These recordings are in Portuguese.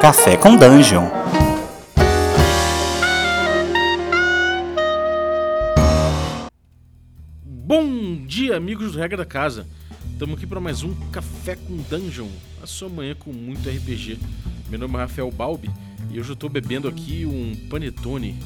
Café com Dungeon. Bom dia, amigos do Regra da Casa. Estamos aqui para mais um Café com Dungeon, a sua manhã com muito RPG. Meu nome é Rafael Balbi e hoje eu estou bebendo aqui um panetone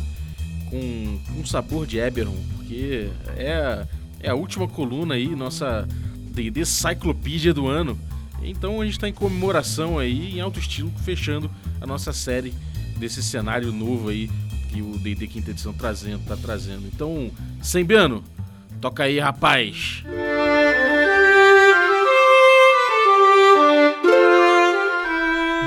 com um sabor de Eberron, porque é, é a última coluna aí, nossa D&D Cyclopedia do ano. Então a gente está em comemoração aí, em alto estilo, fechando a nossa série desse cenário novo aí que o D&D Quinta Edição trazendo, tá trazendo. Então, Sembiano, toca aí, rapaz!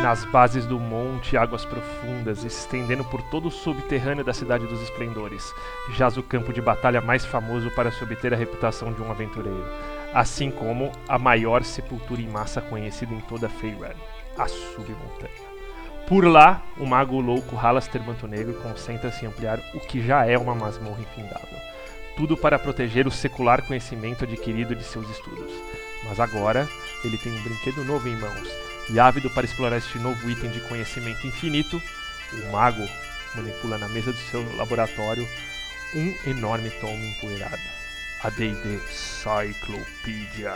Nas bases do monte, águas profundas, estendendo por todo o subterrâneo da Cidade dos Esplendores, jaz o campo de batalha mais famoso para se obter a reputação de um aventureiro, assim como a maior sepultura em massa conhecida em toda Feyran, a Submontanha. Por lá, o mago louco Halaster Manto Negro concentra-se em ampliar o que já é uma masmorra infindável. Tudo para proteger o secular conhecimento adquirido de seus estudos. Mas agora, ele tem um brinquedo novo em mãos e ávido para explorar este novo item de conhecimento infinito, o mago manipula na mesa do seu laboratório um enorme tomo empoeirado. A D&D Cyclopedia.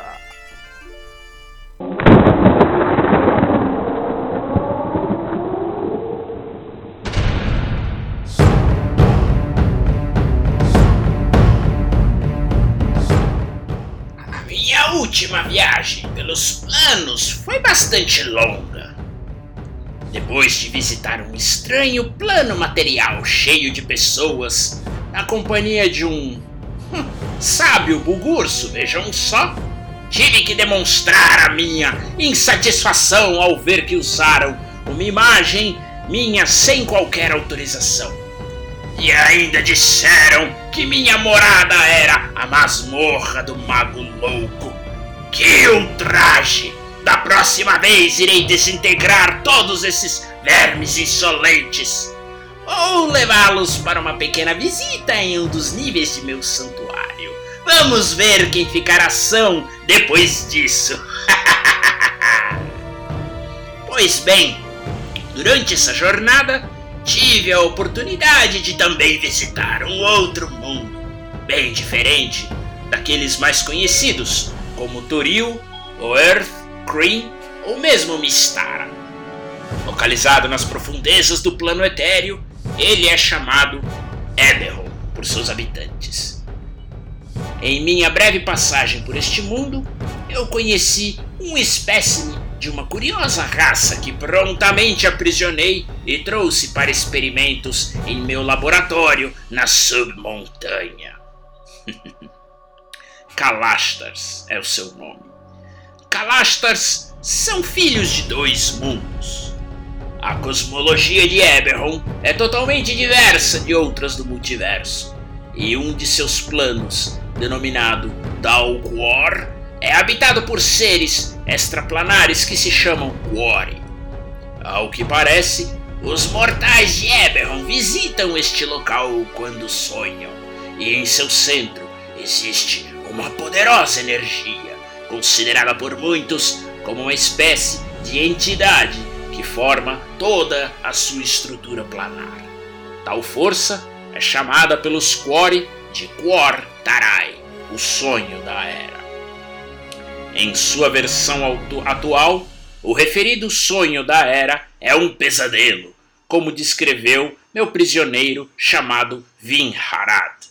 A minha última viagem pelos planos foi bastante longa. Depois de visitar um estranho plano material cheio de pessoas, na companhia de um hum, sábio bugurso, vejam só, tive que demonstrar a minha insatisfação ao ver que usaram uma imagem minha sem qualquer autorização. E ainda disseram que minha morada era a masmorra do Mago Louco. Que ultraje! Da próxima vez irei desintegrar todos esses vermes insolentes. Ou levá-los para uma pequena visita em um dos níveis de meu santuário. Vamos ver quem ficará são depois disso. pois bem, durante essa jornada, tive a oportunidade de também visitar um outro mundo, bem diferente daqueles mais conhecidos, como Toril, Earth, Kryn ou mesmo Mistara. Localizado nas profundezas do plano etéreo, ele é chamado Eberron por seus habitantes. Em minha breve passagem por este mundo, eu conheci um espécime de uma curiosa raça que prontamente aprisionei e trouxe para experimentos em meu laboratório na submontanha. Kalastars é o seu nome. Kalastars são filhos de dois mundos. A cosmologia de Eberron é totalmente diversa de outras do multiverso, e um de seus planos, denominado Dalquor, é habitado por seres extraplanares que se chamam Quori. Ao que parece, os mortais de Eberron visitam este local quando sonham, e em seu centro existe uma poderosa energia, considerada por muitos como uma espécie de entidade que forma toda a sua estrutura planar. Tal força é chamada pelos Quori de Quor Tarai, o sonho da era. Em sua versão atual, o referido sonho da era é um pesadelo, como descreveu meu prisioneiro chamado Vinharad.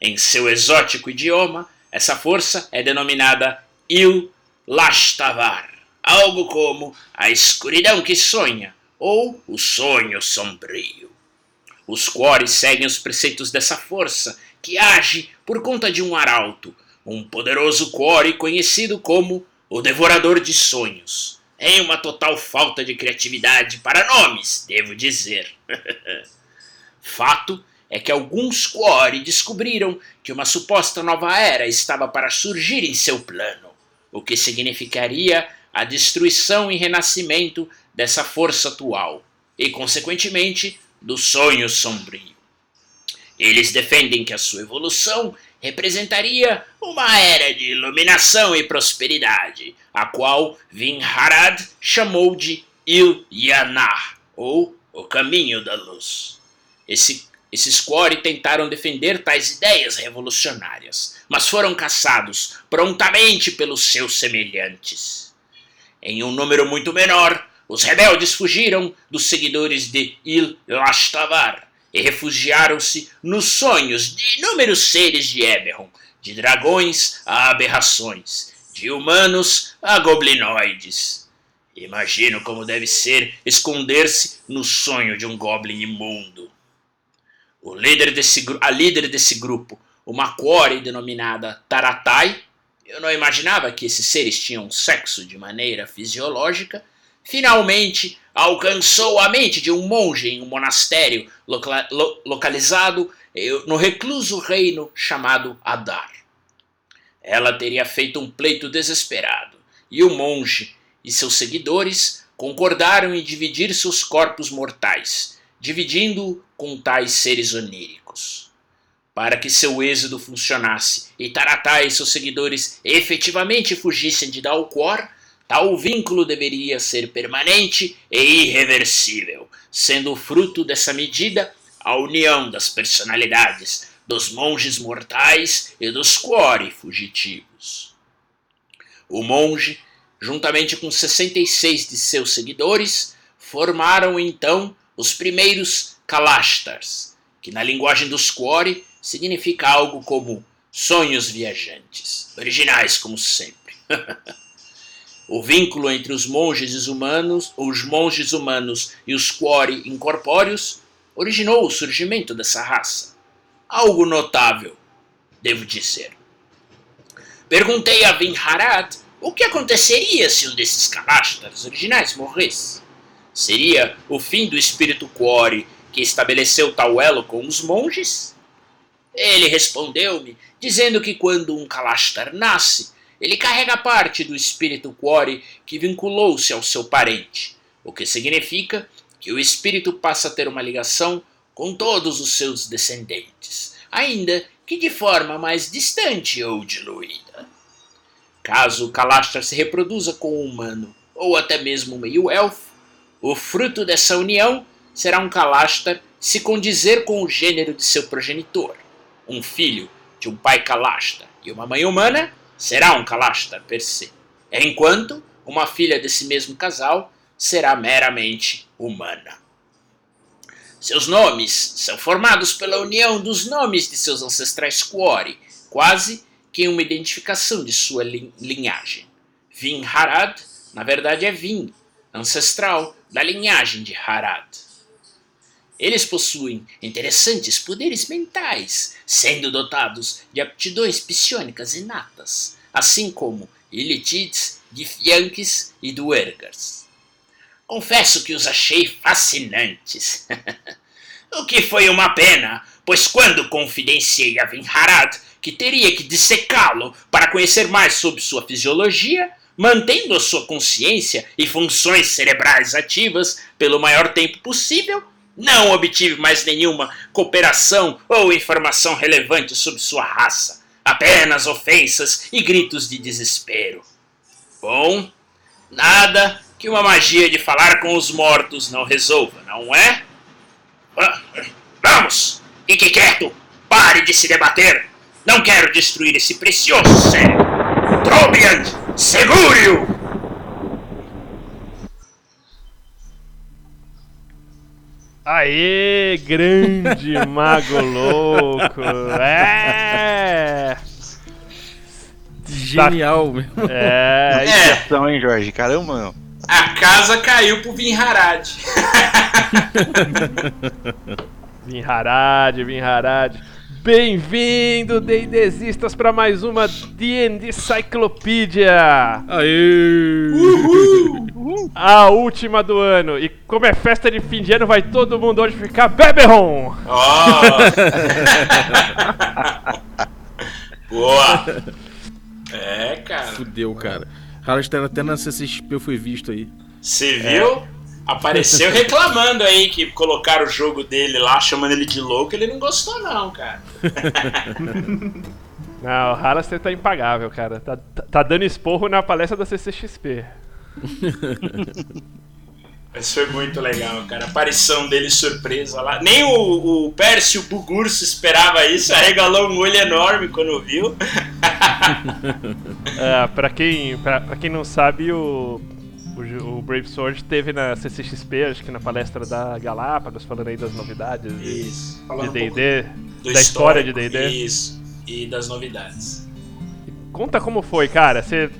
Em seu exótico idioma, essa força é denominada Il Lashtavar, algo como a escuridão que sonha ou o sonho sombrio. Os Quores seguem os preceitos dessa força, que age por conta de um arauto, um poderoso Core conhecido como o Devorador de Sonhos. Em uma total falta de criatividade para nomes, devo dizer. Fato é que alguns Quori descobriram que uma suposta nova era estava para surgir em seu plano, o que significaria a destruição e renascimento dessa força atual e, consequentemente, do sonho sombrio. Eles defendem que a sua evolução representaria uma era de iluminação e prosperidade, a qual Vinharad chamou de Il Yanar, ou o caminho da luz. Esse, esses Quori tentaram defender tais ideias revolucionárias, mas foram caçados prontamente pelos seus semelhantes. Em um número muito menor, os rebeldes fugiram dos seguidores de Il Lashtavar e refugiaram-se nos sonhos de inúmeros seres de Eberron, de dragões a aberrações, de humanos a goblinoides. Imagino como deve ser esconder-se no sonho de um goblin imundo. O líder desse, a líder desse grupo, uma core denominada Taratai, eu não imaginava que esses seres tinham sexo de maneira fisiológica, finalmente alcançou a mente de um monge em um monastério loca lo localizado no recluso reino chamado Adar. Ela teria feito um pleito desesperado, e o monge e seus seguidores concordaram em dividir seus corpos mortais, dividindo com tais seres oníricos. Para que seu êxodo funcionasse e Taratá e seus seguidores efetivamente fugissem de Dalcor, Tal vínculo deveria ser permanente e irreversível, sendo fruto dessa medida a união das personalidades dos monges mortais e dos quori fugitivos. O monge, juntamente com 66 de seus seguidores, formaram então os primeiros Kalastars, que na linguagem dos quori significa algo como sonhos viajantes, originais como sempre. O vínculo entre os monges humanos, os monges humanos e os quori incorpóreos originou o surgimento dessa raça. Algo notável, devo dizer. Perguntei a Vinharat o que aconteceria se um desses Kalashtas originais morresse. Seria o fim do espírito Quori que estabeleceu tal elo com os monges? Ele respondeu-me, dizendo que quando um Kalashtar nasce, ele carrega parte do espírito Quori que vinculou-se ao seu parente, o que significa que o espírito passa a ter uma ligação com todos os seus descendentes, ainda que de forma mais distante ou diluída. Caso o Kalashtar se reproduza com um humano ou até mesmo meio elfo, o fruto dessa união será um Kalashtar se condizer com o gênero de seu progenitor, um filho de um pai Kalashtar e uma mãe humana será um Kalashtar per se, enquanto uma filha desse mesmo casal será meramente humana. Seus nomes são formados pela união dos nomes de seus ancestrais Quori, quase que uma identificação de sua linhagem. Vin Harad, na verdade, é Vin, ancestral da linhagem de Harad. Eles possuem interessantes poderes mentais, sendo dotados de aptidões psionicas inatas, assim como Ilitids, Githyanks e Duergars. Confesso que os achei fascinantes. o que foi uma pena, pois quando confidenciei a Vinharad que teria que dissecá-lo para conhecer mais sobre sua fisiologia, mantendo a sua consciência e funções cerebrais ativas pelo maior tempo possível, não obtive mais nenhuma cooperação ou informação relevante sobre sua raça, apenas ofensas e gritos de desespero. Bom, nada que uma magia de falar com os mortos não resolva, não é? Ah, vamos! Fique quieto! Pare de se debater! Não quero destruir esse precioso cérebro! Trobian, segure-o! Aê, grande mago louco! É! Genial, meu. É, É, Ação, hein, Jorge? Caramba, meu. a casa caiu pro Vinharad. Vinharad, Vinharad. Bem-vindo, D&Dzistas, para mais uma D&D Cyclopedia! Aê! A última do ano. E como é festa de fim de ano, vai todo mundo hoje ficar Beberon! Ó! Boa! É, cara. Fudeu, cara. Harlaster até na CCXP foi visto aí. Você viu? Apareceu reclamando aí que colocaram o jogo dele lá, chamando ele de louco, ele não gostou não, cara. Não, o Halaster tá impagável, cara. Tá, tá, tá dando esporro na palestra da CCXP. Isso foi muito legal, cara. A aparição dele surpresa lá. Nem o, o Pércio Bugurso esperava isso, arregalou um olho enorme quando viu. é, pra, quem, pra, pra, quem não sabe, o, o, o, Brave Sword teve na CCXP, acho que na palestra da Galápagos, falando aí das novidades isso. de D&D, um da história de D&D. Isso, e das novidades. Conta como foi, cara. Você...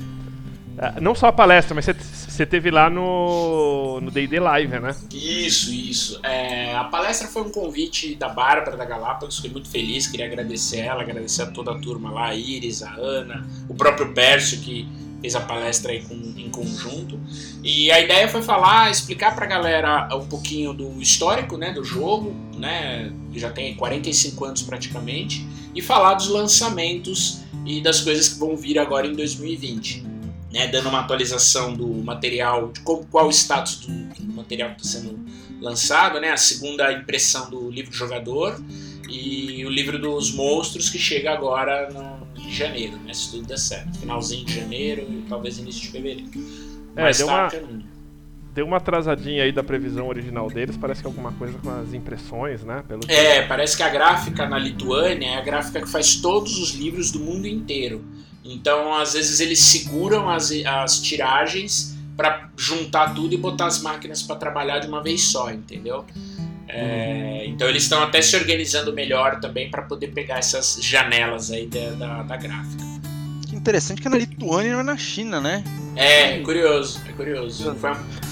É, não só a palestra, mas você você teve lá no no D&D Live, né? Isso, isso. É, a palestra foi um convite da Bárbara da Galápagos, fiquei muito feliz, queria agradecer ela, agradecer a toda a turma lá, a Iris, a Ana, o próprio Pércio que fez a palestra aí com, em conjunto. E a ideia foi falar, explicar pra galera um pouquinho do histórico, né, do jogo, né, que já tem 45 anos praticamente, e falar dos lançamentos e das coisas que vão vir agora em 2020 né, dando uma atualização do material, de qual, o status do, do material que está sendo lançado, né, a segunda impressão do livro do jogador e o livro dos monstros que chega agora no, em janeiro, né, se tudo der certo, finalzinho de janeiro e talvez início de fevereiro. É, Mas deu tá uma... Deu uma atrasadinha aí da previsão original deles, parece que é alguma coisa com as impressões, né? Pelo é, parece que a gráfica na Lituânia é a gráfica que faz todos os livros do mundo inteiro. Então, às vezes, eles seguram as, as tiragens para juntar tudo e botar as máquinas para trabalhar de uma vez só, entendeu? É, então, eles estão até se organizando melhor também para poder pegar essas janelas aí da, da, da, gráfica. Que interessante que é na Lituânia e não é na China, né? É, é curioso, é curioso.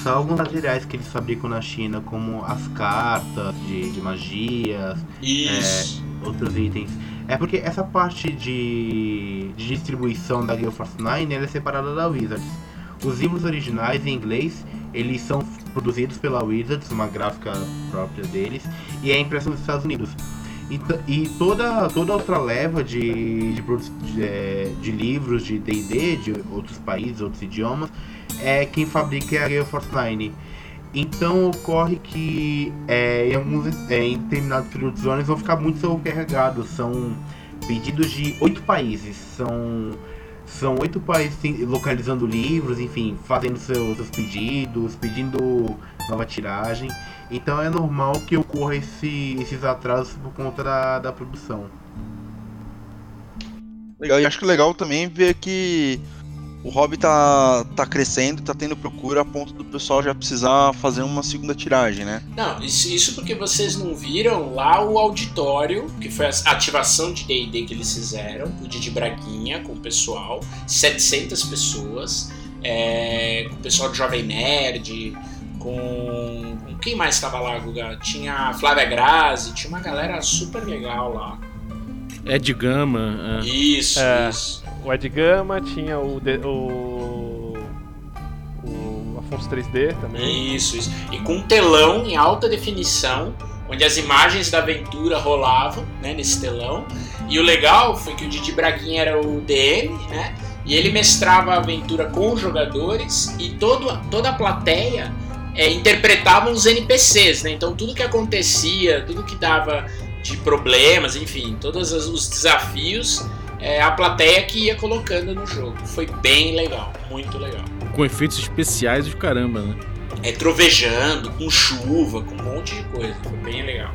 Só alguns materiais que eles fabricam na China, como as cartas de, de magia, é, outros itens. É porque essa parte de, de distribuição da Gale Force 9 é separada da Wizards. Os livros originais em inglês, eles são produzidos pela Wizards, uma gráfica própria deles, e é impresso nos Estados Unidos. E, e toda, toda outra leva de, de, de, é, de livros de D&D, de outros países, outros idiomas, é quem fabrica a Gale Force 9. Então ocorre que é, em, alguns, é, em determinados períodos eles vão ficar muito sobrecarregados. São pedidos de oito países. São são oito países localizando livros, enfim, fazendo seus, seus, pedidos, pedindo nova tiragem. Então é normal que ocorra esse, esses atrasos por conta da, da produção. Legal, e acho que legal também ver que o hobby tá, tá crescendo, tá tendo procura a ponto do pessoal já precisar fazer uma segunda tiragem, né? Não, isso, isso porque vocês não viram lá o auditório, que foi a ativação de D&D que eles fizeram, o Didi Braguinha com o pessoal, 700 pessoas, é, com o pessoal do Jovem Nerd, com, com quem mais estava lá, Guga? Tinha a Flávia Grazi, tinha uma galera super legal lá. Ed Gama. É. Isso, é. isso o Ed Gama, tinha o, o, o Afonso 3D também. Isso, isso. E com um telão em alta definição, onde as imagens da aventura rolavam, né, nesse telão. E o legal foi que o Didi Braguinha era o DM, né? E ele mestrava a aventura com os jogadores e todo, toda a plateia é, interpretava os NPCs, né? Então tudo que acontecia, tudo que dava de problemas, enfim, todos os desafios é, a plateia que ia colocando no jogo. Foi bem legal, muito legal. Com efeitos especiais de caramba, né? É trovejando, com chuva, com um monte de coisa. Foi bem legal.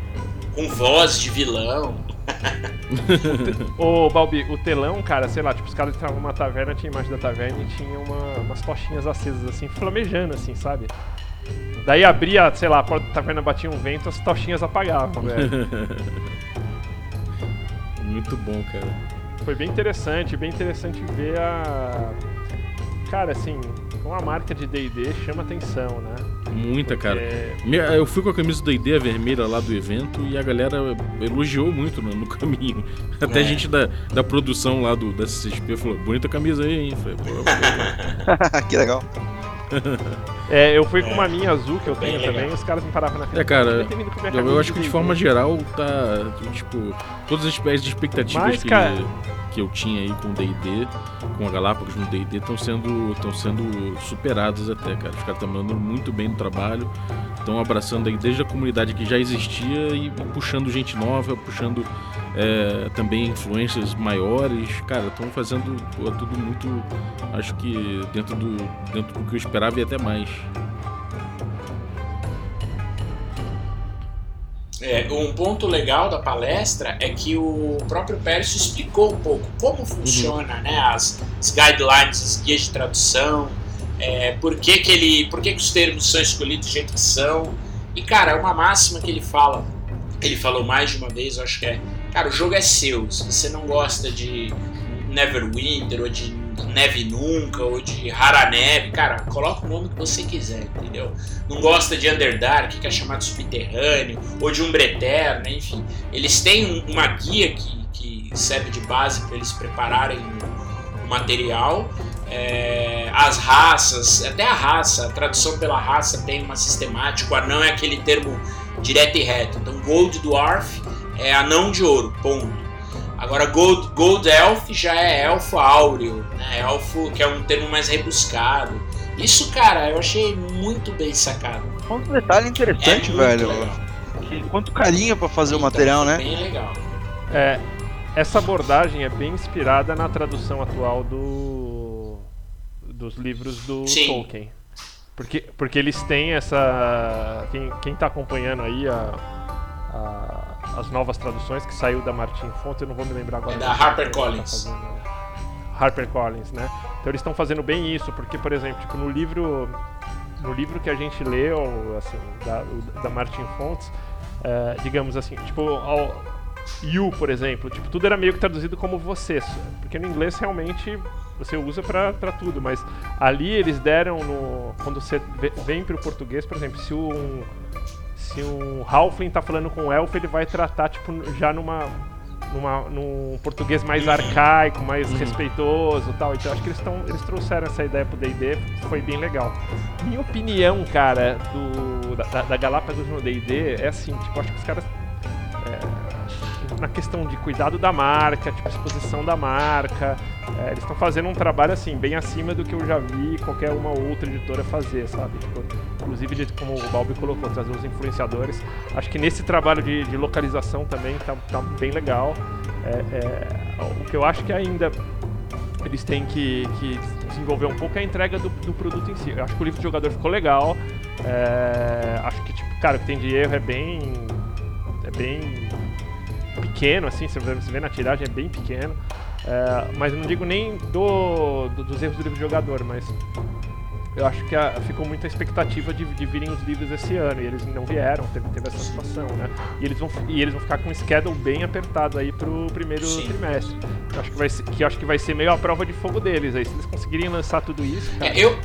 Com voz de vilão. Ô, Balbi, o telão, cara, sei lá, tipo, os caras estavam numa taverna, tinha imagem da taverna e tinha uma, umas tochinhas acesas, assim, flamejando, assim, sabe? Daí abria, sei lá, a porta da taverna batia um vento, as tochinhas apagavam, velho. Muito bom, cara foi bem interessante, bem interessante ver a. Cara, assim, uma marca de DD chama atenção, né? Muita, Porque... cara. Eu fui com a camisa do DD, a vermelha lá do evento, e a galera elogiou muito no, no caminho. Até é. a gente da, da produção lá do, da CCXP falou: bonita camisa aí, hein? Falei, que legal. É, eu fui com uma minha azul que eu Bem tenho legal. também, os caras me paravam na frente. É, cara, Eu, eu acho que de forma geral tá. Tipo, todas as as expectativas Mas, que, cara- que eu tinha aí com o DD, com a Galápagos no DD, estão sendo, sendo superadas até, cara. Os caras estão mandando muito bem no trabalho, estão abraçando aí desde a comunidade que já existia e puxando gente nova, puxando é, também influências maiores. Cara, estão fazendo pô, tudo muito. Acho que dentro do, dentro do que eu esperava e até mais. É, um ponto legal da palestra é que o próprio Pérez explicou um pouco como funciona né, as, as guidelines, as guias de tradução, é, por, que, que, ele, por que, que os termos são escolhidos do jeito que são. E, cara, é uma máxima que ele fala, ele falou mais de uma vez, eu acho que é, cara, o jogo é seu, se você não gosta de Neverwinter, ou de Neve Nunca, ou de Rara Neve, cara, coloca o nome que você quiser, entendeu? Não gosta de Underdark, que é chamado Subterrâneo, ou de Umbra Eterna, enfim. Eles têm um- uma guia que, que serve de base para eles prepararem o, material. É, as raças, até a raça, a tradução pela raça tem uma sistemática, anão é aquele termo direto e reto. Então, Gold Dwarf é anão de ouro, ponto. Agora, Gold, Gold Elf já é elfo áureo, né? elfo que é um termo mais rebuscado. Isso, cara, eu achei muito bem sacado. Um detalhe interessante, É velho. Que Quanto carinho pra fazer o Então, material, foi né? Bem legal. É, essa abordagem é bem inspirada na tradução atual do dos livros do Sim. Tolkien. Porque, porque eles têm essa. Quem, quem tá acompanhando aí a, a- as novas traduções que saiu da Martin Fonte, eu não vou me lembrar agora. É o da nome que HarperCollins. tá fazendo. HarperCollins, né? Então eles estão fazendo bem isso, porque, por exemplo, tipo, no livro. No livro que a gente leu, assim, da, o- da Martin Fontes, é, digamos assim, tipo, ao, you, por exemplo, tipo, tudo era meio que traduzido como você, porque no inglês realmente você usa pra tudo, mas ali eles deram no quando você ve- vem pro português, por exemplo, se um se um Halfling tá falando com um elfo, ele vai tratar tipo já numa numa num português mais arcaico, mais respeitoso, e tal. Então acho que eles estão eles trouxeram essa ideia pro D&D, foi bem legal. Minha opinião, cara, do da, da- da Galápagos no D&D é assim, tipo, acho que os caras é, na questão de cuidado da marca, tipo, exposição da marca. É, eles estão fazendo um trabalho assim, bem acima do que eu já vi qualquer uma outra editora fazer, sabe? Tipo, inclusive, de- como o Balbi colocou, trazer os influenciadores. Acho que nesse trabalho de, de localização também tá, tá bem legal. É, é, o que eu acho que ainda eles têm que, que desenvolver um pouco é a entrega do, do produto em si. Eu acho que o livro de jogador ficou legal. é, acho que, tipo, cara, o que tem de erro é bem. É bem pequeno, assim, você vê, você vê na tiragem, é bem pequeno. É, mas eu não digo nem do, do- dos erros do livro de jogador, mas eu acho que a- ficou muita expectativa de, de virem os livros esse ano e eles não vieram, teve, teve essa situação, né? E eles, vão, e eles vão ficar com um schedule bem apertado aí pro primeiro Sim. trimestre. Eu acho que vai ser, que acho que vai ser meio a prova de fogo deles aí. Se eles conseguirem lançar tudo isso, cara, É, eu,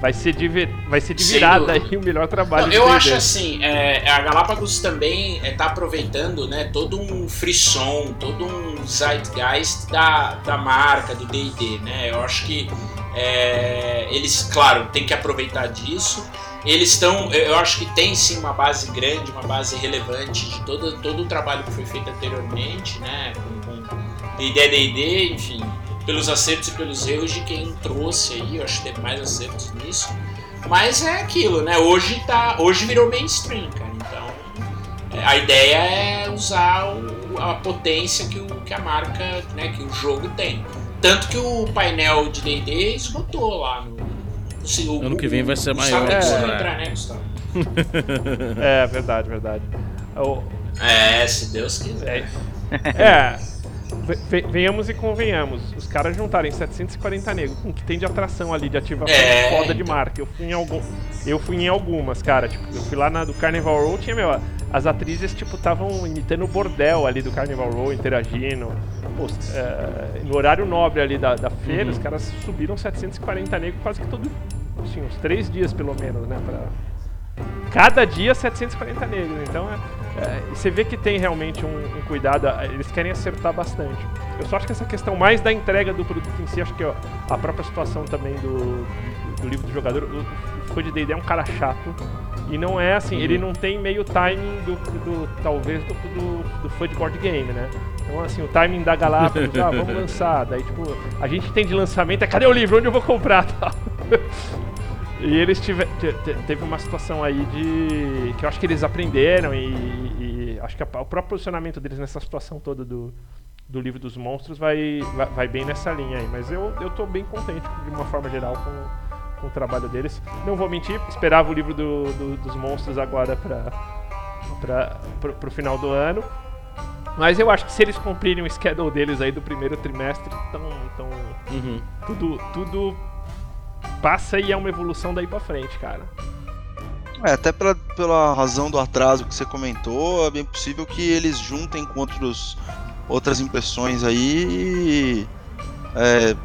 vai, ser de, vir- vai ser de virada aí o melhor trabalho Não, eu acho assim, é, a Galápagos também está aproveitando né, todo um frisson, todo um zeitgeist da, da marca, do D&D, né? Eu acho que é, eles, claro, tem que aproveitar disso. Eles estão, eu acho que tem sim uma base grande, uma base relevante de todo, todo o trabalho que foi feito anteriormente, né? Com, com D&D, enfim, pelos acertos e pelos erros de quem trouxe aí, eu acho que teve mais acertos nisso. Mas é aquilo, né? Hoje, tá, hoje virou mainstream, cara. Então, é, a ideia é usar o- a potência que, o, que a marca, né, que o jogo tem. Tanto que o painel de D&D esgotou lá no... no- o- Ano que vem vai ser maior, tem que né? né, Gustavo? É, verdade, verdade. O- É, se Deus quiser. É. é. Ve- ve- Venhamos e convenhamos. Os caras juntarem 740 negros com o que tem de atração ali, de ativação É, foda de então. marca. Eu fui em algum, eu fui em algumas, cara. Tipo, eu fui lá na do Carnival Row, tinha, meu, as atrizes, tipo, estavam imitando o bordel ali do Carnival Row, interagindo. Pô, é, no horário nobre ali da, da feira, os caras subiram 740 negros quase que todo. Assim, uns três dias pelo menos, né? Pra, cada dia 740 negros. Então é, é, você vê que tem realmente um, um, cuidado, eles querem acertar bastante. Eu só acho que essa questão mais da entrega do produto em si, acho que ó, a própria situação também do, do, livro do jogador, o, o D&D é um cara chato, e não é assim, uhum. ele não tem meio timing do, do talvez do, do, do fã de board game, né? Então assim, o timing da Galápagos, ah, vamos lançar, daí tipo, a gente tem de lançamento, é cadê o livro? Onde eu vou comprar? Tal. E eles tiveram. Teve uma situação aí de. que eu acho que eles aprenderam e, e acho que a, o próprio posicionamento deles nessa situação toda do, do livro dos monstros vai, vai, vai, bem nessa linha aí. Mas eu, eu tô bem contente, de uma forma geral, com, com o trabalho deles. Não vou mentir, esperava o livro do, do, dos monstros agora pra, pra, pro, pro final do ano. Mas eu acho que se eles cumprirem o schedule deles aí do primeiro trimestre, então, então uhum. tudo, tudo passa e é uma evolução daí pra frente, cara. É, até pela, pela razão do atraso que você comentou, é bem possível que eles juntem com outros, outras impressões aí e é,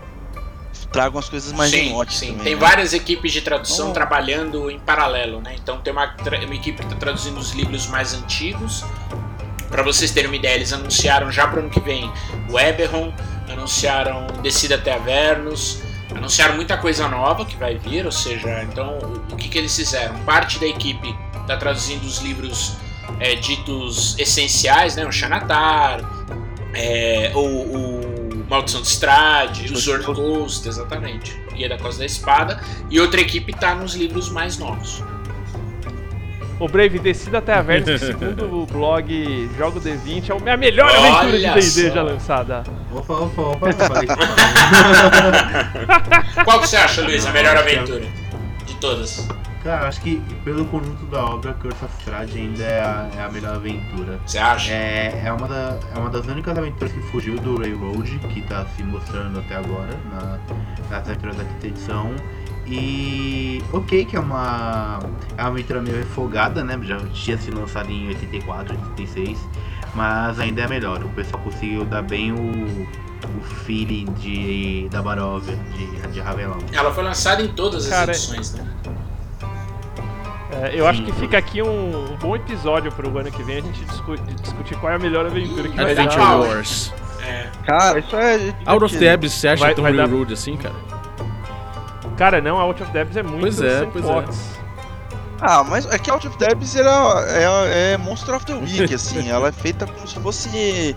tragam as coisas mais sim, sim. Também, tem né? várias equipes de tradução oh. trabalhando em paralelo, né? Então tem uma, uma equipe que está traduzindo os livros mais antigos. Para vocês terem uma ideia, eles anunciaram já para o ano que vem o Eberron, anunciaram Descida até Avernus, anunciaram muita coisa nova que vai vir, ou seja, então o, que, que eles fizeram? Parte da equipe está traduzindo os livros é, ditos essenciais, né? O Xanatar, é, o, o Maldição de Strade, o Sword Ghost, exatamente, Guia da Costa da Espada, e outra equipe está nos livros mais novos. O Brave Descida até a Verde, segundo o blog Jogo D20, é a melhor Olha aventura de D&D já lançada. Opa, opa, opa. Qual que você acha, Luiz, a melhor aventura de todas? Cara, acho que pelo conjunto da obra, Curse of Strahd ainda é a, é a melhor aventura. Você acha? É, é, uma da, é uma das únicas aventuras que fugiu do Railroad, que está se mostrando até agora na, nas aventuras da quinta edição. E ok, que é uma, é uma aventura meio refogada, né? Já tinha sido lançado em 84, 86, mas ainda é melhor. O pessoal conseguiu dar bem o, o feeling de, da Baróvia, de, de Ravelão. Ela foi lançada em todas as Cara, edições, né? É, eu Sim, acho que fica aqui um, um, bom episódio pro ano que vem a gente discu discutir qual é a melhor aventura que vai dar. Adventure Wars. É. Cara, isso é. Out of the Abyss, você acha vai, tão vai dar... assim, cara? Cara, não, a Out of Debs é muito pois é, pois É. Ah, mas é que Out of Debs era, é, é Monster of the Week, assim. ela é feita como se fosse.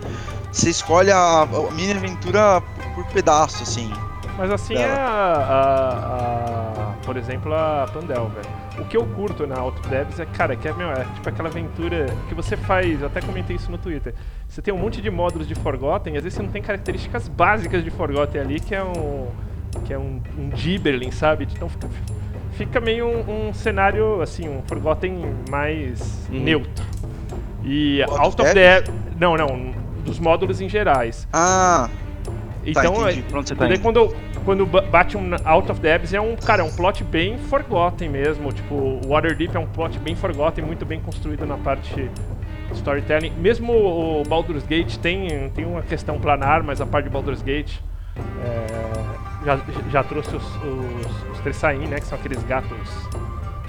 Você escolhe a, a mini aventura por, por pedaço, assim. Mas assim dela. é a, a, a, Por exemplo, a Pandel, velho. O que eu curto na Out of Debs é, cara, que é, meu, é tipo aquela aventura que você faz, eu até comentei isso no Twitter. Você tem um monte de módulos de Forgotten, e às vezes você não tem características básicas de Forgotten ali, que é um que é um, um Giberlin, sabe? Então fica, fica meio um, um, cenário, assim, um Forgotten mais uhum. neutro. E What Out of the... Não, não, dos módulos em gerais. Ah... Então, tá, Pronto, você tá quando, quando bate um Out of the Abyss é um, cara, é um plot bem Forgotten mesmo. Tipo, Waterdeep é um plot bem Forgotten, muito bem construído na parte storytelling. Mesmo o Baldur's Gate tem, tem uma questão planar, mas a parte de Baldur's Gate é, já, já trouxe os, os, os né? Que são aqueles gatos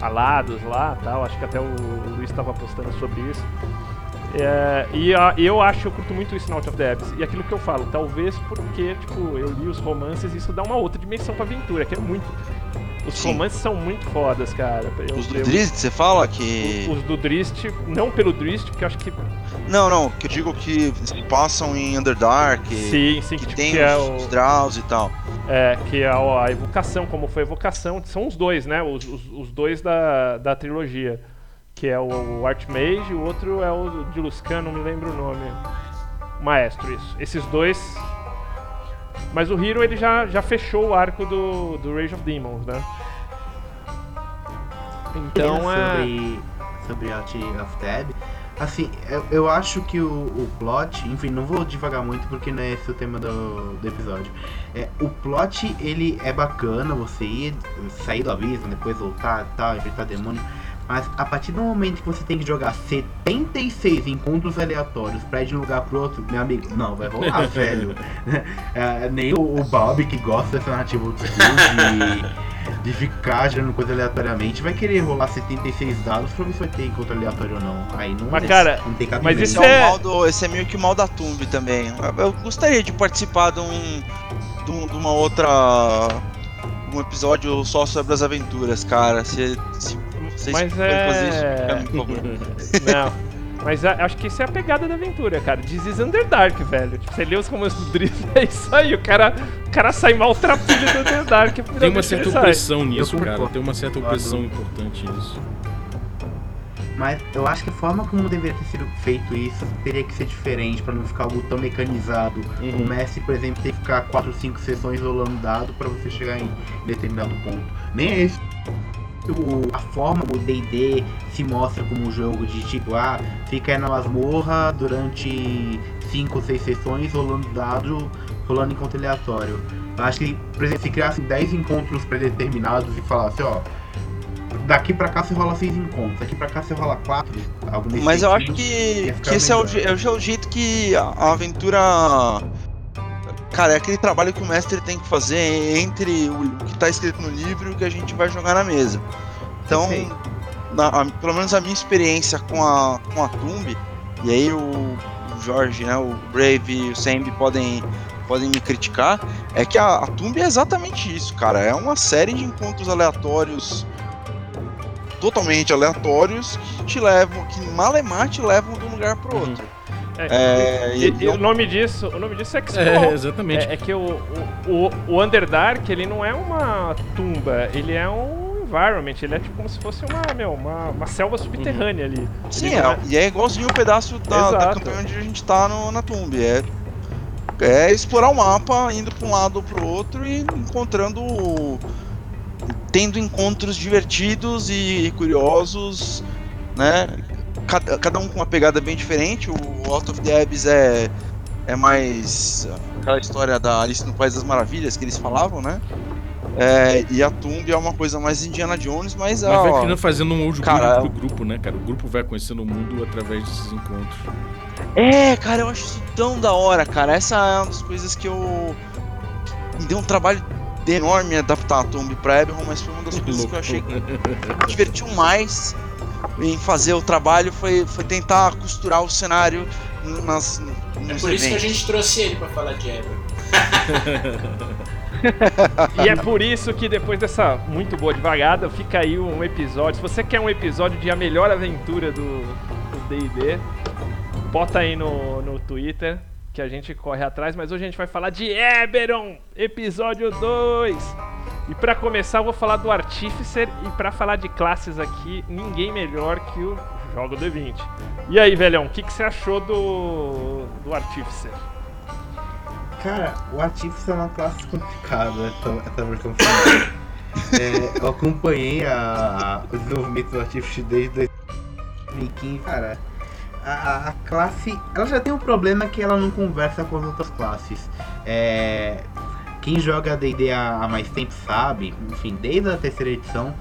alados lá tal. Acho que até o, o Luiz estava postando sobre isso. É, e a, eu acho, eu curto muito isso no Out of the Abyss. E aquilo que eu falo, talvez porque, tipo, eu li os romances e isso dá uma outra dimensão pra aventura, que é muito. Os Sim. romances são muito fodas, cara. Eu, os do eu, Drist, você fala que. Os, os do Drist, não pelo Drist, porque eu acho que. Não, não, que eu digo que passam em Underdark. Sim, sim, que, que tipo, tem que é os, é o... os Draws e tal. É, que é a, evocação, como foi a evocação, são os dois, né? Os, os, os dois da, da trilogia. Que é o, o Archmage e o outro é o de Luscan, não me lembro o nome. Maestro, isso. Esses dois mas o Hero ele já, já fechou o arco do, do Rage of Demons, né? Então é. Sobre, sobre Out of Tab, assim, eu, eu acho que o, o plot, enfim, não vou devagar muito porque não é esse o tema do, do episódio. É, o plot ele é bacana, você ir, sair do abismo, depois voltar e tal, enfrentar demônio. Mas a partir do momento que você tem que jogar 76 encontros aleatórios pra ir de um lugar pro outro, meu amigo, não, vai rolar, velho. É, nem o, o, Bob que gosta dessa narrativa de, de ficar gerando coisa aleatoriamente, vai querer rolar 76 dados pra ver se vai ter encontro aleatório ou não. Aí não, Mas, cara, não tem mas cabimento. isso Esse é, é- o mal do, esse é meio que o mal da Tumb também. Eu, eu gostaria de participar de um. de, um- de uma outra. um episódio só sobre as aventuras, cara. Se, se vocês Mas puderem fazer isso, é- por favor. Não. Mas a- acho que isso é a pegada da aventura, cara. This is Underdark, velho. Tipo, você lê os comandos do Drift, é isso aí. O cara, o cara sai maltrapilho do Underdark. Tem uma certa opressão nisso, Eu cara. Tem uma certa opressão importante nisso. Mas eu acho que a forma como deveria ter sido feito isso teria que ser diferente pra não ficar algo tão mecanizado. Uhum. O Messi, por exemplo, tem que ficar 4 ou 5 sessões rolando dado pra você chegar em determinado ponto. Nem é esse. O, a forma o D&D se mostra como um jogo de tipo, ah, fica aí na masmorra durante 5 ou 6 sessões rolando dado, rolando encontro aleatório. Eu acho que, por exemplo, se criasse 10 encontros predeterminados e falasse, ó, daqui pra cá você rola 6 encontros, daqui pra cá você rola 4, algo nesse Mas eu acho que, que esse é o, é o jeito que a aventura. Cara, é aquele trabalho que o mestre tem que fazer entre o, que tá escrito no livro e o que a gente vai jogar na mesa. Então, na- a- pelo menos a minha experiência com a, com a Tumb, e aí o, o Jorge, né, o Brave e o Sambi podem, podem me criticar, é que a, a Tumb é exatamente isso, cara. É uma série de encontros aleatórios totalmente aleatórios que te levam, que malemar te levam de um lugar pro Uhum. É, É, e, e- e o nome disso, o nome disso é X-Call. É, exatamente. É, é que o, o, o, o Underdark, ele não é uma tumba, ele é um environment, ele é tipo como se fosse uma, meu, uma, uma selva subterrânea ali. Sim, é, e é igualzinho o pedaço da, da campanha onde a gente tá no, na Tumb. É, é explorar o mapa, indo pra um lado ou pro outro e encontrando. tendo encontros divertidos e curiosos, né? Cada, cada um com uma pegada bem diferente. O Out of the Abyss é, é mais aquela história da Alice no País das Maravilhas que eles falavam, né? É, e a Tumb é uma coisa mais Indiana Jones, mas, Mas ó, vai criando fazendo um outro cara, grupo pro grupo, né, cara? O grupo vai conhecendo o mundo através desses encontros. É, cara, eu acho isso tão da hora, cara. Essa é uma das coisas que eu. Me deu um trabalho enorme adaptar a Tomb pra Eberron, mas foi uma das coisas que eu achei que me divertiu mais em fazer o trabalho foi, foi tentar costurar o cenário nas, É por isso que a gente trouxe ele pra falar de Ever. E é por isso que depois dessa muito boa devagada, fica aí um episódio. Se você quer um episódio de a melhor aventura do D&D, bota aí no, no Twitter que a gente corre atrás. Mas hoje a gente vai falar de Eberron, episódio 2. E pra começar eu vou falar do Artificer e pra falar de classes aqui, ninguém melhor que o Jogo D20. E aí, velhão, o que, que você achou do, do Artificer? Cara, o Artifice é uma classe complicada, essa, essa versão final. É, eu acompanhei a, o desenvolvimento do Artifice desde 2015, cara. A, a- a classe, ela já tem um problema que ela não conversa com as outras classes. É, quem joga D&D há, mais tempo sabe, enfim, desde a terceira edição,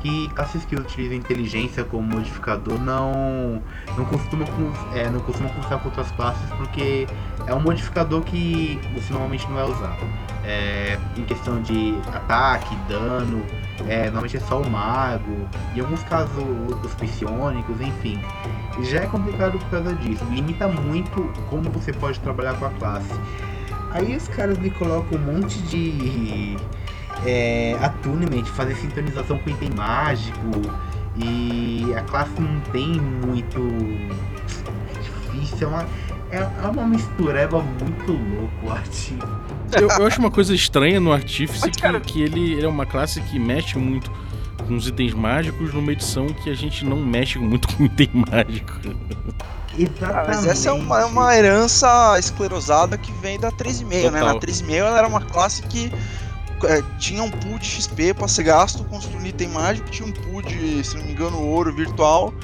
que classes que utilizam inteligência como modificador não não costumam é, não costumam conversar com outras classes porque é um modificador que você normalmente não vai usar. É, em questão de ataque, dano, é, normalmente é só o mago, em alguns casos os psionicos, enfim. Já é complicado por causa disso, limita muito como você pode trabalhar com a classe. Aí os caras me colocam um monte de é, attunement, fazer sintonização com item mágico, e a classe não tem muito. É difícil, é uma, é, é uma mistureba muito louco, Ati. Eu, eu acho uma coisa estranha no Artífice Mas, que, que ele, ele é uma classe que mexe muito com os itens mágicos numa edição que a gente não mexe muito com item mágico. Exatamente. Mas essa é uma, é uma herança esclerosada que vem da 3,5, né? Na Total. 3,5 ela era uma classe que é, tinha um pool de XP pra ser gasto construindo item mágico, tinha um pool de, se não me engano, ouro virtual,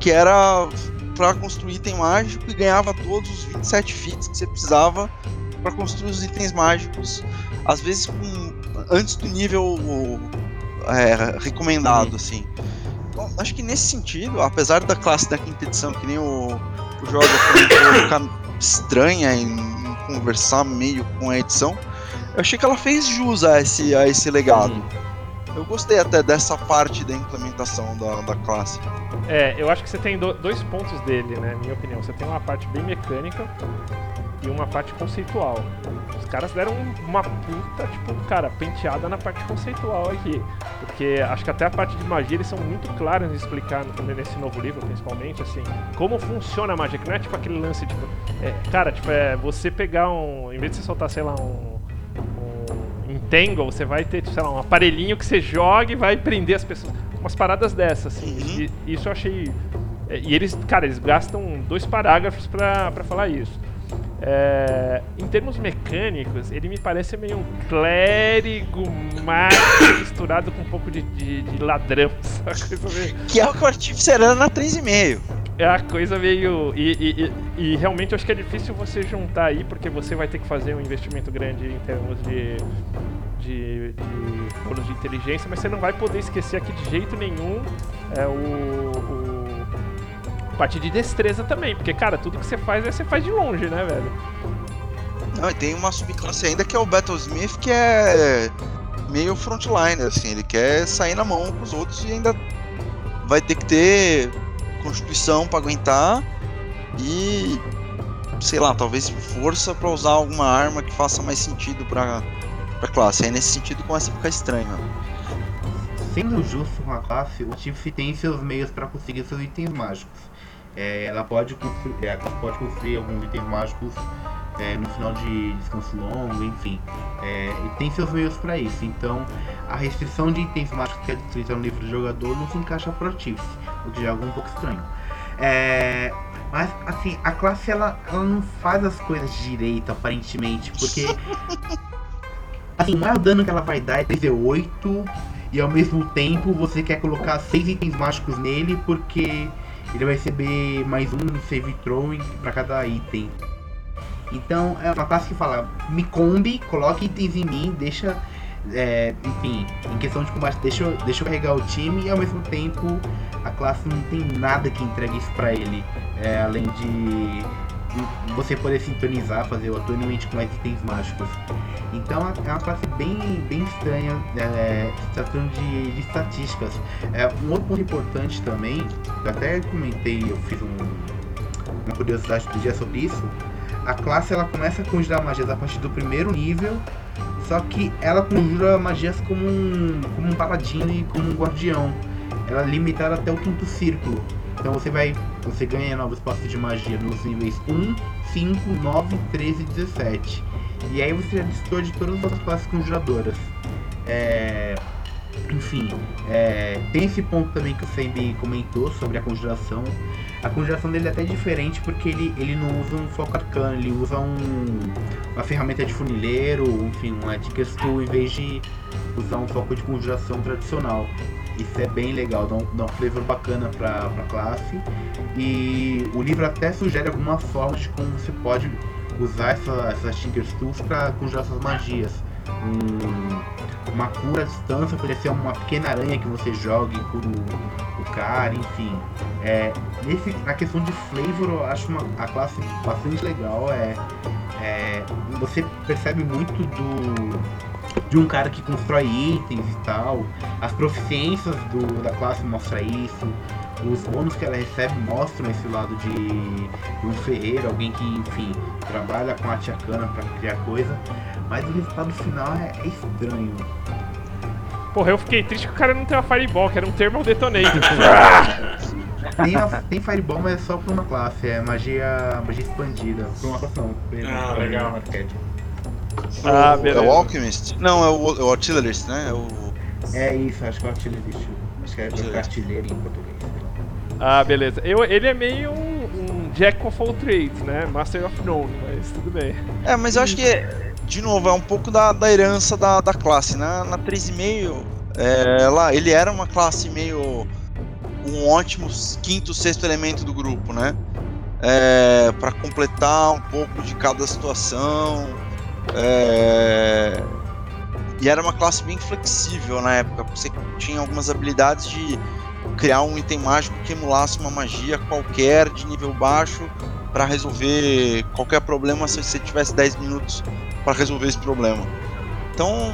que era pra construir item mágico e ganhava todos os 27 feats que você precisava pra construir os itens mágicos, às vezes com, antes do nível é, recomendado, assim. Bom, acho que nesse sentido, apesar da classe da quinta edição, que nem o, o jogo comentou, ficar estranha em, em conversar meio com a edição, eu achei que ela fez jus a esse, a esse legado. Eu gostei até dessa parte da implementação da, da classe. É, eu acho que você tem do- dois pontos dele, né? Minha opinião. Você tem uma parte bem mecânica e uma parte conceitual. Os caras deram uma puta, tipo, cara, penteada na parte conceitual aqui. Porque acho que até a parte de magia eles são muito claros em explicar nesse novo livro, principalmente, assim, como funciona a magia. Que não é tipo aquele lance, tipo, é, cara, tipo, é você pegar um. Em vez de você soltar, sei lá, um. um Entangle, você vai ter, sei lá, um aparelhinho que você joga e vai prender as pessoas. Umas paradas dessas, assim. Uhum. E, isso eu achei. é, E eles, cara, eles gastam dois parágrafos pra, pra falar isso. É, em termos mecânicos, ele me parece meio um clérigo mágico misturado com um pouco de, de, de ladrão, meio- Que é o que o Artificer era na 3,5. é a coisa meio. E, e- e- e realmente eu acho que é difícil você juntar aí, porque você vai ter que fazer um investimento grande em termos de. de. de bônus de inteligência, mas você não vai poder esquecer aqui de jeito nenhum é, o. o parte de destreza também, porque, cara, tudo que você faz aí você faz de longe, né, velho? Não, e tem uma subclasse ainda que é o Battlesmith, que é meio frontliner, assim, ele quer sair na mão com os outros e ainda vai ter que ter constituição pra aguentar e sei lá, talvez força pra usar alguma arma que faça mais sentido pra, pra classe. Aí nesse sentido começa a ficar estranho. Sendo justo com a classe, o Tiff tem seus meios para conseguir seus itens mágicos. É, ela pode construir, é, a classe pode construir alguns itens mágicos é, no final de descanso longo, enfim. É, e tem seus meios para isso. Então, a restrição de itens mágicos que é descrita no livro do jogador não se encaixa para o o que já é algo um pouco estranho. É, mas, assim, a classe ela, ela não faz as coisas direito, aparentemente, porque. Assim, o maior dano que ela vai dar é 38 e ao mesmo tempo você quer colocar seis itens mágicos nele porque ele vai receber mais um save throwing para cada item. Então é uma classe que fala, me combi, coloque itens em mim, deixa. é, enfim, em questão de combate, deixa, deixa eu carregar o time e ao mesmo tempo a classe não tem nada que entregue isso pra ele. é, além de você poder sintonizar, fazer o attunement com mais itens mágicos. Então é uma classe bem, bem estranha, é, tratando de, de estatísticas. É, um outro ponto importante também, eu até comentei, eu fiz um- uma curiosidade do dia sobre isso. A classe ela começa a conjurar magias a partir do primeiro nível, só que ela conjura magias como um, como um paladino e como um guardião. Ela é limitada até o quinto círculo. Então você vai. Você ganha novos passos de magia nos níveis 1, 5, 9, 13 e 17. E aí você já destruiu de todas as classes conjuradoras. É, enfim, é, tem esse ponto também que o Sembi comentou sobre a conjuração. A conjuração dele é até diferente porque ele, ele não usa um foco arcano, ele usa um, uma ferramenta de funileiro, enfim, um Tool em vez de usar um foco de conjuração tradicional. Isso é bem legal, dá um, dá um flavor bacana pra, pra classe. E o livro até sugere algumas formas de como você pode usar essa, essas Tinker's Tools para conjurar essas magias. Um- uma cura à distância, poderia ser uma pequena aranha que você joga e cura o, o cara, enfim. É, nesse, na questão de flavor, eu acho uma, a classe bastante legal. É, é, você percebe muito do, de um cara que constrói itens e tal. As proficiências do, da classe mostra isso. Os bônus que ela recebe mostram esse lado de, de um ferreiro, alguém que, enfim, trabalha com arte arcana para criar coisa. Mas o resultado final é, é estranho. Porra, eu fiquei triste que o cara não tem uma Fireball, que era um Thermal Detonator. Tem, a- tem Fireball, mas é só pra uma classe, é magia, magia expandida. Pra uma classe não. Ah, legal. arquétipo. Ah, O- beleza. É o Alchemist? Não, é o, é o Artillerist, né? É o... É isso, acho que é o artilheirista. Acho que é artilheiro em português. ah, beleza. Eu, ele é meio um, um Jack of all trades, né? Master of None, mas tudo bem. É, mas eu acho que, de novo, é um pouco da, da herança da, da classe. Na, na 3,5, é, ela, ele era uma classe meio. um ótimo quinto, sexto elemento do grupo, né? É, para completar um pouco de cada situação. É, e era uma classe bem flexível na época. Você tinha algumas habilidades de criar um item mágico que emulasse uma magia qualquer de nível baixo para resolver qualquer problema se você tivesse 10 minutos para resolver esse problema. Então,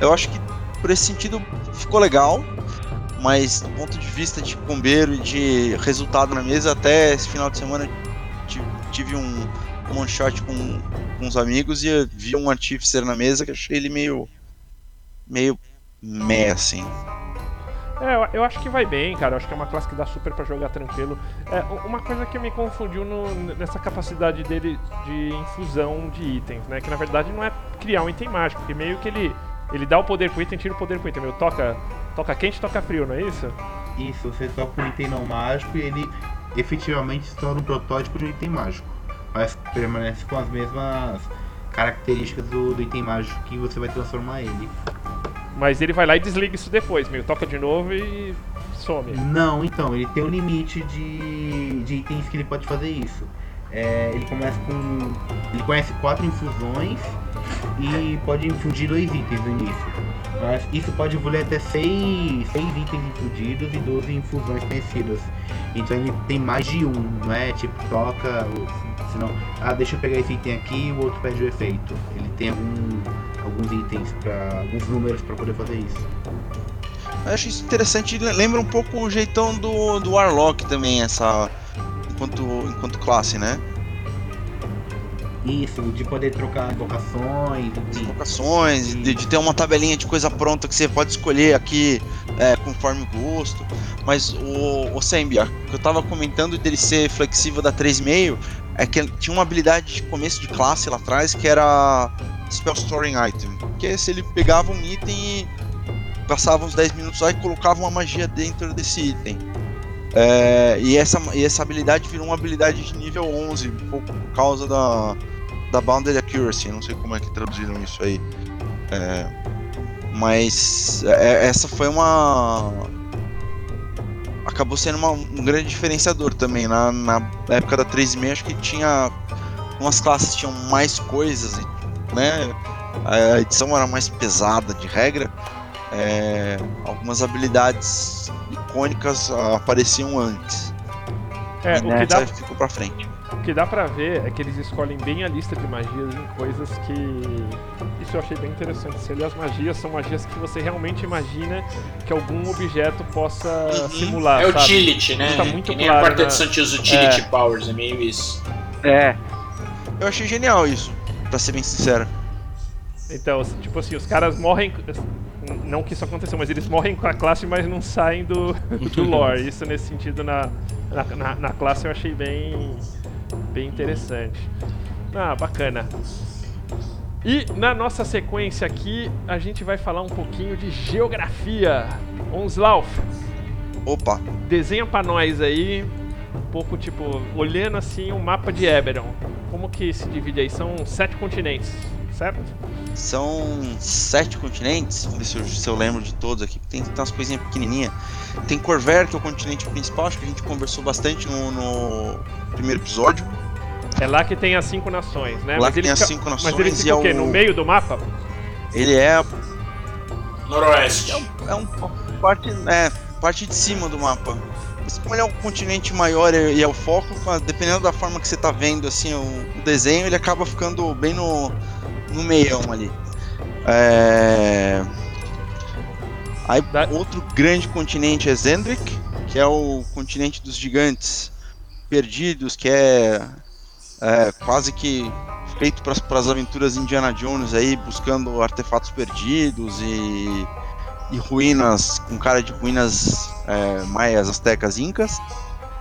eu acho que por esse sentido ficou legal, mas do ponto de vista de bombeiro e de resultado na mesa, até esse final de semana tive, um one shot com, com uns amigos e vi um artificer na mesa que achei ele meio. meio meh assim. É, eu, eu acho que vai bem, cara. Eu acho que é uma classe que dá super pra jogar tranquilo. É, uma coisa que me confundiu no- nessa capacidade dele de infusão de itens, né? Que na verdade não é criar um item mágico, que meio que ele, ele dá o poder pro item, tira o poder pro item. Meu, toca, toca quente, toca frio, não é isso? Isso, você toca um item não mágico e ele efetivamente se torna um protótipo de um item mágico. Mas permanece com as mesmas características do, do item mágico que você vai transformar ele. Mas ele vai lá e desliga isso depois, meio, toca de novo e some. Não, então, ele tem um limite de, de itens que ele pode fazer isso. É, ele começa com. Ele conhece quatro infusões e pode infundir dois itens no início. Mas isso pode evoluir até seis, seis itens infundidos e 12 infusões conhecidas. Então ele tem mais de um, não é tipo troca, ou- senão, ah, deixa eu pegar esse item aqui e o outro perde o efeito. Ele tem algum, alguns itens, pra, alguns números para poder fazer isso. Eu acho isso interessante, le- lembra um pouco o jeitão do, do Warlock também, essa. enquanto, enquanto classe, né? Isso, de poder trocar invocações, enfim. Invocações, de, de ter uma tabelinha de coisa pronta que você pode escolher aqui é, conforme o gosto. Mas o, o Sembia, que eu tava comentando dele ser flexível da 3,5 é que tinha uma habilidade de começo de classe lá atrás que era Spell Storing Item. Que é se ele pegava um item e passava uns 10 minutos lá e colocava uma magia dentro desse item. É, e, essa, e essa habilidade virou uma habilidade de nível 11, um pouco por causa da, da Bounded Accuracy, não sei como é que traduziram isso aí. É, mas é, essa foi uma. Acabou sendo uma- um grande diferenciador também. Na, na época da 3,5 acho que tinha. Umas classes tinham mais coisas, né? A edição era mais pesada de regra. é, algumas habilidades icônicas apareciam antes. É, e o que, dá, ficou pra frente. O que dá pra ver é que eles escolhem bem a lista de magias em coisas que. Isso eu achei bem interessante. Se as magias são magias que você realmente imagina que algum objeto possa Uhum. simular. É sabe? utility, né? Isso tá muito que nem claro a quarta na- edição tinha os utility É. powers, é meio isso. É. Eu achei genial isso, pra ser bem sincero. Então, tipo assim, os caras morrem. Não que isso aconteceu, mas eles morrem com a classe, mas não saem do, do lore. Isso nesse sentido na, na, na- na classe eu achei bem, bem interessante. Ah, bacana. E na nossa sequência aqui, a gente vai falar um pouquinho de geografia. Onslauf, Opa, desenha pra nós aí, um pouco tipo, olhando assim o mapa de Eberron. Como que se divide aí? São sete continentes, certo? São sete continentes. Vamos ver se eu, se eu lembro de todos aqui. Tem, tem umas coisinhas pequenininhas. Tem Corver, que é o continente principal. Acho que a gente conversou bastante no, no primeiro episódio. É lá que tem as cinco nações, né? Lá mas que ele tem as fica- cinco Mas nações ele e fica é o quê? No meio do mapa? Ele é, Noroeste. é um parte, é, parte de cima do mapa. Mas como ele é um continente maior e é o foco, dependendo da forma que você tá vendo assim, o, o desenho, ele acaba ficando bem no, no meião ali. É... Aí Da- outro grande continente é Zendrick, que é o continente dos gigantes perdidos, que é, é quase que feito para as aventuras Indiana Jones aí, buscando artefatos perdidos e, e ruínas, com cara de ruínas é, maias, astecas, incas.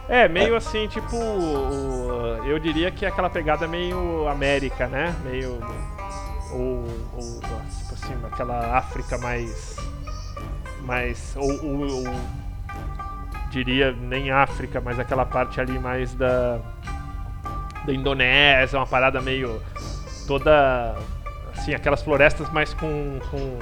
É, meio assim, tipo. eu diria que é aquela pegada meio América, né? Meio. Ou. ou tipo assim, aquela África mais. Mais. Ou. ou- ou- diria nem África, mas aquela parte ali mais da. Da Indonésia, uma parada meio. Toda. Assim, aquelas florestas mais com. com,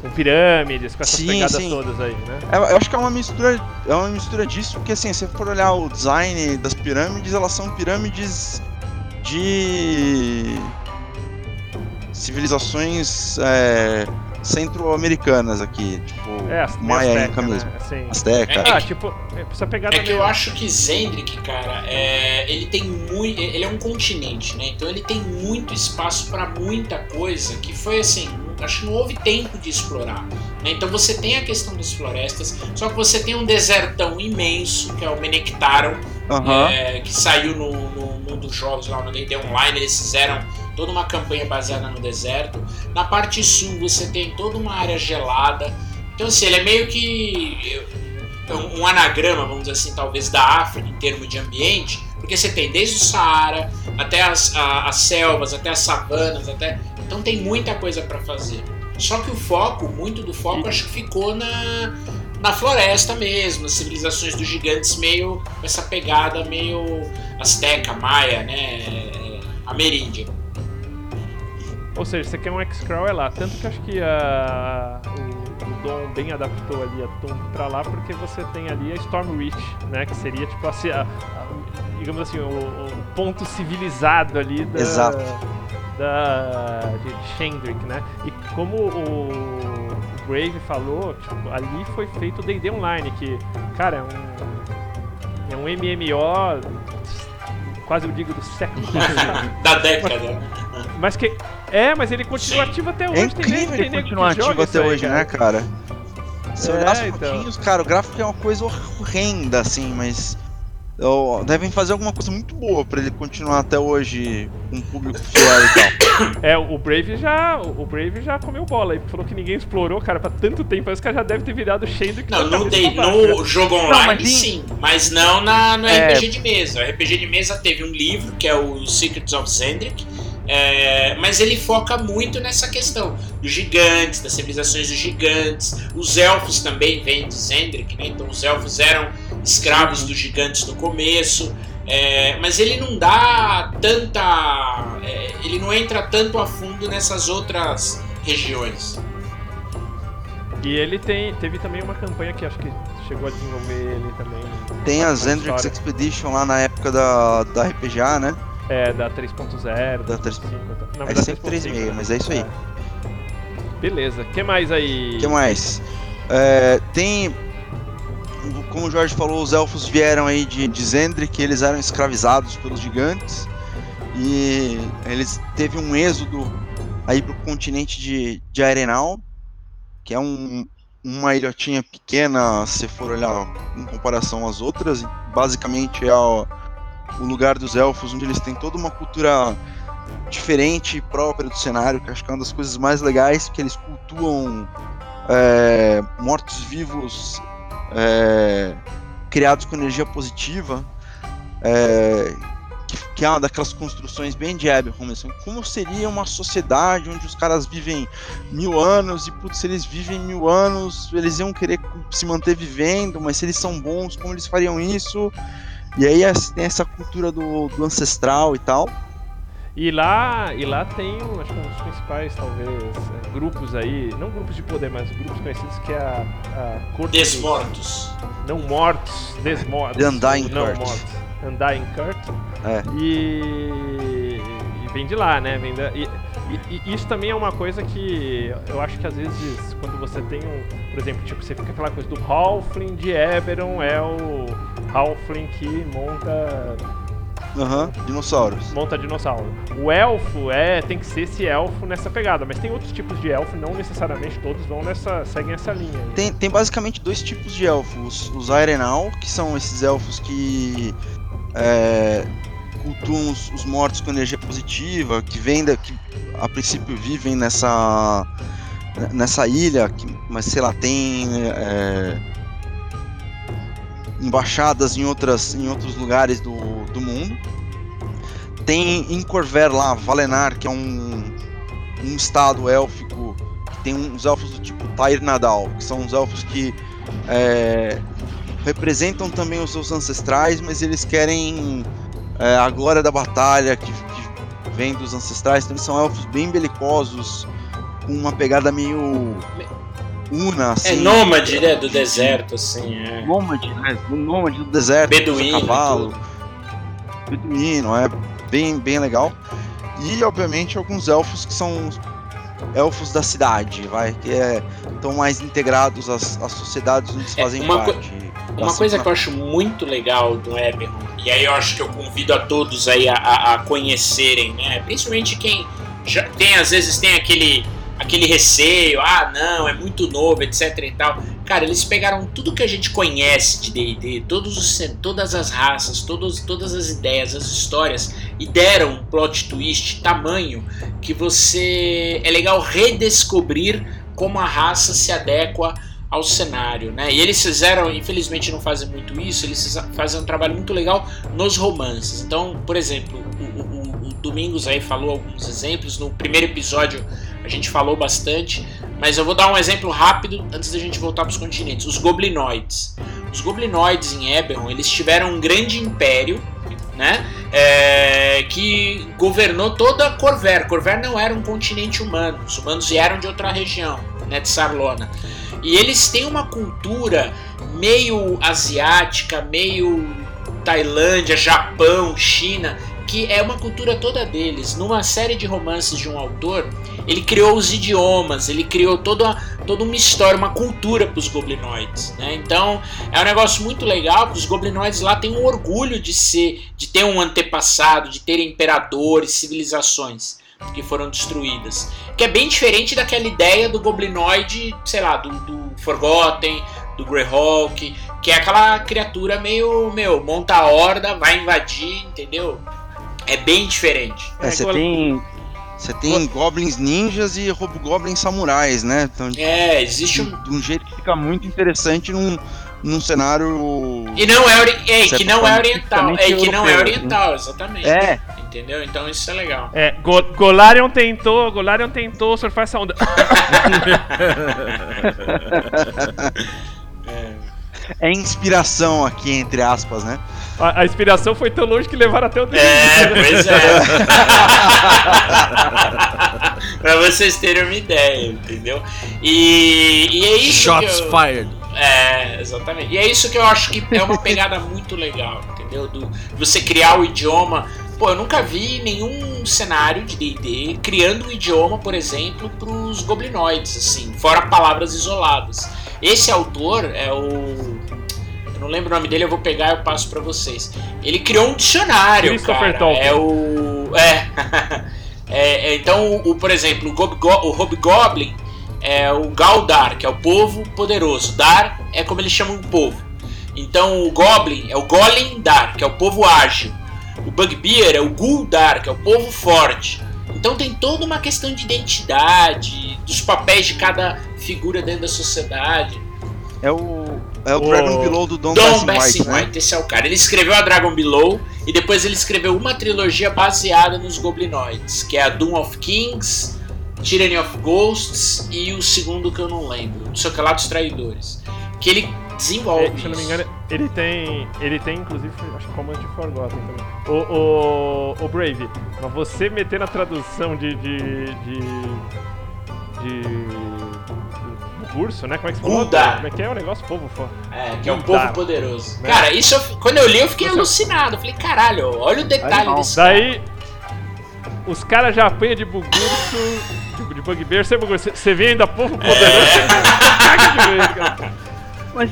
com pirâmides, com essas Sim, pegadas sim. todas aí, né? É, eu acho que é uma mistura, é uma mistura disso, porque assim, se você for olhar o design das pirâmides, elas são pirâmides de civilizações é, centro-americanas aqui, tipo É, Maia Azteca, Inca né? mesmo, Assim. Azteca. Ah, tipo, essa pegada É que eu acho que Zendrick, cara, é, ele tem muito. Ele é um continente, né? Então ele tem muito espaço pra muita coisa que foi assim. acho que não houve tempo de explorar. Né? Então você tem a questão das florestas, só que você tem um desertão imenso, que é o Menectaron, é, que saiu no, no, num dos jogos lá no D&D Online, eles fizeram toda uma campanha baseada no deserto. Na parte sul você tem toda uma área gelada. Então assim, ele é meio que um anagrama, vamos dizer assim, talvez da África em termos de ambiente, porque você tem desde o Saara até as, a- as selvas, até as savanas, até então tem muita coisa para fazer. Só que o foco, muito do foco, acho que ficou na, na floresta mesmo, as civilizações dos gigantes meio com essa pegada meio asteca, maia, né, ameríndia. Ou seja, você quer um X-Crawl é lá. Tanto que acho que a, o, Dom bem adaptou ali a Tomb pra lá, porque você tem ali a Storm Reach, né? Que seria tipo assim, a- a- digamos assim, o, o ponto civilizado ali da. Exato. Da, de Shendrick, né? E como o, o Brave falou, tipo, ali foi feito o D&D Online, que, cara, é um, é um MMO, quase eu digo do século passado. da década. Mas que. É, mas ele continua Sim. ativo até hoje. É tem incrível tem ele continuar ativo até aí, hoje, né, cara? Se É, olhar as então. cara, o gráfico é uma coisa horrenda, assim, mas. Devem fazer alguma coisa muito boa pra ele continuar até hoje com um público fiel e tal. É, o Brave já. O Brave já comeu bola aí. Falou que ninguém explorou, cara, pra tanto tempo. Aí os caras já devem ter virado cheio do que Não, tá no, no jogo online mas tem- sim, mas não na, no É. RPG de mesa. O RPG de mesa teve um livro que é o Secrets of Zendrick, é, mas ele foca muito nessa questão dos gigantes, das civilizações dos gigantes. Os elfos também vêm de Zendrick, né? Então os elfos eram escravos dos gigantes no começo. é, mas ele não dá tanta. é, ele não entra tanto a fundo nessas outras regiões. E ele tem, teve também uma campanha que acho que chegou a desenvolver ele também. Tem a Zendrix. Expedition lá na época da, da RPGA, né? É, da 3.0. Da 3.0. 3.5, Na É verdade, sempre 3.5, 3.5, né? mas é isso aí. É. Beleza, o que mais aí? O que mais? É, tem. Como o Jorge falou, os elfos vieram aí de, de Zendrick, eles eram escravizados pelos gigantes. E eles teve um êxodo aí pro continente de, de Arenal, que é um, uma ilhotinha pequena, se for olhar em comparação às outras. Basicamente é o, o lugar dos elfos, onde eles têm toda uma cultura diferente e própria do cenário, que acho que é uma das coisas mais legais, que eles cultuam é, mortos-vivos é, criados com energia positiva, é, que, que é uma daquelas construções bem de Aberham, assim, como seria uma sociedade onde os caras vivem mil anos e, putz, se eles vivem mil anos, eles iam querer se manter vivendo, mas se eles são bons, como eles fariam isso? E aí assim, tem essa cultura do, do ancestral e tal. E lá, e lá tem, um, acho que um dos principais, talvez, é, grupos aí, não grupos de poder, mas grupos conhecidos que é a, a Corte dos Desmortos. Não mortos, desmortos. The Undying não Court. mortos. Undying Court. É. E, e vem de lá, né? Vem da, e, e- e isso também é uma coisa que eu acho que às vezes quando você tem um, por exemplo, tipo, você fica aquela coisa do Halfling de Eberron é o Halfling que monta Aham, dinossauros. monta dinossauro. O elfo é tem que ser esse elfo nessa pegada, mas tem outros tipos de elfo, não necessariamente todos vão nessa seguem essa linha. aí. Tem, tem basicamente dois tipos de elfos. Os Arenal, que são esses elfos que é, cultuam os, os mortos com energia positiva, que vêm da, que a princípio vivem nessa nessa ilha, que, mas sei lá, tem é, embaixadas em, outras, em outros lugares do, do mundo. Tem em Corver lá, Valenar, que é um, um estado élfico que tem uns elfos do tipo Tair Nadal, que são uns elfos que é, representam também os seus ancestrais, mas eles querem é, a glória da batalha que, que vem dos ancestrais. Então eles são elfos bem belicosos, com uma pegada meio una, É assim. nômade, né? Do deserto, assim. É. Nômade, né? Nômade do deserto, Beduíno, cavalo, beduíno, é bem, bem legal. E obviamente alguns elfos que são elfos da cidade, vai, que é, estão mais integrados às, às sociedades onde eles É, fazem uma co- parte. Uma coisa que eu acho muito legal do Eberron, e aí eu acho que eu convido a todos aí a, a- a conhecerem, né? Principalmente quem já tem, às vezes tem aquele, aquele receio, ah, não, é muito novo, etc e tal. Cara, eles pegaram tudo que a gente conhece de D&D, todos os, todas as raças, todos, todas as ideias, as histórias, e deram um plot twist tamanho que você é legal redescobrir como a raça se adequa ao cenário, né? E eles fizeram, infelizmente não fazem muito isso, eles fazem um trabalho muito legal nos romances. Então, por exemplo, o, o, o Domingos aí falou alguns exemplos, no primeiro episódio a gente falou bastante, mas eu vou dar um exemplo rápido antes da gente voltar para os continentes. Os goblinoides. Os goblinoides em Eberron, eles tiveram um grande império, né? É, que governou toda a Corver. Corver não era um continente humano, os humanos vieram de outra região, né, de Sarlona. E eles têm uma cultura meio asiática, meio Tailândia, Japão, China, que é uma cultura toda deles. Numa série de romances de um autor, ele criou os idiomas, ele criou toda, toda uma história, uma cultura para os goblinoides. Né? Então é um negócio muito legal, porque os goblinoides lá têm um orgulho de ser, de ter um antepassado, de terem imperadores, civilizações que foram destruídas. Que é bem diferente daquela ideia do goblinoide, sei lá, do, do Forgotten, do Greyhawk, que é aquela criatura meio, meu, monta a horda, vai invadir, entendeu? É bem diferente. É, você tem. Você tem goblins ninjas e goblins samurais, né? Então, é, existe um. De um jeito que fica muito interessante num, num cenário. E não é, ori... é que não é oriental. É que não é oriental, exatamente. É, entendeu? Então isso é legal. É, Go Golarion tentou, Golarion tentou surfar essa onda. é. inspiração aqui, entre aspas, né? A, a, inspiração foi tão longe que levaram até o dedo. É, pois é. pra vocês terem uma ideia, entendeu? E, e é isso. Shots eu... fired. É, exatamente. E é isso que eu acho que é uma pegada muito legal, entendeu? Do, você criar o idioma Pô, eu nunca vi nenhum cenário de D&D criando um idioma, por exemplo, para os goblinoides, assim, fora palavras isoladas. Esse autor é o não lembro o nome dele, eu vou pegar e eu passo para vocês. Ele criou um dicionário, cara. Tolkien. É o é. é, é então, o, por exemplo, o, Gob, o Hobgoblin é o Galdar, que é o povo poderoso. Dar é como eles chamam o povo. Então, o Goblin é o Golem Dar, que é o povo ágil. O Bugbear é o Guldar, que é o povo forte. Então tem toda uma questão de identidade, dos papéis de cada figura dentro da sociedade. É o, é o, o Dragon Below do Don, Don White, White, né? esse é o cara. Ele escreveu a Dragon Below e depois ele escreveu uma trilogia baseada nos Goblinoids, que é a Doom of Kings, Tyranny of Ghosts e o segundo que eu não lembro, não sei o que lá dos Traidores. Que ele desenvolve. É, se eu não me engano, ele tem. Ele tem, inclusive, acho que Command Forgotten também. O, o, o Brave, mas você meter na tradução de. de. de. de urso, né? Como é que você falou? Como é que é o negócio? Povo É, que é um povo poderoso. Né? Cara, isso eu, quando eu li eu fiquei alucinado. Eu falei, caralho, olha o detalhe desse Daí, os caras já apanham de bugurso, de, de bugbear, você, você vê ainda povo poderoso, é. Mas,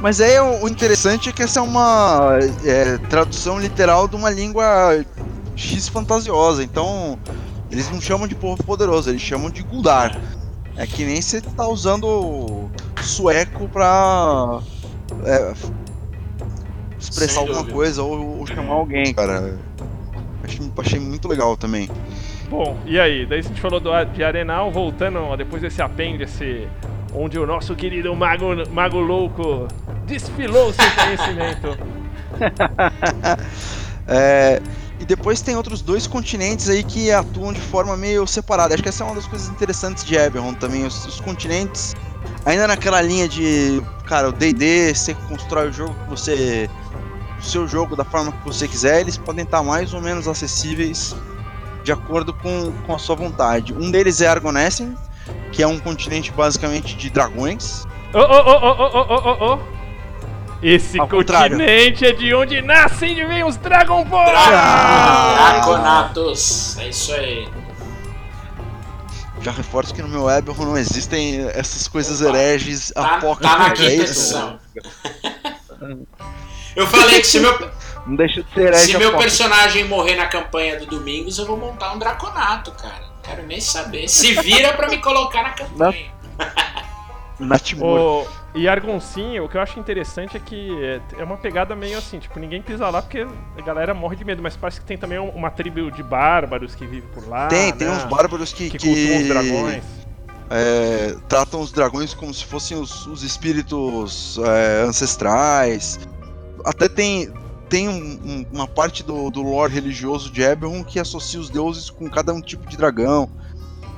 mas aí o interessante é que essa é uma é, tradução literal de uma língua X fantasiosa. Então, eles não chamam de povo poderoso, eles chamam de Guldar. É que nem você tá usando sueco pra é, expressar alguma coisa ou, ou, chamar alguém, cara. Achei, achei muito legal também. Bom, e aí? Daí a gente falou do, de Arenal, voltando depois desse apêndice onde o nosso querido Mago, Mago Louco desfilou seu conhecimento. é, e depois tem outros dois continentes aí que atuam de forma meio separada. Acho que essa é uma das coisas interessantes de Eberron também. Os, os continentes, ainda naquela linha de, cara, o D&D, você constrói o jogo que você... O seu jogo da forma que você quiser, eles podem estar mais ou menos acessíveis de acordo com, com a sua vontade. Um deles é Argonessen, que é um continente basicamente de dragões. Oh, oh, oh, oh, oh, oh, oh. Esse Ao continente contrário. é de onde nascem e vem os Dragon Ball! Dra Draconatos! É isso aí. Já reforço que no meu web não existem essas coisas Opa. hereges tá, apócrifas. Tá na quinta é edição. Eu falei que se meu, não deixa de ser herege se meu personagem morrer na campanha do Domingos, eu vou montar um Draconato, cara. Quero nem saber. Se vira pra me colocar na campanha. Na Timor. O, e Argoncinho, o que eu acho interessante é que é- uma pegada meio assim, tipo, ninguém pisa lá porque a galera morre de medo, mas parece que tem também um- uma tribo de bárbaros que vive por lá. Tem, tem né? uns bárbaros que, que que, cultuam os dragões. é, tratam os dragões como se fossem os, os espíritos é, ancestrais. Até tem, tem um- uma parte do, do lore religioso de Eberron que associa os deuses com cada um tipo de dragão,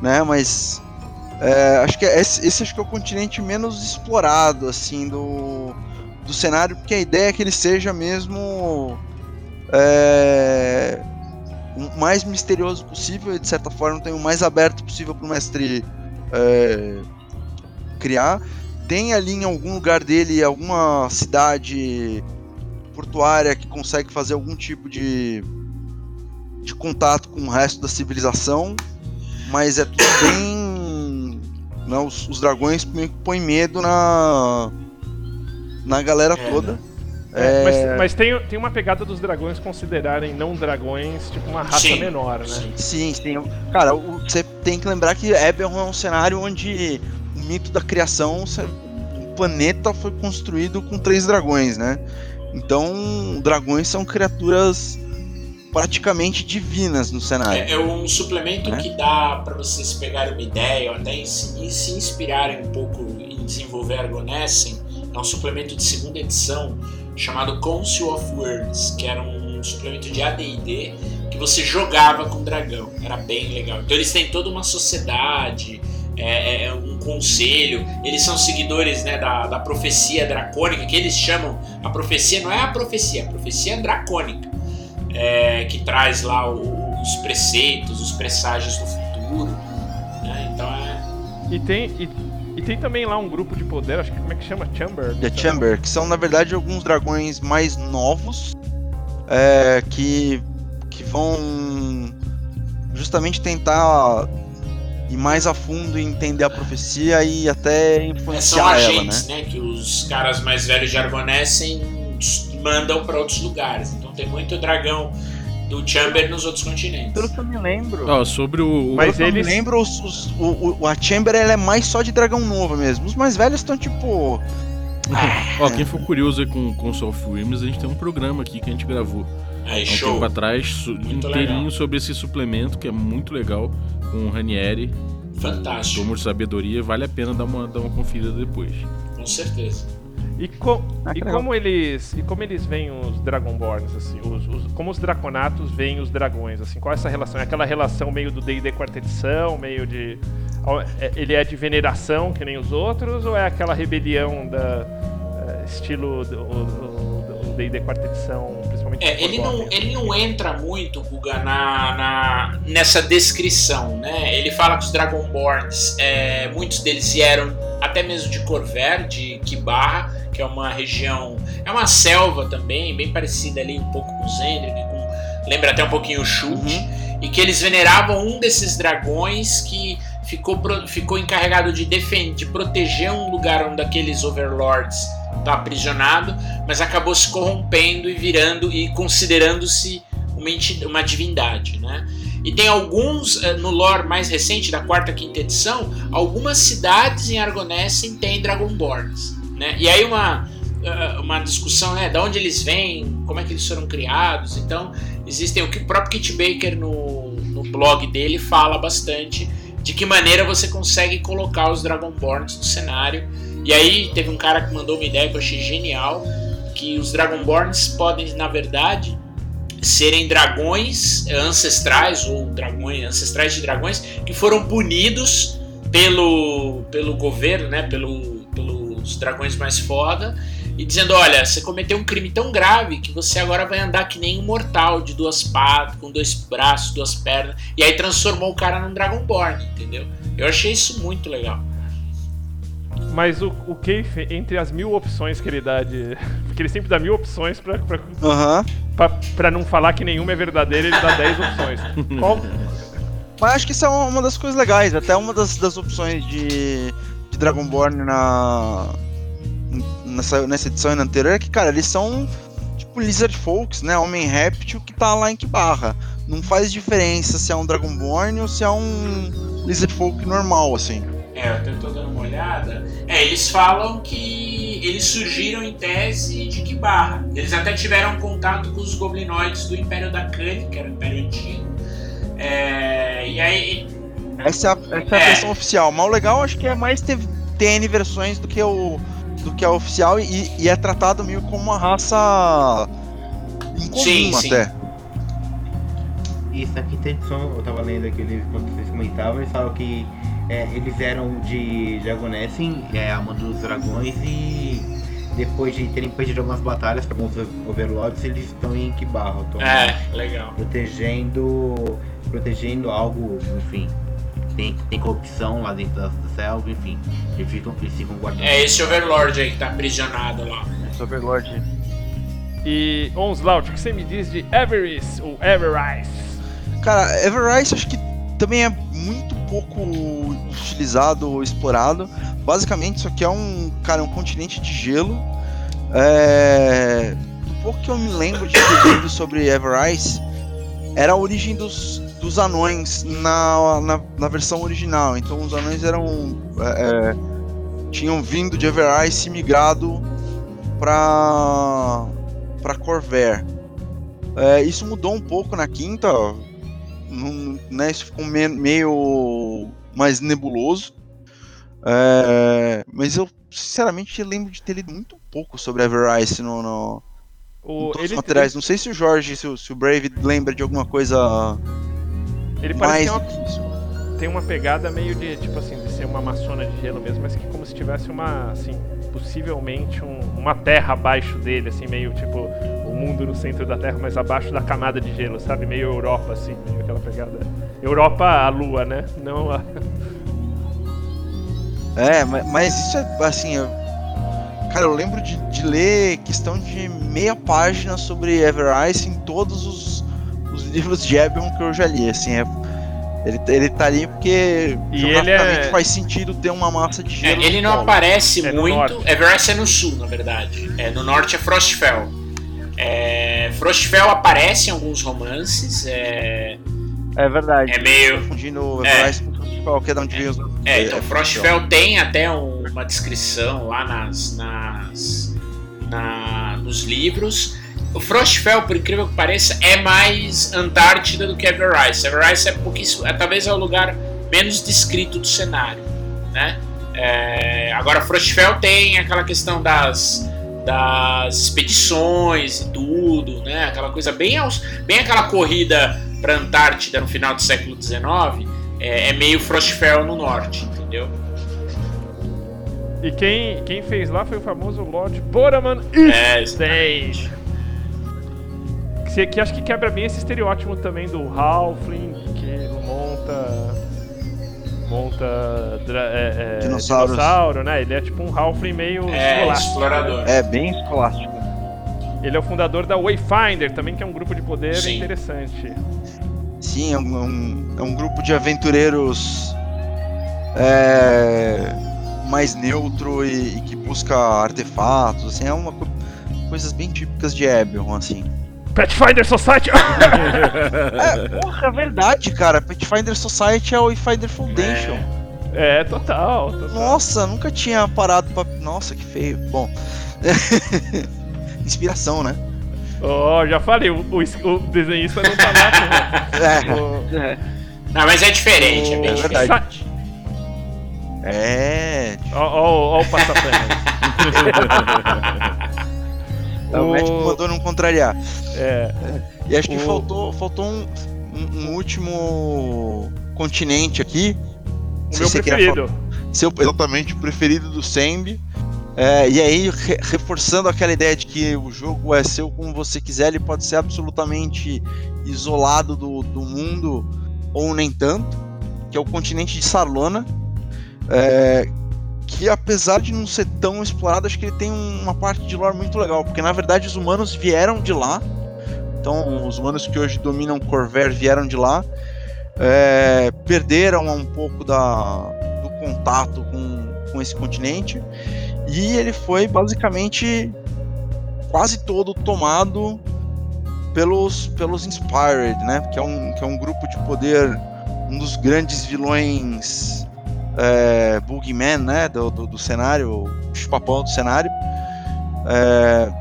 né? Mas é, acho que esse, esse acho que é o continente menos explorado assim do, do cenário, porque a ideia é que ele seja mesmo é, o mais misterioso possível e de certa forma tem o mais aberto possível para o mestre é, criar. Tem ali em algum lugar dele alguma cidade portuária que consegue fazer algum tipo de, de contato com o resto da civilização, mas é tudo bem. Né, os, os dragões meio que põem medo na, na galera É, toda. É, mas É, mas tem, tem uma pegada dos dragões considerarem não dragões, tipo uma raça Sim, menor, né? sim. Sim. Cara, você tem que lembrar que Eberron é um cenário onde o mito da criação, cê- o planeta foi construído com três dragões, né? Então, dragões são criaturas praticamente divinas no cenário. É, é um suplemento Né? que dá pra vocês pegarem uma ideia ou até se, se inspirarem um pouco em desenvolver Argonessen. É um suplemento de segunda edição chamado Council of Words, que era um suplemento de AD&D que você jogava com dragão. Era bem legal. Então eles têm toda uma sociedade, é, é, um conselho. Eles são seguidores né, da, da profecia dracônica, que eles chamam. A profecia não é a profecia, a profecia é dracônica é, que traz lá o- os preceitos, os presságios do futuro. né? Então é. E tem, e, e tem também lá um grupo de poder, acho que como é que chama? Chamber? The Chamber, que são na verdade alguns dragões mais novos é, que, que vão justamente tentar ir mais a fundo em entender a profecia e até é, São influenciar ela, né? agentes, né? Que os caras mais velhos de Argonessen mandam para outros lugares. Tem muito dragão do Chamber nos outros continentes. Pelo que eu me lembro. Sobre o. Mas Pelo que eu eles- me lembro, os, os- o, o- a Chamber ela é mais só de dragão novo mesmo. Os mais velhos estão tipo. Ó, quem for curioso aí com, com Soft Wims, a gente tem um programa aqui que a gente gravou Aí, um show. tempo atrás, Muito inteirinho legal. sobre esse suplemento, que é muito legal, com o Ranieri, Fantástico, Tomo de Sabedoria, vale a pena dar uma, dar uma conferida depois. com certeza. E, co- Ah, que e como eles e como eles veem os Dragonborns assim, os, os- como os Draconatos veem os dragões assim, qual é essa relação? É aquela relação meio do D&D quarta edição, meio de é- ele é de veneração que nem os outros ou é aquela rebelião da é, estilo do- o- D&D quarta edição, principalmente É, do ele não, ele não entra muito, Guga, na, na- nessa descrição, né? Ele fala que os Dragonborns, é, muitos deles vieram até mesmo de Corver, de Kibarra, que é uma região, é uma selva também, bem parecida ali um pouco com Zendrick, com, lembra até um pouquinho o Shult, e que eles veneravam um desses dragões que ficou, ficou encarregado de defender, de proteger um lugar onde aqueles overlords tá aprisionado, mas acabou se corrompendo e virando e considerando-se uma, uma divindade, né? E tem alguns, eh, no lore mais recente, da quarta, quinta edição, algumas cidades em Argonessen têm Dragonborns, né? E aí uma, eh, uma discussão, né, de onde eles vêm, como é que eles foram criados, então existem, o que o próprio Kit Baker no, no blog dele fala bastante de que maneira você consegue colocar os Dragonborns no cenário, e aí teve um cara que mandou uma ideia que eu achei genial, que os Dragonborns podem, na verdade, serem dragões ancestrais ou dragões ancestrais de dragões que foram punidos pelo, pelo governo, né, pelo, pelos dragões mais foda, e dizendo, olha, você cometeu um crime tão grave que você agora vai andar que nem um mortal de duas patas, com dois braços, duas pernas, e aí transformou o cara num Dragonborn, entendeu? Eu achei isso muito legal. Mas o, o Keith, entre as mil opções que ele dá de. Porque ele sempre dá mil opções pra, pra, pra, pra não falar que nenhuma é verdadeira, ele dá 10 opções. Qual, Mas acho que isso é uma uma das coisas legais. Até uma das, das opções de, de Dragonborn na. Nessa, nessa edição anterior é que, cara, eles são tipo Lizard Folks, né? Homem réptil que tá lá em que barra. não faz diferença se é um Dragonborn ou se é um Lizard Folk normal, assim. É, eu tô dando uma olhada. É, eles falam que eles surgiram em tese de que barra. Eles até tiveram contato com os goblinoides do Império da Cani, que era o Império Antigo. É, e aí. Essa é a, essa é a É. versão oficial. Mas o legal acho que é mais ter TN versões do que o do que a oficial e, e é tratado meio como uma raça incomum Sim, sim. até. Isso aqui tem som, eu tava lendo aqui eles, quando vocês comentavam, eles falam que é, eles eram de Dragonessin, é, a mão dos dragões, e depois de terem perdido algumas batalhas para alguns overlords, eles estão em Kibarra, estão É, legal. protegendo, protegendo algo, enfim. Tem, tem corrupção lá dentro da, da selva, enfim. Eles ficam, eles ficam guardando. É esse Overlord aí que tá aprisionado lá. Esse Overlord. E Onslaught, o que você me diz de Everis ou Everise? Cara, Everrise acho que também é muito pouco utilizado ou explorado. Basicamente isso aqui é um, cara, um continente de gelo. É... Do pouco que eu me lembro de ter lido sobre Everrise, era a origem dos, dos anões na, na, na versão original. Então os anões eram. é, é, tinham vindo de Everrise e migrado para para Corvair. É, isso mudou um pouco na quinta, não- né, isso ficou me- meio mais nebuloso. É, mas eu sinceramente lembro de ter lido muito pouco sobre Everrise no, no, O, ele, os materiais. Não sei se o Jorge, se o, se o Brave lembra de alguma coisa ele parece mais que é uma- tem uma pegada meio de, tipo assim, de ser uma maçona de gelo mesmo, mas que como se tivesse uma, assim, possivelmente um- uma terra abaixo dele, assim, meio tipo o mundo no centro da terra, mas abaixo da camada de gelo, sabe? Meio Europa, assim, meio aquela pegada. Europa, a lua, né? Não a... É, ma- mas isso é assim. eu- cara, eu lembro de, de ler questão de meia página sobre Everrise em todos os, os livros de Eberron que eu já li. Assim, é, ele, ele tá ali porque E geograficamente ele é- faz sentido ter uma massa de É, gelo. ele no não polo. aparece É no muito. norte. Everest é no sul, na verdade. É, no norte é Frostfell. É, Frostfell aparece em alguns romances. É, É verdade. é meio. Confundindo É. Frostfell, que é de onde veio os. É, então Frostfell tem até um- uma descrição lá nas, nas na- nos livros. O Frostfell, por incrível que pareça, é mais Antártida do que Everrise. Everrise é pouquíssimo, é, talvez é o lugar menos descrito do cenário, né? É, agora Frostfell tem aquela questão das das expedições e tudo, né? Aquela coisa bem aos, bem aquela corrida para Antártida no final do século XIX é, é meio Frostfell no norte, entendeu? E quem, quem fez lá foi o famoso Lord Boraman É, Eastday. Que, se- que acho que quebra bem esse estereótipo também do Halfling, que monta. monta. dra- é, é, dinossauro, né? Ele é tipo um Halfling meio é escolástico. explorador. É, bem escolástico. Ele é o fundador da Wayfinder, também, que é um grupo de poder Sim. interessante. Sim, é um, é um- é um grupo de aventureiros é, mais neutro e, e que busca artefatos, assim, é uma co- coisas bem típicas de Eberron, assim. Pathfinder Society! É, porra, é verdade, cara. Pathfinder Society é o Pathfinder Foundation. é, total, total. Nossa, nunca tinha parado pra. Nossa, que feio. Bom. Inspiração, né? Oh, já falei, o, o, o desenhista não tá lá. É. É. Não, mas é diferente, é bem É diferente. verdade. é. Ó, ó, ó o passapano. O médico mandou não contrariar. É, E acho que O- faltou, faltou um, um- um último continente aqui. o Se meu preferido. Seu exatamente o preferido do Sembi. É, e aí, re- reforçando aquela ideia de que o jogo é seu como você quiser, ele pode ser absolutamente isolado do, do mundo, ou nem tanto, que é o continente de Sarlona. É, que apesar de não ser tão explorado, acho que ele tem um- uma parte de lore muito legal, porque na verdade os humanos vieram de lá. Então, os humanos que hoje dominam Corvair vieram de lá. é, perderam um pouco da, do contato com, com esse continente. E ele foi basicamente quase todo tomado pelos, pelos Inspired, né? Que é, um, que é um grupo de poder, um dos grandes vilões é, Boogeyman, né? Do, do, do cenário, o papão do cenário. É,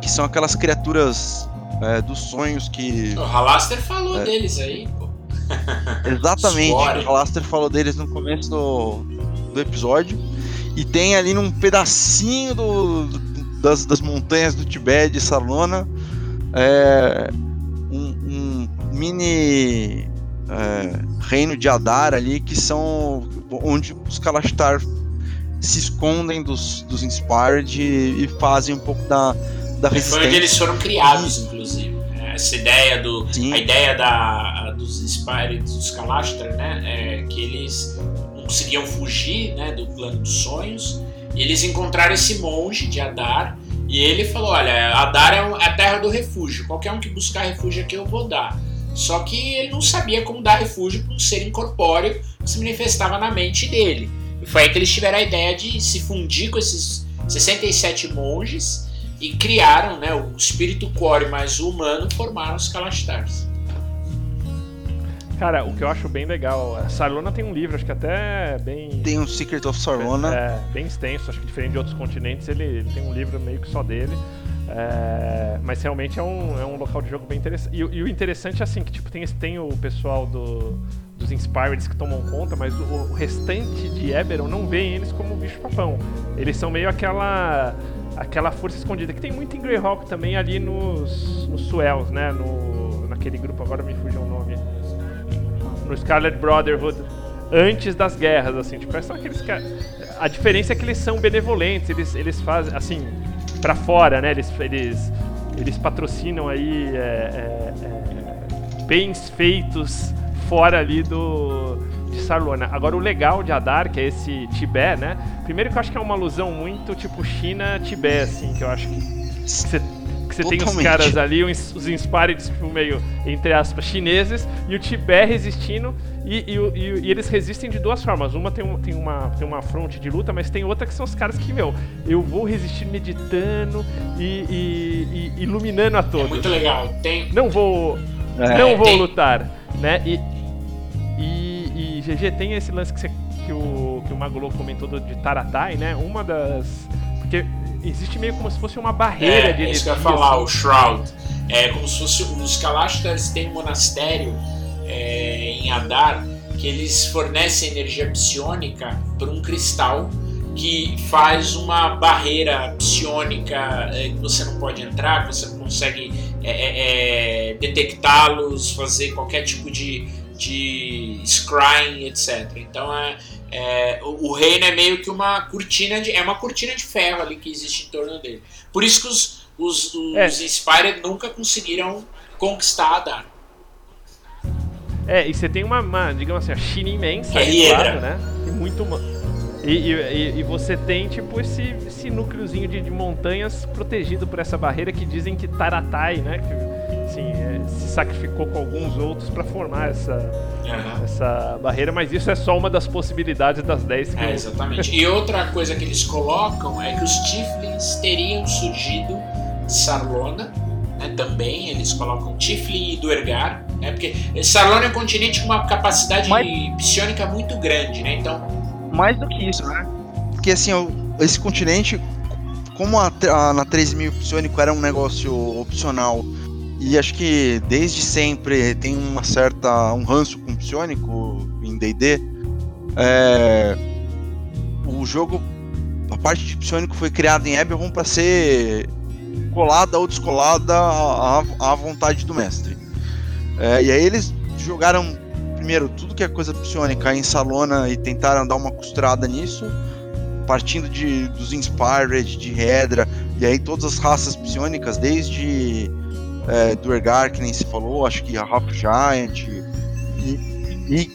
que são aquelas criaturas é, dos sonhos que. O Halaster falou deles aí, pô. Exatamente, Suore. o Halaster falou deles no começo do, do episódio. E tem ali num pedacinho do, das, das montanhas do Tibete de Salona é, um, um mini é, reino de Adar ali que são onde os Kalashtar se escondem dos, dos Inspired e, e fazem um pouco da, da Foi resistência. onde eles foram criados, inclusive. Essa ideia do. Sim. A ideia da, dos Inspired, dos Kalashtar, né? É que eles conseguiam fugir né, do plano dos sonhos. E eles encontraram esse monge de Adar. E ele falou: Olha, Adar é é a terra do refúgio. Qualquer um que buscar refúgio aqui eu vou dar. Só que ele não sabia como dar refúgio para um ser incorpóreo que se manifestava na mente dele. E foi aí que eles tiveram a ideia de se fundir com esses 67 monges e criaram, né, o espírito core mais o humano formaram os Kalastars. Cara, o que eu acho bem legal, a Sarlona tem um livro, acho que até bem. Tem o Secret of Sarlona. É, bem extenso, acho que diferente de outros continentes, ele, ele tem um livro meio que só dele. É, mas realmente é um, é um local de jogo bem interessante. E, o- e o interessante é assim, que tipo, tem, tem o pessoal do, dos Inspireds que tomam conta, mas o, o restante de Eberron não vê eles como bicho papão. Eles são meio aquela aquela força escondida, que tem muito em Greyhawk também ali nos, nos Suels, né? No, naquele grupo, agora me fugiu o nome. No Scarlet Brotherhood antes das guerras, assim, tipo, são aqueles caras. A diferença é que eles são benevolentes, eles, eles fazem, assim, pra fora, né? Eles, eles, eles patrocinam aí é, é, é, bens feitos fora ali do de Sarlona. Agora o legal de Adar, que é esse Tibé, né? Primeiro que eu acho que é uma alusão muito tipo China-Tibé, assim, que eu acho que que você você tem os Totalmente. caras ali, os, os tipo, meio, entre aspas, chineses, e o Tibé resistindo, e, e, e- e eles resistem de duas formas. Uma tem, um- tem, uma, tem uma fronte de luta, mas tem outra que são os caras que, meu, eu vou resistir meditando e, e- e iluminando a É todos. muito legal. Tem, Não vou, É, não vou tem- lutar, né? E, e, e, GG, tem esse lance que, você, que, o, que o comentou do- de Taratai, né? Uma das... Porque existe meio como se fosse uma barreira de é, é isso que eu ia energia, falar, assim. o Shroud. É como se fosse. Os Kalastars têm um monastério é, em Adar que eles fornecem energia psionica para um cristal que faz uma barreira psionica é, que você não pode entrar, que você não consegue é, é, é, detectá-los, fazer qualquer tipo de, de scrying, etc. Então é, é, o, o reino é meio que uma cortina de. É uma cortina de ferro ali que existe em torno dele. Por isso que os, os, os É. Inspired nunca conseguiram conquistar Adar. É, e você tem uma, uma, digamos assim, a China imensa é lado, né? E muito. E, e, e- e você tem, tipo, esse, esse núcleozinho de, de montanhas protegido por essa barreira que dizem que Taratai, né? Que, assim, é, se sacrificou com alguns outros pra formar essa, Aham. essa barreira, mas isso é só uma das possibilidades das 10 que É, exatamente. E outra coisa que eles colocam é que os Tiflins teriam surgido de Sarlona, né, também. Eles colocam Tiflin e Duergar, né, porque Sarlona é um continente com uma capacidade Mas- psionica muito grande, né? Então, Mais do que isso, né? Porque assim, esse continente, como a, a- na 3000 psionico era um negócio opcional, e acho que desde sempre tem uma certa. um ranço com psionico em DD, é, o jogo. A parte de psionico foi criada em Eberron para ser colada ou descolada à, à- vontade do mestre. É, e aí eles jogaram primeiro tudo que é coisa psionica em Salona e tentaram dar uma costurada nisso, partindo de dos Inspired, de Hedra, e aí todas as raças psionicas, desde é, Duergar, que nem se falou, acho que a Half Giant, e, e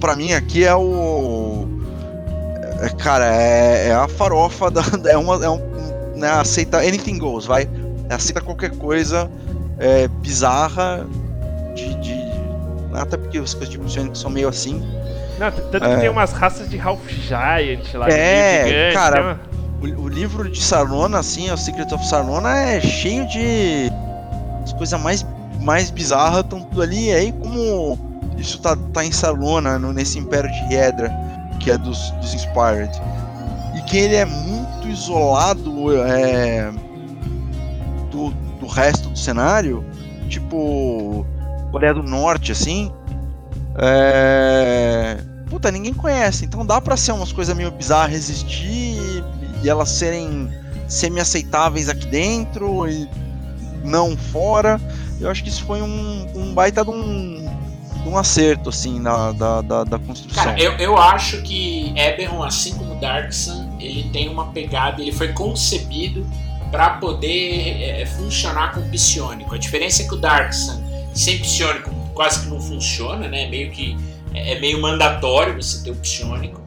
para mim aqui é o. é, cara, é, é a farofa da. É uma. É um, né, aceita anything goes, vai. Aceita qualquer coisa é, bizarra de, de- Até porque as coisas de psionico são meio assim. Não, tanto É. que tem umas raças de Half Giant lá. É, gigante, cara, uma- O, o livro de Sarlona, assim, o Secret of Sarlona, é cheio de coisas mais, mais bizarras estão tudo ali. E aí, como isso tá, tá em Salona, no, nesse Império de Hiedra, que é dos, dos Inspired, e que ele é muito isolado é, do, do resto do cenário, tipo Coreia do Norte, assim. É... Puta, ninguém conhece, então dá pra ser umas coisas meio bizarras existir e elas serem semi-aceitáveis aqui dentro e não fora. Eu acho que isso foi um, um baita de um, de um acerto, assim, na, da, da, da construção. Cara, eu, eu acho que Eberron, assim como Darksun, ele tem uma pegada, ele foi concebido para poder é, funcionar com psionico. A diferença é que o Darksun, sem psionico, quase que não funciona, né? Meio que é meio mandatório você ter o psionico.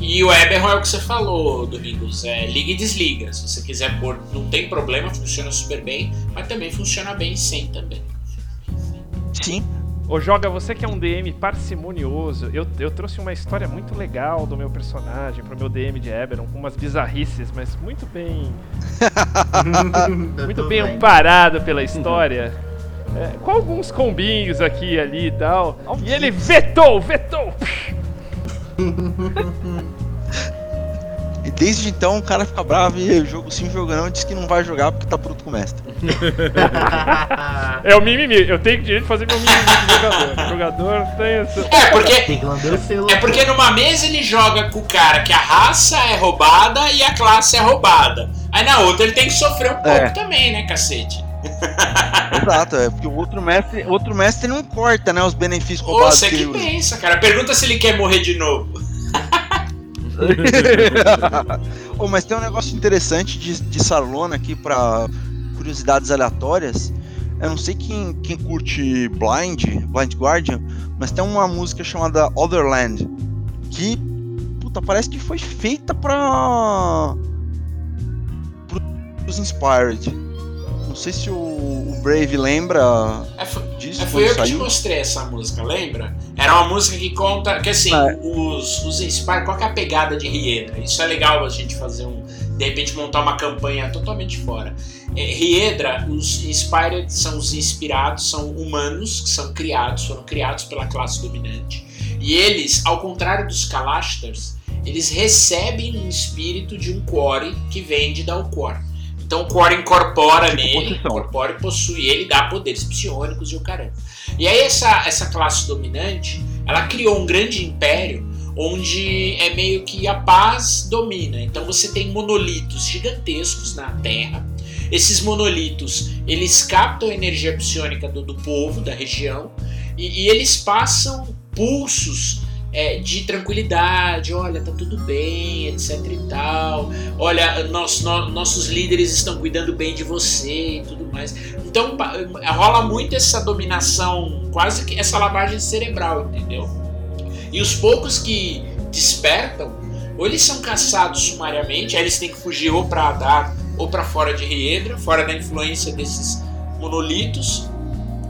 E o Eberron é o que você falou, Domingos, é liga e desliga. Se você quiser pôr, não tem problema, funciona super bem, mas também funciona bem sem também. Sim. Ô Joga, você que é um DM parcimonioso, eu, eu trouxe uma história muito legal do meu personagem pro meu DM de Eberron, com umas bizarrices, mas muito bem. muito bem amparado pela história. É, com alguns combinhos aqui e ali e tal. E ele vetou, vetou! E desde então o cara fica bravo e jogo sim jogando e diz que não vai jogar porque tá bruto com o mestre. é o mimimi, eu tenho direito de fazer meu mimimi de jogador. O jogador tem essa. É, porque. É porque numa mesa ele joga com o cara que a raça é roubada e a classe é roubada. Aí na outra ele tem que sofrer um pouco É. também, né, cacete? Exato, é porque o outro mestre, outro mestre não corta, né, os benefícios roubados você que que pensa, cara. Pergunta se ele quer morrer de novo. Ô, mas tem um negócio interessante de, de Sarlona aqui pra curiosidades aleatórias. Eu não sei quem, quem curte Blind, Blind Guardian, mas tem uma música chamada Otherland que, puta, parece que foi feita pra. pros Inspired. Não sei se o, o Brave lembra É, foi, disso é, foi eu que te mostrei essa música, lembra? Era uma música que conta. Que assim, É. os, os Inspire, qual é a pegada de Riedra? Isso é legal a gente fazer um. De repente montar uma campanha totalmente fora. É, Riedra, os Inspired são os inspirados, são humanos que são criados, foram criados pela classe dominante. E eles, ao contrário dos Kalastars, eles recebem um espírito de um Core que vem de Dalcor. Então o Core incorpora nele, possessão. incorpora e possui ele, dá poderes psionicos e o caramba. E aí essa, essa classe dominante, ela criou um grande império onde é meio que a paz domina. Então você tem monolitos gigantescos na Terra. Esses monolitos, eles captam a energia psionica do, do povo, da região, e, e eles passam pulsos é, de tranquilidade, olha, tá tudo bem, etc e tal. Olha, nós, no- nossos líderes estão cuidando bem de você e tudo mais. Então pa- rola muito essa dominação, quase que essa lavagem cerebral, entendeu? E os poucos que despertam, ou eles são caçados sumariamente, aí eles têm que fugir ou pra Adar ou pra fora de Riedra, fora da influência desses monolitos.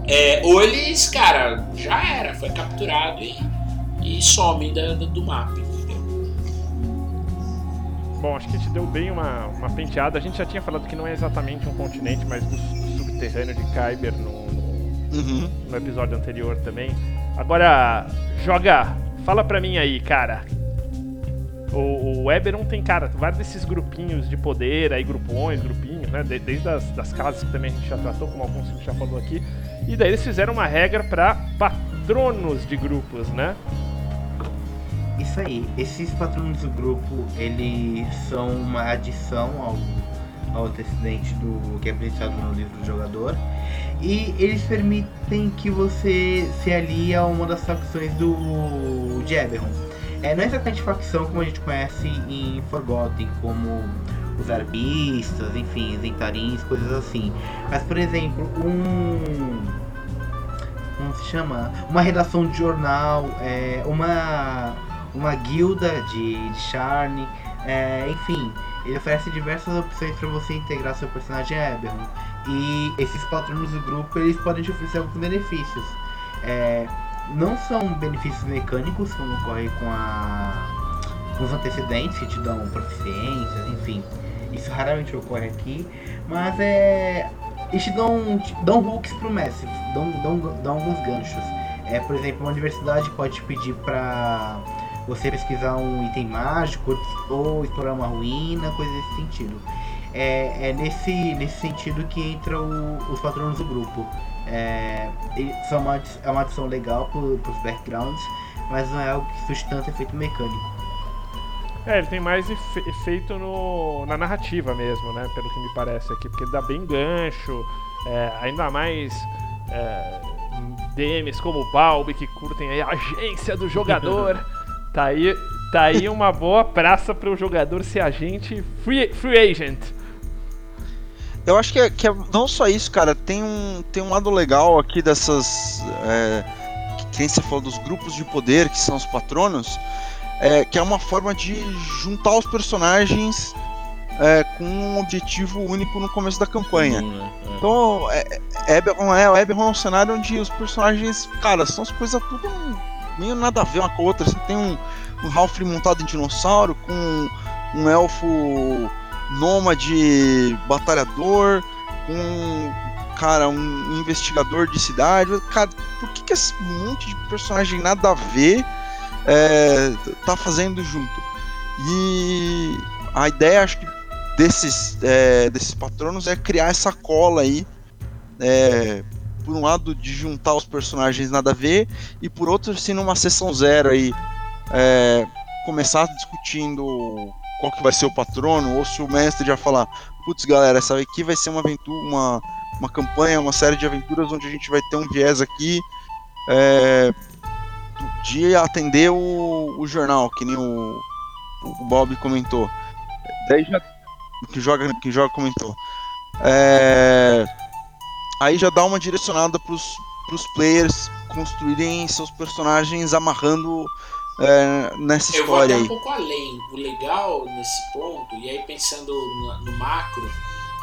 É, ou eles, cara, já era, foi capturado e, e somem da- da- do mapa, entendeu? Bom, acho que te deu bem uma, uma penteada. A gente já tinha falado que não é exatamente um continente, mas do, do subterrâneo de Kyber no, no, Uhum. no episódio anterior também. Agora, joga, fala pra mim aí, cara. O, o Eberron tem, cara, vários desses grupinhos de poder, aí grupões, grupinhos, né? de- Desde as das casas que também a gente já tratou, como alguns que a gente já falou aqui. E daí eles fizeram uma regra pra patronos de grupos, né? Isso aí, esses patronos do grupo, eles são uma adição ao, ao antecedente do que é apresentado no livro do jogador. E eles permitem que você se alie a uma das facções do de. É, não é exatamente facção como a gente conhece em Forgotten, como os arbistas, enfim, zentarins, coisas assim. Mas, por exemplo, um. Como se chama? Uma redação de jornal, é, uma, uma guilda de, de charne, é, enfim. Ele oferece diversas opções para você integrar seu personagem a Eberron. E esses patronos do grupo eles podem te oferecer alguns benefícios. É, não são benefícios mecânicos, como ocorre com, a, com os antecedentes que te dão proficiências, enfim. Isso raramente ocorre aqui, mas é eles te dão, te dão hooks pro mestre, dão, dão, dão alguns ganchos. É, por exemplo, uma universidade pode te pedir pra você pesquisar um item mágico ou explorar uma ruína, coisa desse sentido. É, é nesse, nesse sentido que entra o, os patronos do grupo. É, são uma, é uma adição legal para os backgrounds, mas não é algo que sustenta efeito mecânico. É, ele tem mais efeito no, na narrativa mesmo, né? Pelo que me parece aqui, porque ele dá bem gancho, é, ainda mais é, DMs como o Balbi que curtem a agência do jogador. tá, aí, tá aí uma boa praça para o jogador ser agente free, free agent. Eu acho que é, que é não só isso, cara. Tem um, tem um lado legal aqui dessas. É, quem você falou dos grupos de poder, que são os patronos é, que é uma forma de juntar os personagens é, com um objetivo único no começo da campanha. Hum, é, é. Então, é, é, Eberron é, o Eberron é um cenário onde os personagens, cara, são as coisas tudo meio nada a ver uma com a outra. Você tem um, um Halfling montado em dinossauro, com um elfo nômade batalhador, com cara, um investigador de cidade. Cara, por que, que esse monte de personagem nada a ver é, tá fazendo junto. E a ideia, acho que, desses, é, desses patronos é criar essa cola aí. É, por um lado, de juntar os personagens nada a ver, e por outro, se numa sessão zero aí é, começar discutindo qual que vai ser o patrono, ou se o mestre já falar, putz galera, essa aqui vai ser uma aventura, uma, uma campanha, uma série de aventuras onde a gente vai ter um viés aqui é, de atender o, o jornal, que nem o, o Bob comentou. Daí já. Que joga, que joga comentou. É, aí já dá uma direcionada pros, pros players construírem seus personagens amarrando é, nessa Eu história vou até um pouco além. O legal nesse ponto, e aí pensando no, no macro,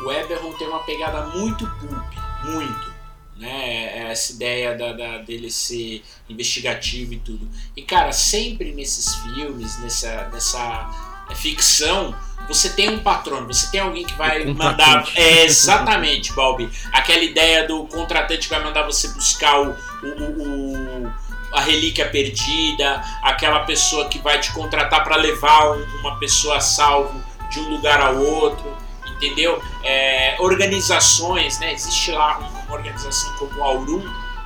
o Eberron tem uma pegada muito pulp, muito né? É essa ideia da, da, dele ser investigativo e tudo. E cara, sempre nesses filmes, nessa, nessa ficção, você tem um patrono, você tem alguém que vai mandar. É, exatamente, Balbi. Aquela ideia do contratante que vai mandar você buscar o, o, o a relíquia perdida, aquela pessoa que vai te contratar para levar uma pessoa a salvo de um lugar a outro, entendeu? É, organizações, né? Existe lá uma organização como o Aurum,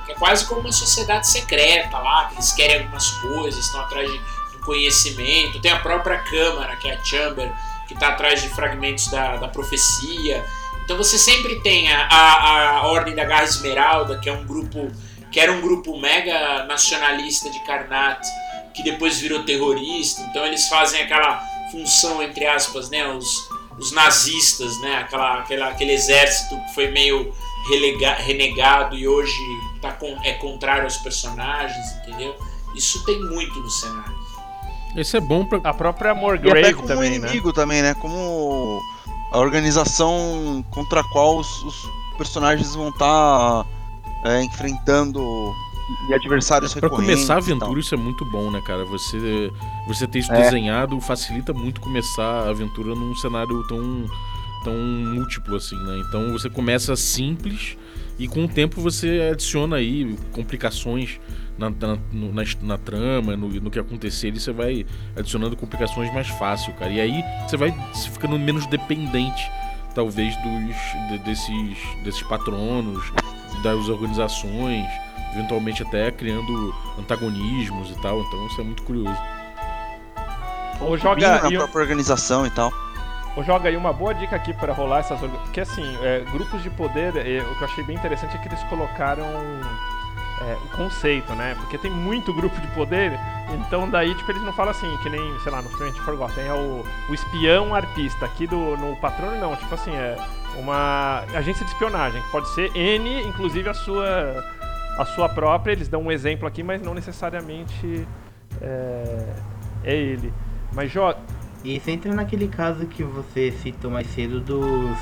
que é quase como uma sociedade secreta lá, que eles querem algumas coisas, estão atrás de, conhecimento. Tem a própria Câmara, que é a Chamber, que está atrás de fragmentos da, da profecia. Então você sempre tem a, a, a Ordem da Garra Esmeralda, que é um grupo que era um grupo mega nacionalista de Karnat, que depois virou terrorista. Então eles fazem aquela função entre aspas, né, os, os nazistas, né, aquela, aquela aquele exército que foi meio relega, renegado e hoje tá com, é contrário aos personagens, entendeu? Isso tem muito no cenário. Isso é bom pra. A própria Morgrave como também, um inimigo né? também, né? Como a organização contra a qual os, os personagens vão estar tá, é, enfrentando e adversários Para começar a aventura isso é muito bom, né, cara? Você você ter isso é. desenhado facilita muito começar a aventura num cenário tão tão múltiplo assim, né? Então você começa simples e com o tempo você adiciona aí complicações na, na, na, na trama, no, no, que acontecer, e você vai adicionando complicações mais fácil, cara. E aí você vai ficando menos dependente, talvez, dos de, desses, desses patronos, das organizações, eventualmente até criando antagonismos e tal. Então isso é muito curioso. Ou joga na própria organização e tal. Ou joga aí uma boa dica aqui para rolar essas porque assim é, grupos de poder é, o que eu achei bem interessante é que eles colocaram é, o conceito né? Porque tem muito grupo de poder então daí tipo eles não falam assim que nem sei lá no French Forgotten é o, o espião arpista aqui do no patrono não. Tipo assim é uma agência de espionagem que pode ser N inclusive a sua a sua própria. Eles dão um exemplo aqui mas não necessariamente é, é ele. Mas joga isso entra naquele caso que você citou mais cedo dos,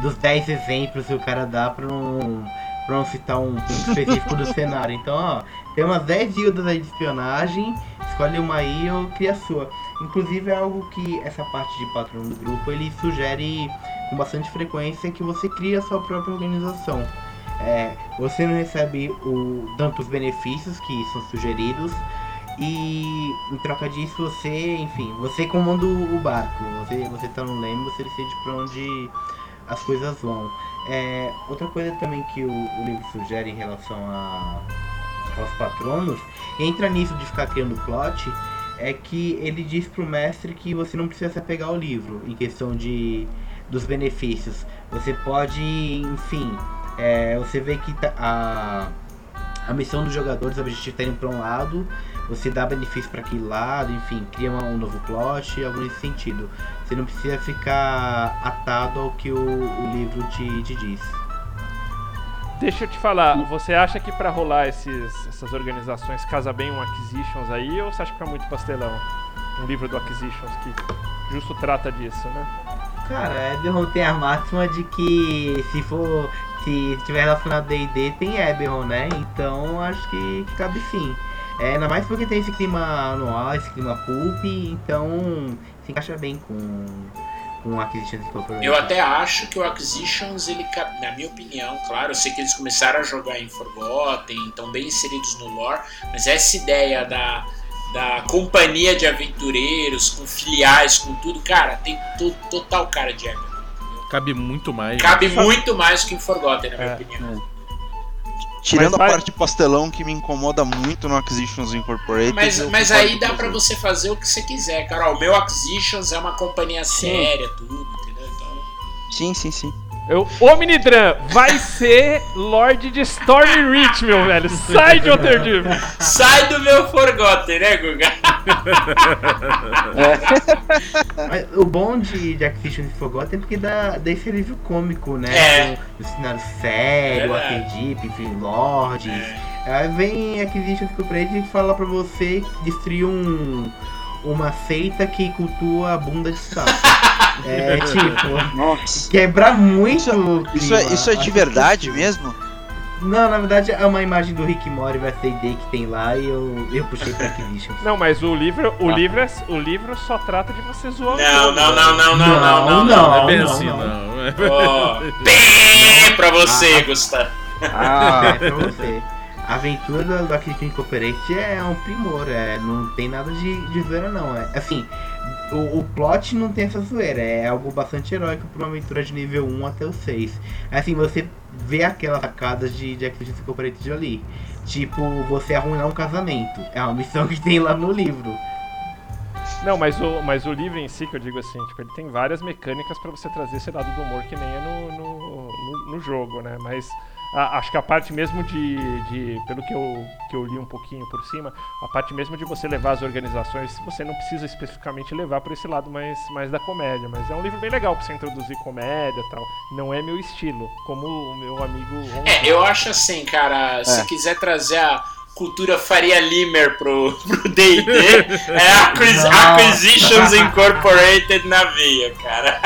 dos 10 exemplos que o cara dá pra não, pra não citar um ponto específico do cenário. Então, ó, tem umas 10 guildas aí de espionagem, escolhe uma aí ou cria a sua. Inclusive é algo que essa parte de patrão do grupo ele sugere com bastante frequência que você cria a sua própria organização. É, você não recebe o, tanto os benefícios que são sugeridos e em troca disso você, enfim, você comanda o barco, você, você tá no leme, você decide para onde as coisas vão. É, outra coisa também que o, o livro sugere em relação a, aos patronos, entra nisso de ficar criando plot, é que ele diz pro mestre que você não precisa se apegar ao livro em questão de dos benefícios. Você pode, enfim, é, você vê que tá, a, a missão dos jogadores, o objetivo está indo para um lado, você dá benefício para aquele lado, enfim, cria um novo plot, algo nesse sentido. Você não precisa ficar atado ao que o, o livro te, te diz. Deixa eu te falar, você acha que pra rolar esses, essas organizações casa bem um Acquisitions aí ou você acha que fica muito pastelão? Um livro do Acquisitions que justo trata disso, né? Cara, Eberron tem a máxima de que se for. Se tiver relacionado a DD tem Eberron, né? Então acho que, que cabe sim. É, ainda mais porque tem esse clima anual, esse clima pulp, então se encaixa bem com, com Acquisitions Incorporated. Eu até acho que o Acquisitions, ele, na minha opinião, claro, eu sei que eles começaram a jogar em Forgotten, estão bem inseridos no lore, mas essa ideia da, da companhia de aventureiros, com filiais, com tudo, cara, tem to- total cara de Eberron. Cabe muito mais. Cabe muito mais que em Forgotten, na minha É. opinião. Tirando Mas a parte pastelão que me incomoda muito no Acquisitions Incorporated. Mas, mas aí dá pra você fazer o que você quiser, cara. O meu Acquisitions é uma companhia séria, tudo, entendeu? Então, Sim, sim, sim. Eu, ô Minidran, vai ser Lorde de Storm Reach, meu velho. Sai de Waterdeep. sai do meu Forgotten, né, Guga? Mas o bom de, de Acquisitions Forgotten é porque dá, dá esse alívio cômico, né? É. Do cenário sério, Verdade. Archetype, enfim, Lords. Aí vem Acquisitions Incorporated e fala pra você destruir um, uma seita que cultua a bunda de sapo. é tipo, Nossa. quebra muito o Isso é, isso é de verdade que- mesmo? Não, na verdade é uma imagem do Rick Mori vai ser ID que tem lá e eu, eu puxei pra Acquisitions. Não, mas o livro, o Ah. livro, é, o livro só trata de você zoar o Não, jogo, não, não, não, não, não, Não, não, não. Não é bem não, assim, não. bem pra você, Ah. Gustavo. Ah, É pra você. A aventura do, Acquisition Incorporated é um primor, é, não tem nada de, de zoeira não. É, assim, o, o plot não tem essa zoeira, é algo bastante heróico pra uma aventura de nível 1 até o 6. Assim, você vê aquelas sacadas de, de Acquisition Incorporated ali. Tipo, você arruinar um casamento. É uma missão que tem lá no livro. Não, mas o, mas o livro em si, que eu digo assim, tipo, ele tem várias mecânicas pra você trazer esse lado do humor que nem é no, no, no- no jogo, né? Mas a- acho que a parte mesmo de, de. Pelo que eu, que eu li um pouquinho por cima, a parte mesmo de você levar as organizações, você não precisa especificamente levar por esse lado mais, mais da comédia. Mas é um livro bem legal pra você introduzir comédia e tal. Não é meu estilo, como o meu amigo. É, eu acho assim, cara, se quiser trazer a cultura Faria Limer pro pro D&D, é Acquis- Não. Acquisitions Incorporated na veia, cara.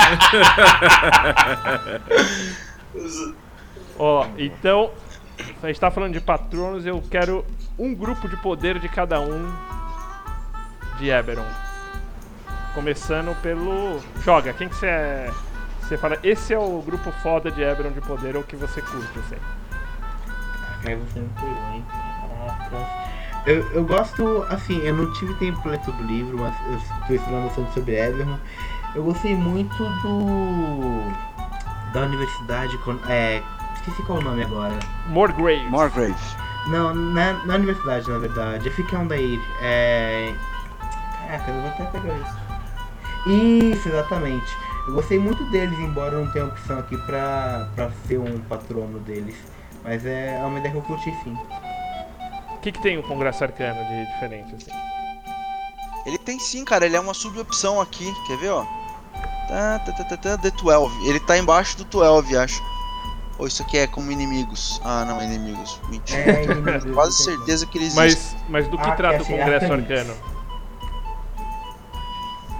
Ó, então, a gente tá falando de patronos, eu quero um grupo de poder de cada um de Eberron. Começando pelo. Joga, quem que você é. Você fala, esse é o grupo foda de Eberron de poder ou que você curte, assim. Aí você. Eu, eu gosto, assim, eu não tive tempo pra ler todo o livro, mas eu estou estudando bastante sobre Everton. Eu gostei muito do. da universidade. É, esqueci qual é o nome agora. Morgrave. Morgrave. Não, na, na universidade, na verdade. Eu fiquei onde aí. É. Caraca, eu vou até pegar isso. Isso, exatamente. Eu gostei muito deles, embora eu não tenha opção aqui pra, pra ser um patrono deles. Mas é uma ideia que eu curti sim. O que, que tem o Congresso Arcano de diferente, assim? Ele tem sim, cara. Ele é uma subopção aqui. Quer ver, ó? Tá, tá, tá, tá, tá, The 12. Ele tá embaixo do 12, acho. Ou isso aqui é como inimigos? Ah, não, inimigos. Mentira. É, inimigos, Quase entendi. certeza que ele existe. Mas, mas do que Ah, trata o é Congresso Arcanix. Arcano?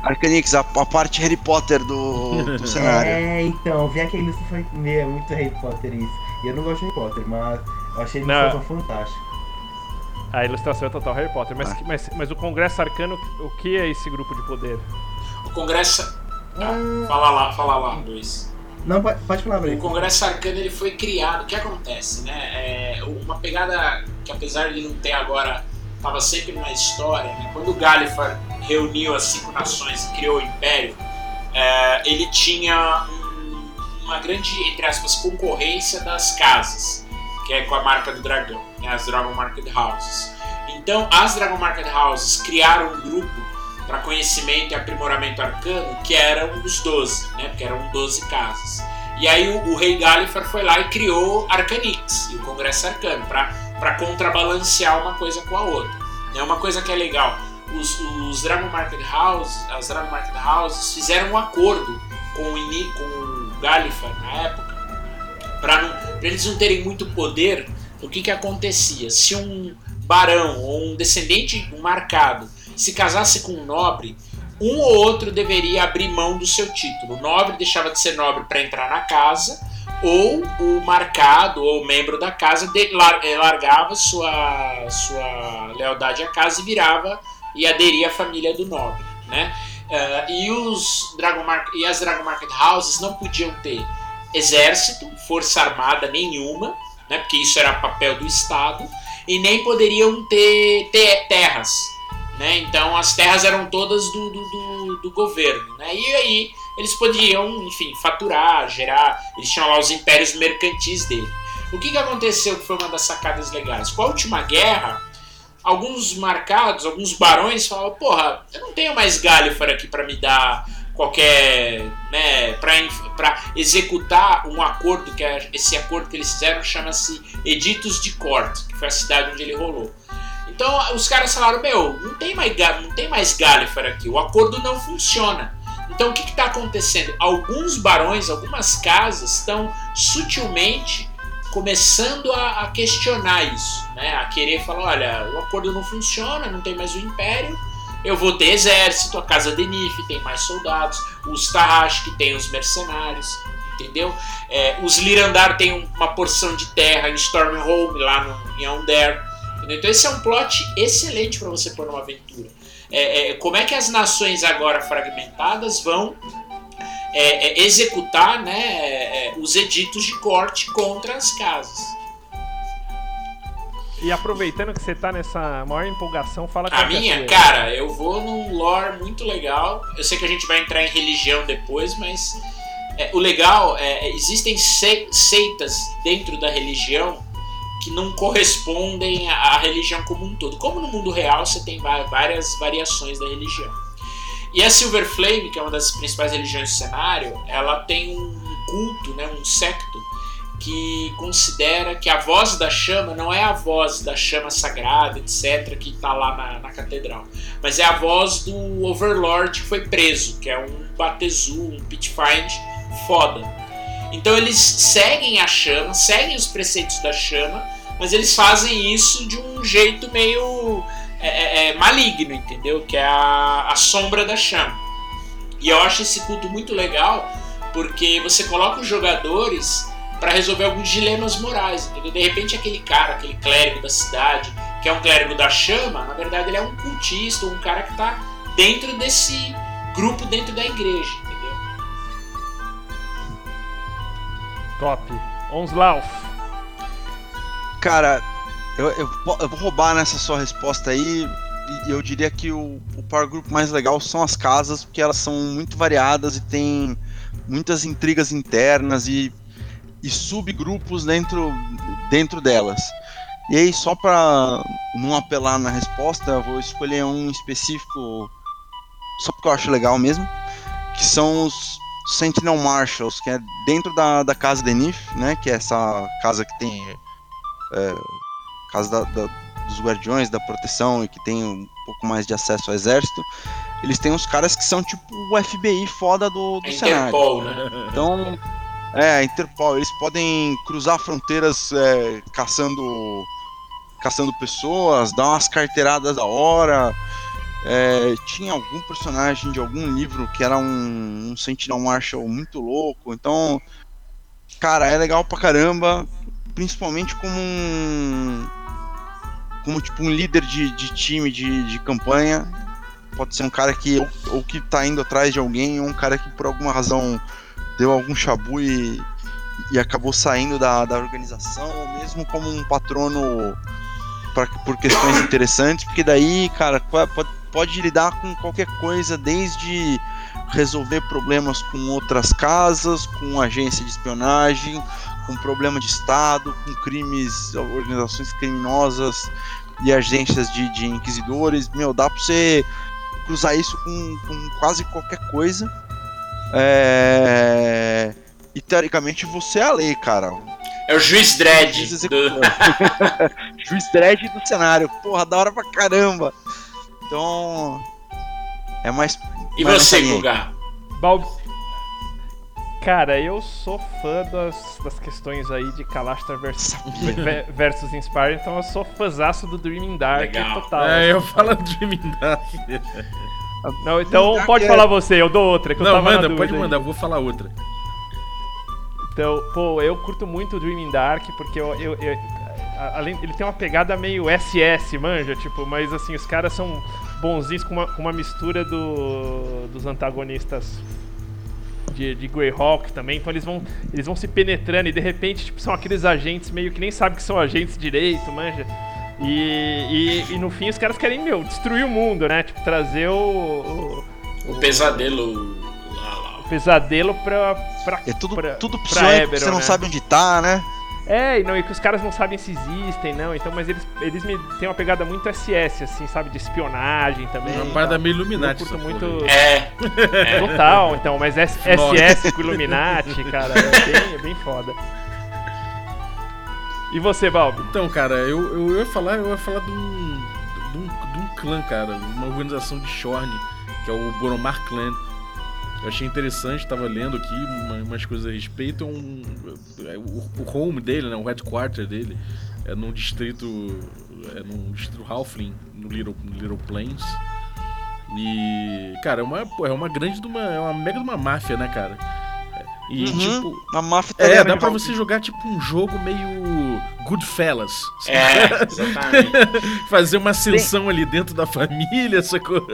Arcanix, a, a parte Harry Potter do, do cenário. É, então, vi aquele isso foi é muito Harry Potter isso. E eu não gosto de Harry Potter, mas eu achei a ilustração fantástica. A ilustração é total Harry Potter. Mas, Ah. mas, mas o Congresso Arcano, o que é esse grupo de poder? O Congresso. Ah, Fala lá, fala lá, Luiz. Não, pode, falar, O Breno. Congresso Arcano ele foi criado. O que acontece, né? É uma pegada que apesar de não ter agora, estava sempre na história. Né? Quando o Galifar reuniu as cinco nações e criou o Império, é, ele tinha um- uma grande, entre aspas, concorrência das casas, que é com a marca do dragão, né? as Dragon Market Houses. Então, as Dragon Market Houses criaram um grupo para conhecimento e aprimoramento arcano, que eram os 12, né? Porque eram 12 casas. E aí o, o rei Galifar foi lá e criou Arcanix e o Congresso Arcano para contrabalancear uma coisa com a outra. É uma coisa que é legal. Os, os Dragon Market Houses, as Dragon Market Houses fizeram um acordo com o, com o Galifar na época para eles não terem muito poder. O que que acontecia? Se um barão ou um descendente marcado se casasse com um nobre, um ou outro deveria abrir mão do seu título. O nobre deixava de ser nobre para entrar na casa, ou o marcado ou membro da casa de- eh, largava sua, sua lealdade à casa e virava e aderia à família do nobre, né? Eh, e, os Dragon e as Dragon Market Houses não podiam ter exército, força armada nenhuma, né? Porque isso era papel do Estado, e nem poderiam ter, ter terras, né? Então as terras eram todas do, do, do, do governo, né? E aí eles podiam, enfim, faturar, gerar. Eles tinham lá os impérios mercantis dele. O que, que aconteceu que foi uma das sacadas legais? Com a última guerra, alguns marcados, alguns barões falavam: Porra, eu não tenho mais Galifar aqui para me dar qualquer. né, para executar um acordo, que é esse acordo que eles fizeram chama-se Editos de Corte, que foi a cidade onde ele rolou. Então os caras falaram: Meu, não tem mais, não tem mais Galifar aqui, o acordo não funciona. Então o que está acontecendo? Alguns barões, algumas casas estão sutilmente começando a, a questionar isso, né? A querer falar, olha, o acordo não funciona, não tem mais o império, eu vou ter exército, a casa de Nif tem mais soldados, os Tahash que tem os mercenários, entendeu? É, os Lirandar tem um- uma porção de terra em Stormhome, lá no, em entendeu? Então esse é um plot excelente para você pôr numa aventura. É, é, como é que as nações agora fragmentadas vão é, é, executar né, é, é, os editos de corte contra as casas. E aproveitando que você tá nessa maior empolgação, fala A que é minha, cara, eu vou num lore muito legal. Eu sei que a gente vai entrar em religião depois, mas é, o legal é, existem se- seitas dentro da religião que não correspondem à, religião como um todo. Como no mundo real você tem várias variações da religião. E a Silver Flame, que é uma das principais religiões do cenário, ela tem um culto, né, um secto que considera que a voz da chama não é a voz da chama sagrada, etc., que está lá na, na catedral, mas é a voz do Overlord que foi preso, que é um Batezu, um Pitfind foda. Então eles seguem a chama, seguem os preceitos da chama, mas eles fazem isso de um jeito meio é, é, é, maligno, entendeu? Que é a, a sombra da chama. E eu acho esse culto muito legal porque você coloca os jogadores para resolver alguns dilemas morais, entendeu? De repente aquele cara, aquele clérigo da cidade, que é um clérigo da chama, na verdade ele é um cultista, um cara que tá dentro desse grupo dentro da igreja, Top. Onslauf. Cara, eu, eu, eu vou roubar nessa sua resposta aí. Eu diria que o, o Group mais legal são as casas, porque elas são muito variadas e tem muitas intrigas internas e, e subgrupos dentro, dentro delas. E aí, só pra não apelar na resposta, eu vou escolher um específico, só porque eu acho legal mesmo, que são os Sentinel Marshals, que é dentro da, da casa de Nif, né? Que é essa casa que tem é, casa da- da- dos guardiões, da proteção e que tem um pouco mais de acesso ao exército, eles têm uns caras que são tipo o FBI foda do, do É cenário. Interpol, né? Então, é, Interpol, eles podem cruzar fronteiras é, caçando caçando pessoas, dar umas carteiradas da hora. É, tinha algum personagem de algum livro que era um, um Sentinel Marshal muito louco. Então, cara, é legal pra caramba, principalmente como um como tipo um líder de, de time de, de campanha. Pode ser um cara que ou, ou que tá indo atrás de alguém, ou um cara que por alguma razão deu algum chabu e, e acabou saindo da, da organização, ou mesmo como um patrono pra, por questões interessantes, porque daí, cara, pode, pode lidar com qualquer coisa, desde resolver problemas com outras casas, com agência de espionagem, com problema de Estado, com crimes, organizações criminosas e agências de, de inquisidores. Meu, dá pra você cruzar isso com, com quase qualquer coisa. É... E teoricamente você é a lei, cara. É o juiz dread. Juiz, do... juiz dread do cenário. Porra, da hora pra caramba. Então. É mais. E mais você, Guga? Balbi. Cara, eu sou fã das, das questões aí de Kalashtar versus, versus Inspire, então eu sou fãzaço do Dreaming Dark Legal. total. É, eu falo Dreaming Dark. Não, então Dark pode é- falar você, eu dou outra, que eu Não, tava na manda, pode aí. mandar, eu vou falar outra. Então, pô, eu curto muito o Dreaming Dark, porque eu, eu- eu- além, ele tem uma pegada meio SS, manja, tipo, mas assim, os caras são bonzinhos com uma, com uma mistura do, dos antagonistas de, de Greyhawk também, então eles vão, eles vão se penetrando e de repente, tipo, são aqueles agentes meio que nem sabem que são agentes direito, manja. E, e, e no fim os caras querem, meu, destruir o mundo, né? Tipo, trazer o, o, O pesadelo lá, lá. o pesadelo pra, pra, É tudo, pra, tudo pra psiônico, Eberron, você não né? sabe onde tá, né? É, e não, e que os caras não sabem se existem, não. Então, mas eles, eles me têm uma pegada muito SS, assim, sabe? De espionagem também. Uma parada meio Eu Illuminati. curto essa muito. aí. É, Total, então, mas S-. SS com Illuminati, cara, é bem, é bem foda. E você, Balbi? Então, cara, eu, eu ia falar, eu ia falar de um, de um, de um clã, cara, uma organização de Shorn, que é o Boromar Clan. Eu achei interessante, tava lendo aqui uma- umas coisas a respeito. Um, é o, o home dele, né, o headquarter dele, é num distrito, é num distrito Halfling, no Little, Little Plains. E, cara, é uma, é uma grande, de uma, é uma mega de uma máfia, né, cara? E, Uhum. tipo, A máfia é, italiana dá pra você jogar tipo um jogo meio Goodfellas. é, exatamente. Fazer uma ascensão ali dentro da família, sacou?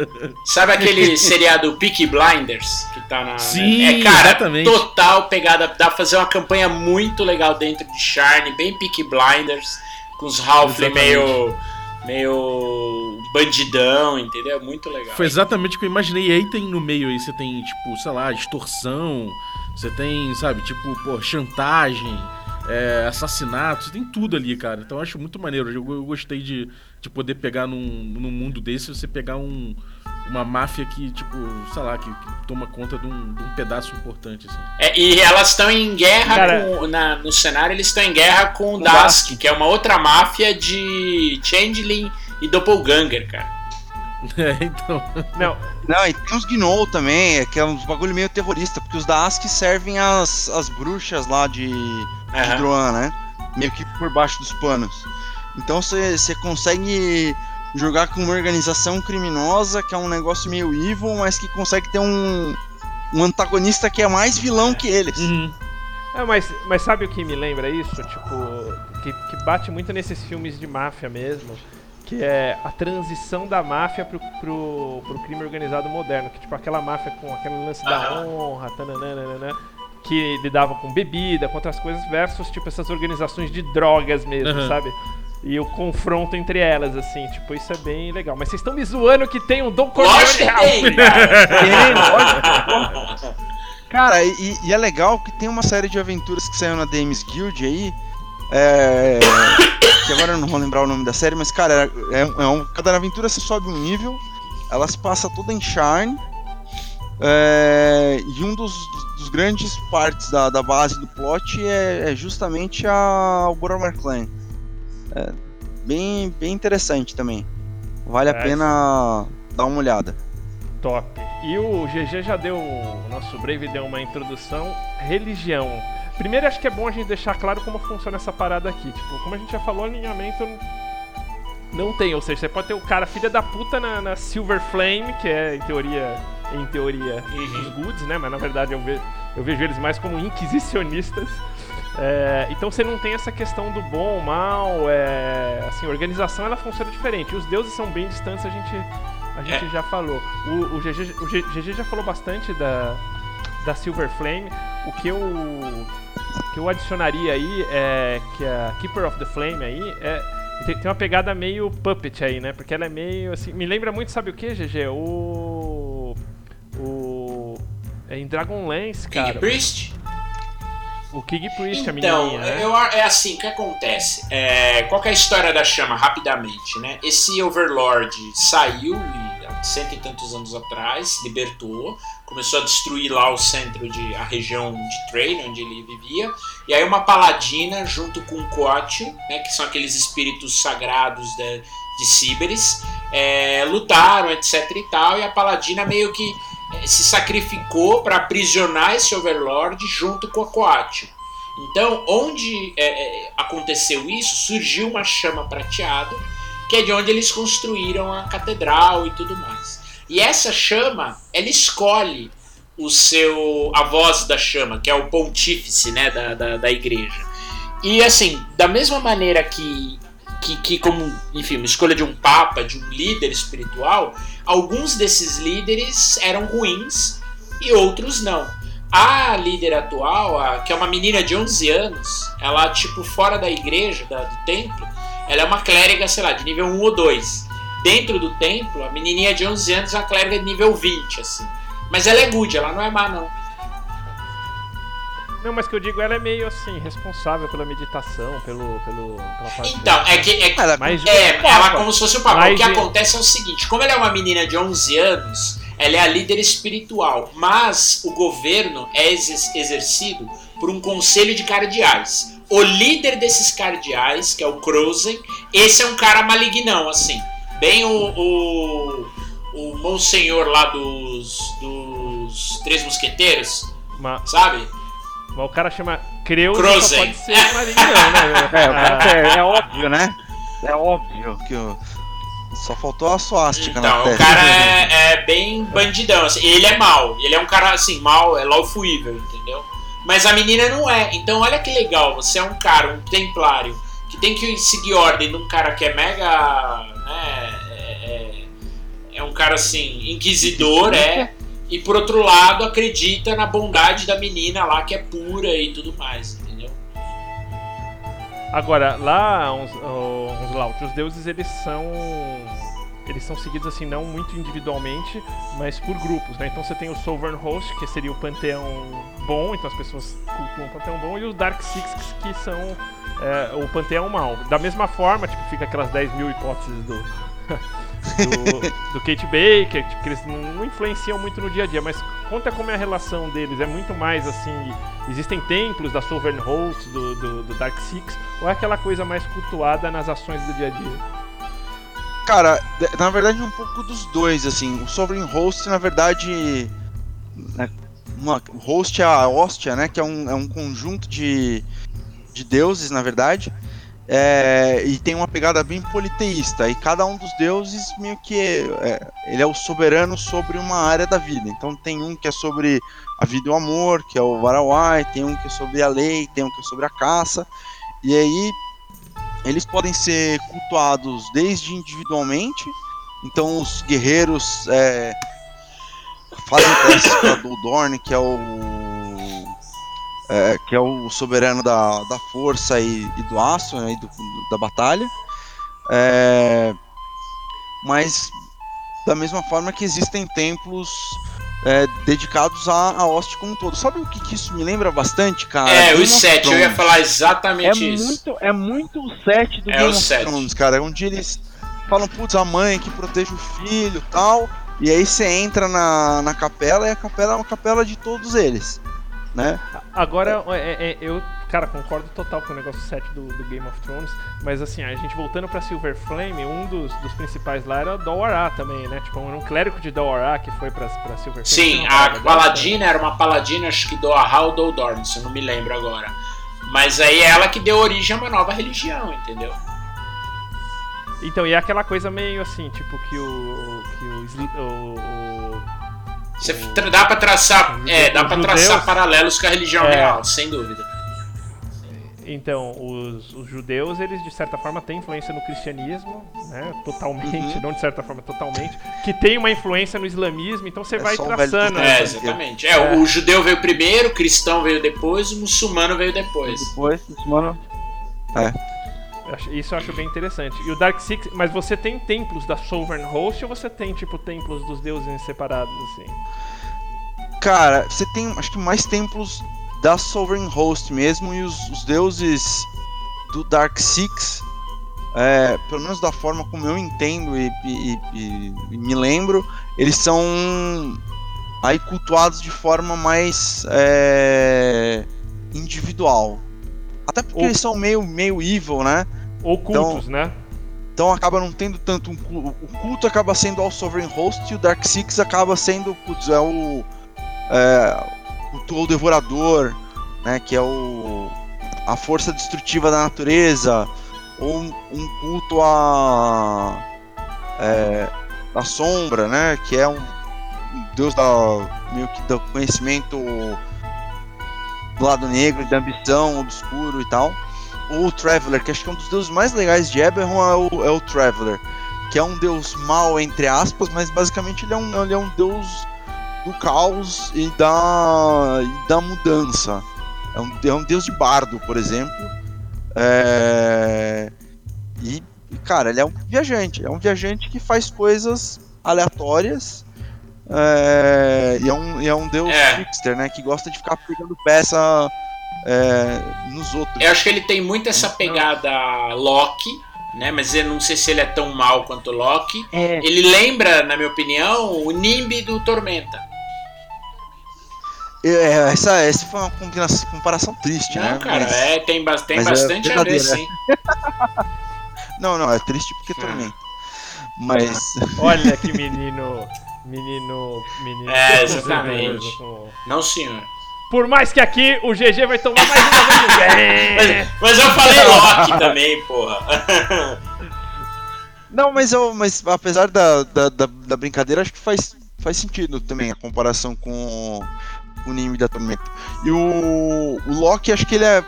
Sabe aquele seriado Peaky Blinders que tá na. Sim, é, cara, exatamente. total pegada. Dá pra fazer uma campanha muito legal dentro de Charne, bem Peaky Blinders, com os Exatamente. meio. meio. bandidão, entendeu? Muito legal. Foi exatamente o que eu imaginei. E aí tem no meio aí, você tem, tipo, sei lá, extorsão, você tem, sabe, tipo, pô, chantagem, é, assassinato, você tem tudo ali, cara. Então eu acho muito maneiro. Eu, eu gostei de, de poder pegar num, num mundo desse, você pegar um, uma máfia que, tipo, sei lá, que, que toma conta de um, de um pedaço importante, assim. É, e elas estão em guerra Cara- com, na- no cenário, eles estão em guerra com o Com Dusk, Dusk. que é uma outra máfia de Changeling e Doppelganger, cara. É, então. Não, Não, e tem os Gnoll também, é que é uns bagulho meio terrorista, porque os da ASC servem as, as bruxas lá de, de Aham. Droan, né? Meio que por baixo dos panos. Então você você consegue jogar com uma organização criminosa, que é um negócio meio evil, mas que consegue ter um, um antagonista que é mais vilão que eles. Uhum. É, mas, mas sabe o que me lembra isso? Tipo, que, que bate muito nesses filmes de máfia mesmo, que é a transição da máfia pro, pro, pro crime organizado moderno, que tipo aquela máfia com aquele lance da honra, tananana, que lidava com bebida, com outras coisas, versus tipo essas organizações de drogas mesmo, Aham. sabe? E o confronto entre elas, assim, tipo, isso é bem legal. Mas vocês estão me zoando que tem um Dom Corleone real. tem, cara. Cara, e, e é legal que tem uma série de aventuras que saiu na Dames Guild aí. É. que agora eu não vou lembrar o nome da série, mas cara, é, é um, cada aventura você sobe um nível, ela se passa toda em Sharn. é, e um dos, dos grandes partes da, da base do plot é, é justamente a, o Boromir Clan. É bem, bem interessante também. Vale a É, pena dar uma olhada. Top. E o GG já deu, o nosso Brave deu uma introdução. Religião. Primeiro, acho que é bom a gente deixar claro como funciona essa parada aqui. Tipo, como a gente já falou, alinhamento não tem. Ou seja, você pode ter o cara filha da puta na, na Silver Flame, que é, em teoria, em teoria, os goods, né? Mas na verdade eu, ve- eu vejo eles mais como inquisicionistas. É, então você não tem essa questão do bom, mal, é, assim, a organização ela funciona diferente. Os deuses são bem distantes, a gente, a É. gente já falou. O, o, GG, o GG já falou bastante da, da Silver Flame. o que eu que eu adicionaria aí é que a Keeper of the Flame aí é tem, tem uma pegada meio puppet aí, né? Porque ela é meio assim, me lembra muito, sabe o que, GG? O o é em Dragonlance, cara. King Priest? O King Priest, a Então, menininha, né? eu, é assim, o que acontece? É, qual que é a história da chama, rapidamente, né? Esse Overlord saiu e, cento e tantos anos atrás, libertou, começou a destruir lá o centro de a região de Train, onde ele vivia. E aí uma paladina junto com o Coatio, né, que são aqueles espíritos sagrados de, de Síberis, é, lutaram, etc e tal, e a paladina meio que é, se sacrificou para aprisionar esse Overlord junto com a Coatio. Então, onde é, é, aconteceu isso, surgiu uma chama prateada, que é de onde eles construíram a catedral e tudo mais. E essa chama, ela escolhe o seu a voz da chama, que é o pontífice né, da, da, da igreja. E assim, da mesma maneira que, que, que, como, enfim, uma escolha de um papa, de um líder espiritual, alguns desses líderes eram ruins e outros não. A líder atual, a, que é uma menina de 11 anos, ela, tipo, fora da igreja, da, do templo, ela é uma clériga, sei lá, de nível 1 ou 2. Dentro do templo, a menininha de 11 anos é uma clériga de nível 20, assim. Mas ela é good, ela não é má, não. Não, mas que eu digo, ela é meio assim, responsável pela meditação, pelo, pelo, pela parte Então, da- é que. É, que- Ela- Mas é, o Papa- ela é como se fosse o Papa. Mas o que acontece é o seguinte: como ela é uma menina de 11 anos, ela é a líder espiritual, mas o governo é exer- exercido por um conselho de cardeais. O líder desses cardeais, que é o Crozen, esse é um cara malignão, assim. Bem o. o, o Monsenhor lá dos. dos Três Mosqueteiros, Mas, sabe? mas o cara chama Creuza, só Crozen. pode ser maligno, né? É, Ah, é, é óbvio, né? É óbvio. Que o- Só faltou a suástica na Então, o cara é, é bem bandidão. assim, ele é mal. Ele é um cara assim, mal, é lawful evil, entendeu? Mas a menina não é. Então, olha que legal. Você é um cara, um templário, que tem que seguir ordem de um cara que é mega. Né, é, é- é um cara assim, inquisidor, é. E por outro lado, acredita na bondade da menina lá, que é pura e tudo mais, entendeu? Agora, lá, uns, uns lá, os deuses, eles são. Eles são seguidos assim, não muito individualmente, mas por grupos, né? Então você tem o Sovereign Host, que seria o panteão bom, então as pessoas cultuam o panteão bom, e os Dark Six, que são é, o panteão mal. Da mesma forma, tipo, fica aquelas 10 mil hipóteses do. do, do Kate Baker, tipo, que eles não, influenciam muito no dia a dia, mas conta como é a relação deles, é muito mais assim, existem templos da Sovereign Host, do, do, do Dark Six, ou é aquela coisa mais cultuada nas ações do dia a dia? Cara, na verdade um pouco dos dois, assim. O Sovereign Host, na verdade. né, uma- host é a hóstia, né? Que é um, é um conjunto de, de deuses, na verdade. É, e tem uma pegada bem politeísta. E cada um dos deuses meio que. é, ele é o soberano sobre uma área da vida. Então tem um que é sobre a vida e o amor, que é o Varawai, tem um que é sobre a lei, tem um que é sobre a caça. E aí eles podem ser cultuados desde individualmente. Então os guerreiros é, fazem preces para Doldorn, que é o é, que é o soberano da, da força e, e do aço, né, e do- da batalha. É, mas da mesma forma que existem templos é, dedicados à, à hoste como um todo. Sabe o que, que isso me lembra bastante, cara? é, Game os sete, eu ia falar É exatamente isso. muito, é muito o set do É Game o of. Thrones, cara, onde eles falam, putz, a mãe que protege o filho tal. E aí você entra na, na capela e a capela é uma capela de todos eles. Né? Agora, é- é- eu, cara, concordo total com o negócio 7 do, do Game of Thrones, mas assim, a gente voltando pra Silver Flame, um dos, dos principais lá era o Dawara também, né? Tipo, era um clérigo de Dawara que foi pra, pra Silver Flame. Sim, a paladina era uma paladina, acho que do Ahal ou do Dorn, se eu não me lembro agora. Mas aí é ela que deu origem a uma nova religião, entendeu? Então, e é aquela coisa meio assim, tipo, que o. que o. O, o- Você dá pra traçar, é, dá pra traçar paralelos com a religião É. real, sem dúvida. Então, os, os judeus, eles de certa forma têm influência no cristianismo, né? Totalmente, Uhum. não de certa forma, totalmente. Que tem uma influência no islamismo, então você É vai o traçando. Testamento. É, exatamente. É, o judeu veio primeiro, o cristão veio depois, o muçulmano veio depois. Depois, mano. Eu acho- Isso eu acho bem interessante. E o Dark Six, mas você tem templos da Sovereign Host ou você tem, tipo, templos dos deuses separados, assim? Cara, você tem acho que mais templos da Sovereign Host mesmo e os, os deuses do Dark Six, é, pelo menos da forma como eu entendo e, e- e- e me lembro, eles são aí cultuados de forma mais é, individual. Até porque Ou- eles são meio, meio evil, né? Ou cultos, né? Então acaba não tendo tanto um culto. O culto acaba sendo ao Sovereign Host e o Dark Six acaba sendo putz, é o é, culto ao Devorador, né? Que é o a força destrutiva da natureza ou um, um culto a é, da sombra, né? Que é um, deus da meio que do conhecimento do lado negro, da ambição, obscuro e tal ou o Traveler, que acho que é um dos deuses mais legais de Eberron é o, é o Traveler, que é um deus mau, entre aspas, mas basicamente ele é um, ele é um deus do caos e da, e da mudança. É um, é um deus de bardo, por exemplo. É, e, cara, ele é um viajante, é um viajante que faz coisas aleatórias. é, e, é um, e é um deus É. trickster, né? Que gosta de ficar pegando peça é, nos outros. Eu acho que ele tem muito essa pegada Loki, né? Mas eu não sei se ele é tão mal quanto Loki. É. Ele lembra, na minha opinião, o Nimbi do Tormenta. É, essa, essa foi uma combinação, comparação triste, Não, né? cara, Mas- é, tem, bas- tem é bastante a ver, sim. Não, não, é triste porque Ah. tormenta. Mas. Olha que menino. Menino. Menino. É, exatamente. Com- Não, senhor. Por mais que aqui o GG vai tomar mais uma vez. Mas, mas eu falei Loki também, porra. Não, mas eu. Mas apesar da, da, da, da brincadeira, acho que faz, faz sentido também a comparação com o anime da Tormenta. E o, o Loki, acho que ele é.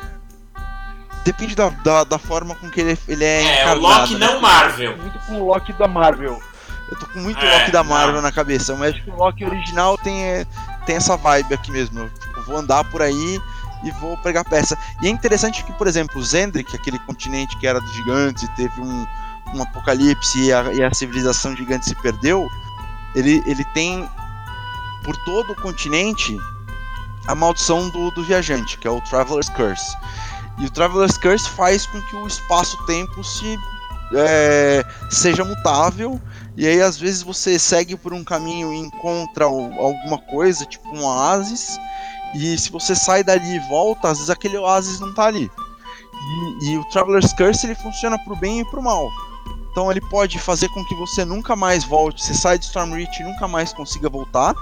Depende da, da, da forma com que ele, ele é, É, o. Loki né? não Marvel. Muito com o Loki da Marvel. Eu tô com muito É, Loki da Marvel não. na cabeça, mas acho que o Loki original tem, é, tem essa vibe aqui mesmo. Eu tipo, vou andar por aí e vou pegar peça. E é interessante que, por exemplo, o Zendrik, aquele continente que era dos gigantes e teve um, um apocalipse e a, e a civilização gigante se perdeu, ele, ele tem por todo o continente a maldição do, do viajante, que é o Traveler's Curse. E o Traveler's Curse faz com que o espaço-tempo se é, seja mutável e aí às vezes você segue por um caminho e encontra alguma coisa, tipo um oásis, e se você sai dali e volta, às vezes aquele oásis não tá ali. E, e o Traveler's Curse ele funciona pro bem e pro mal. Então ele pode fazer com que você nunca mais volte, você sai de Stormreach e nunca mais consiga voltar.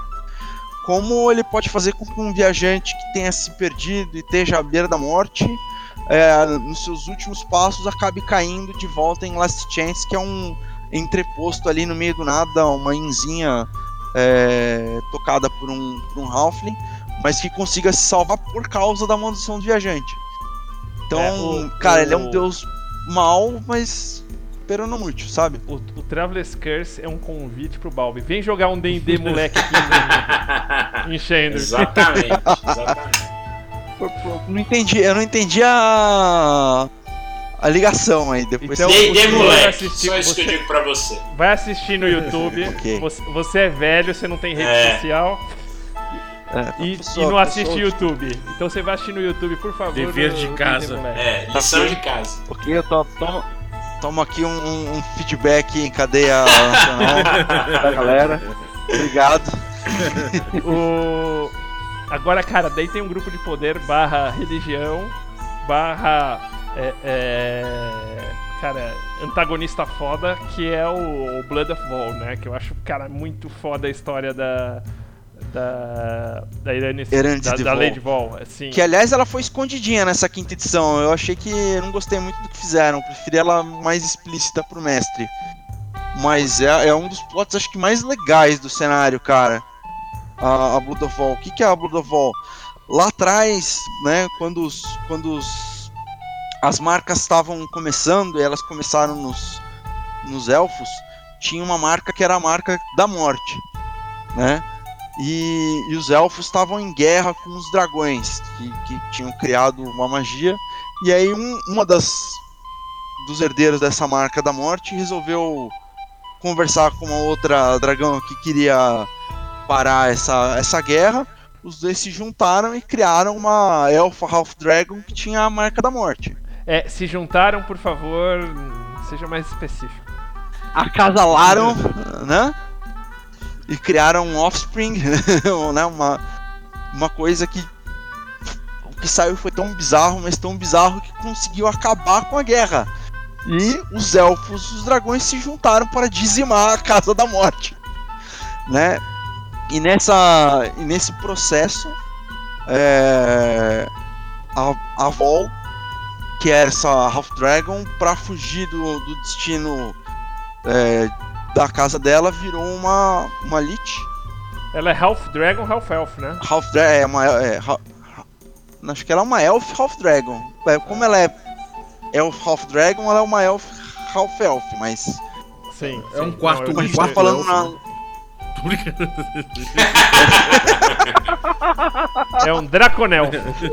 Como ele pode fazer com que um viajante que tenha se perdido e esteja à beira da morte, é, nos seus últimos passos acabe caindo de volta em Last Chance, que é um entreposto ali no meio do nada, uma inzinha é, tocada por um, por um Halfling, mas que consiga se salvar por causa da maldição do viajante. Então, É, o- cara, o- ele é um deus mal, mas perando muito, sabe? O, o Traveler's Curse é um convite pro Balbi. Vem jogar um D&D moleque aqui em, exatamente, exatamente. Eu não entendi, eu não entendi a a ligação aí depois. Então, D&D você vai moleque, assistir- só isso que eu digo pra você. Vai assistir no YouTube. Ok. você, você é velho, você não tem rede É. social É, e, pessoa- e não assiste pessoa- YouTube. Então você vai assistir no YouTube, por favor. Dever de casa. É, lição de casa. Porque eu tô, tô Toma aqui um, um- um feedback em cadeia nacional da galera. Obrigado. O... Agora, cara, daí tem um grupo de poder barra religião barra. é, é, cara, antagonista foda, que é o, o Blood of Vol, né? Que eu acho, cara, muito foda a história da. Da. Da Irene. Herane da, da Vol. Lady Vol, assim. Que aliás ela foi escondidinha nessa quinta edição. Eu achei que eu não gostei muito do que fizeram. Preferi ela mais explícita pro mestre. Mas é, é um dos plots acho que mais legais do cenário, cara. A, a Blood of Vol. O que, que é a Blood of Vol? Lá atrás, né, quando os, quando os as marcas estavam começando e elas começaram nos, nos elfos, tinha uma marca que era a marca da morte, né? E, e os elfos estavam em guerra com os dragões, que, que tinham criado uma magia. E aí um, uma das dos herdeiros dessa marca da morte resolveu conversar com uma outra dragão que queria parar essa, essa guerra. Os dois se juntaram e criaram uma elfa half dragon que tinha a marca da morte. É, se juntaram, por favor, seja mais específico. Acasalaram, né? E criaram um offspring, né? Uma, uma coisa que o que saiu foi tão bizarro, mas tão bizarro que conseguiu acabar com a guerra. E os elfos, os dragões se juntaram para dizimar a Casa da Morte, né? E nessa, e nesse processo, é, a, a Vol, que era essa Half Dragon, para fugir do, do destino é, da casa dela, virou uma, uma Lich. Ela é Half Dragon, Half Elf, né? Half Dragon, é uma. É, acho que ela é uma Elf Half Dragon. É, como ela é Elf Half Dragon, ela é uma Elf Half Elf, mas. Sim. É um sim. quarto- Como a um gente tá falando elfo, na. né? É um Draconel.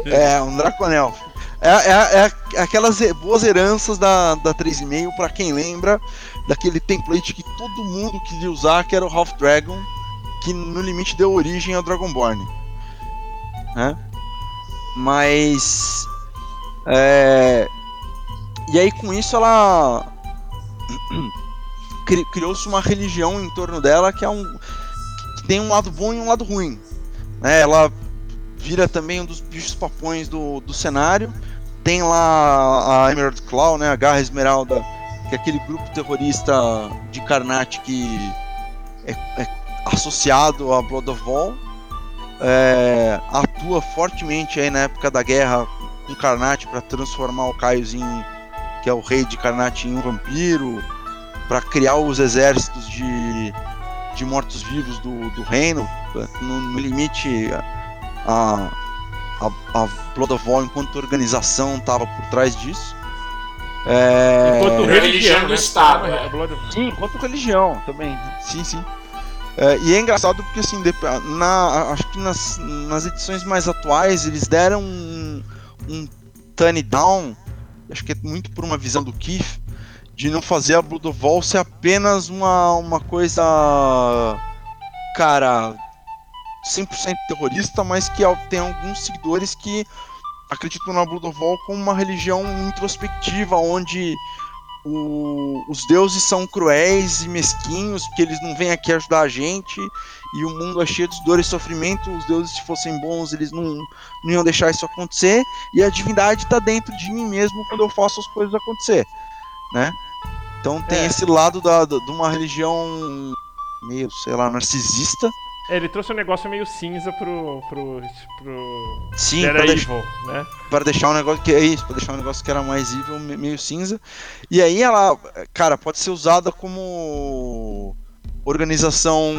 É, um Draconel. É, é, é aquelas boas heranças da, da 3,5, pra quem lembra, daquele template que todo mundo queria usar, que era o Half Dragon, que no limite deu origem ao Dragonborn. Né? Mas. É, e aí com isso ela. cri- Criou-se uma religião em torno dela que é um. que tem um lado bom e um lado ruim. Né? Ela vira também um dos bichos papões do, do cenário. Tem lá a Emerald Claw, né, a Garra Esmeralda, que é aquele grupo terrorista de Karnat que é, é associado a Blood of Vol. É, atua fortemente aí na época da guerra com Karnat para transformar o Caius em que é o rei de Karnat em um vampiro, para criar os exércitos de, de mortos-vivos do, do reino. No, no limite, a, a, a Blood of War, enquanto organização, estava por trás disso. É, Enquanto É a religião religião, do né? Estado, É, é. Of- Sim, quanto religião também. Sim, sim. É, e é engraçado porque assim, na, acho que nas, nas edições mais atuais eles deram um, um turn down, acho que é muito por uma visão do Keith, de não fazer a Blood of Vol ser apenas uma, uma coisa, cara, 100% terrorista, mas que tem alguns seguidores que acreditam na Blood of Vol como uma religião introspectiva, onde o- os deuses são cruéis e mesquinhos, porque eles não vêm aqui ajudar a gente, e o mundo é cheio de dor e sofrimento. Os deuses, se fossem bons, eles não, não iam deixar isso acontecer, e a divindade está dentro de mim mesmo quando eu faço as coisas acontecer, né? Então tem É. esse lado da, da- de uma religião meio, sei lá, narcisista. Ele trouxe um negócio meio cinza pro. pro. pro. Sim, pra Daredevil, deixar- né? para deixar um negócio que é isso, para deixar um negócio que era mais evil, me- meio cinza. E aí ela, cara, pode ser usada como organização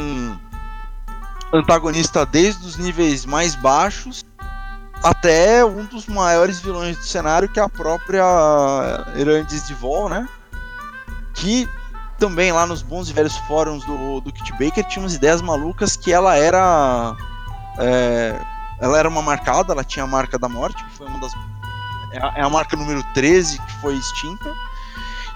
antagonista desde os níveis mais baixos até um dos maiores vilões do cenário, que é a própria Erandis de Vol, né? Que também lá nos bons e velhos fóruns do, do Kit Baker tinha umas ideias malucas que ela era. é, ela era uma marcada, ela tinha a marca da morte, que foi uma das. É a, é marca número 13 que foi extinta.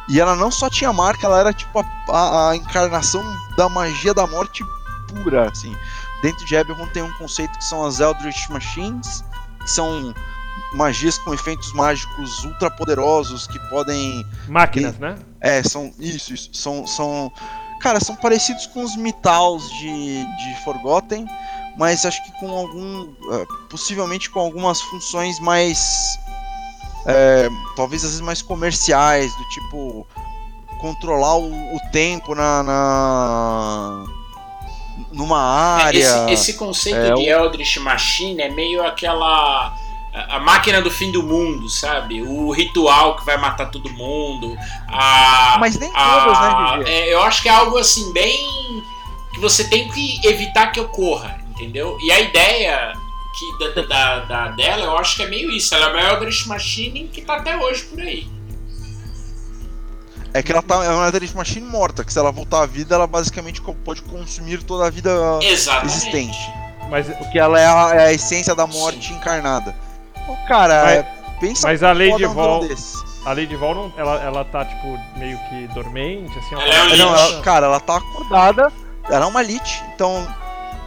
E ela não só tinha marca, ela era tipo a, a- a encarnação da magia da morte pura, assim. Dentro de Eberron tem um conceito que são as Eldritch Machines, que são magias com efeitos mágicos ultra poderosos que podem Máquinas, né? é, são. Isso, isso. São. são cara, são parecidos com os Mitals de, de Forgotten, mas acho que com algum. eh, possivelmente com algumas funções mais. eh, talvez às vezes mais comerciais, do tipo. controlar o, o tempo na. na- numa área. Esse, esse conceito é, de Eldritch Machine é meio aquela. A a máquina do fim do mundo, sabe? O ritual que vai matar todo mundo. A, Mas nem a- todas, né, GG? é, eu acho que é algo assim, bem. que você tem que evitar que ocorra, entendeu? E a ideia que da, da, da- dela, eu acho que é meio isso. Ela é uma Eldritch Machine que tá até hoje por aí. É que ela tá, é uma Eldritch Machine morta, que se ela voltar à vida, ela basicamente pode consumir toda a vida Exatamente. existente. Mas, Porque ela é a, é a essência da morte encarnada. Cara, Mas- é, pensa mas a Lady um Vol, a Lady Vol, não, ela, ela tá, tipo, meio que dormente, assim. Ela um É, não, Lich. ela- cara, ela tá acordada, ela é uma Lich, então,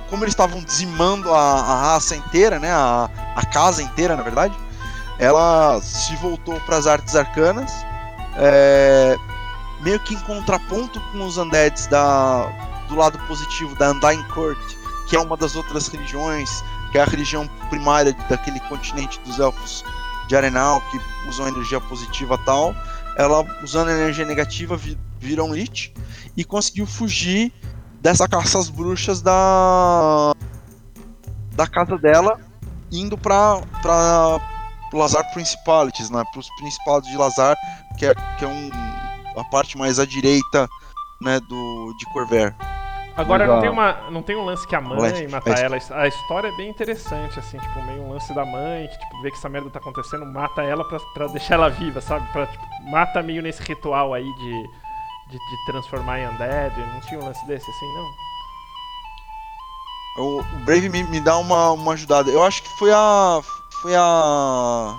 como eles estavam dizimando a, a raça inteira, né, a, a casa inteira, na verdade, ela se voltou para as artes arcanas, é, meio que em contraponto com os undeads da, do lado positivo da Undying Court, que é uma das outras religiões, que é a religião primária daquele continente dos elfos de Arenal, que usam energia positiva tal, ela usando energia negativa vi- vira um Lich, e conseguiu fugir dessa caça às bruxas da da casa dela, indo pra pro Lazar Principalities, né, pros Principados de Lazar, que é, que é um, a parte mais à direita né, do, de Corver. Agora não tem, uma, não tem um lance que a mãe Leste, mata leste. ela. A história é bem interessante, assim, tipo, meio um lance da mãe, que tipo, vê que essa merda tá acontecendo, mata ela pra, pra deixar ela viva, sabe? Pra, tipo, mata meio nesse ritual aí de, de, de transformar em undead. Não tinha um lance desse assim, não? O, o Brave me, me dá uma, uma ajudada. Eu acho que foi a. Foi a.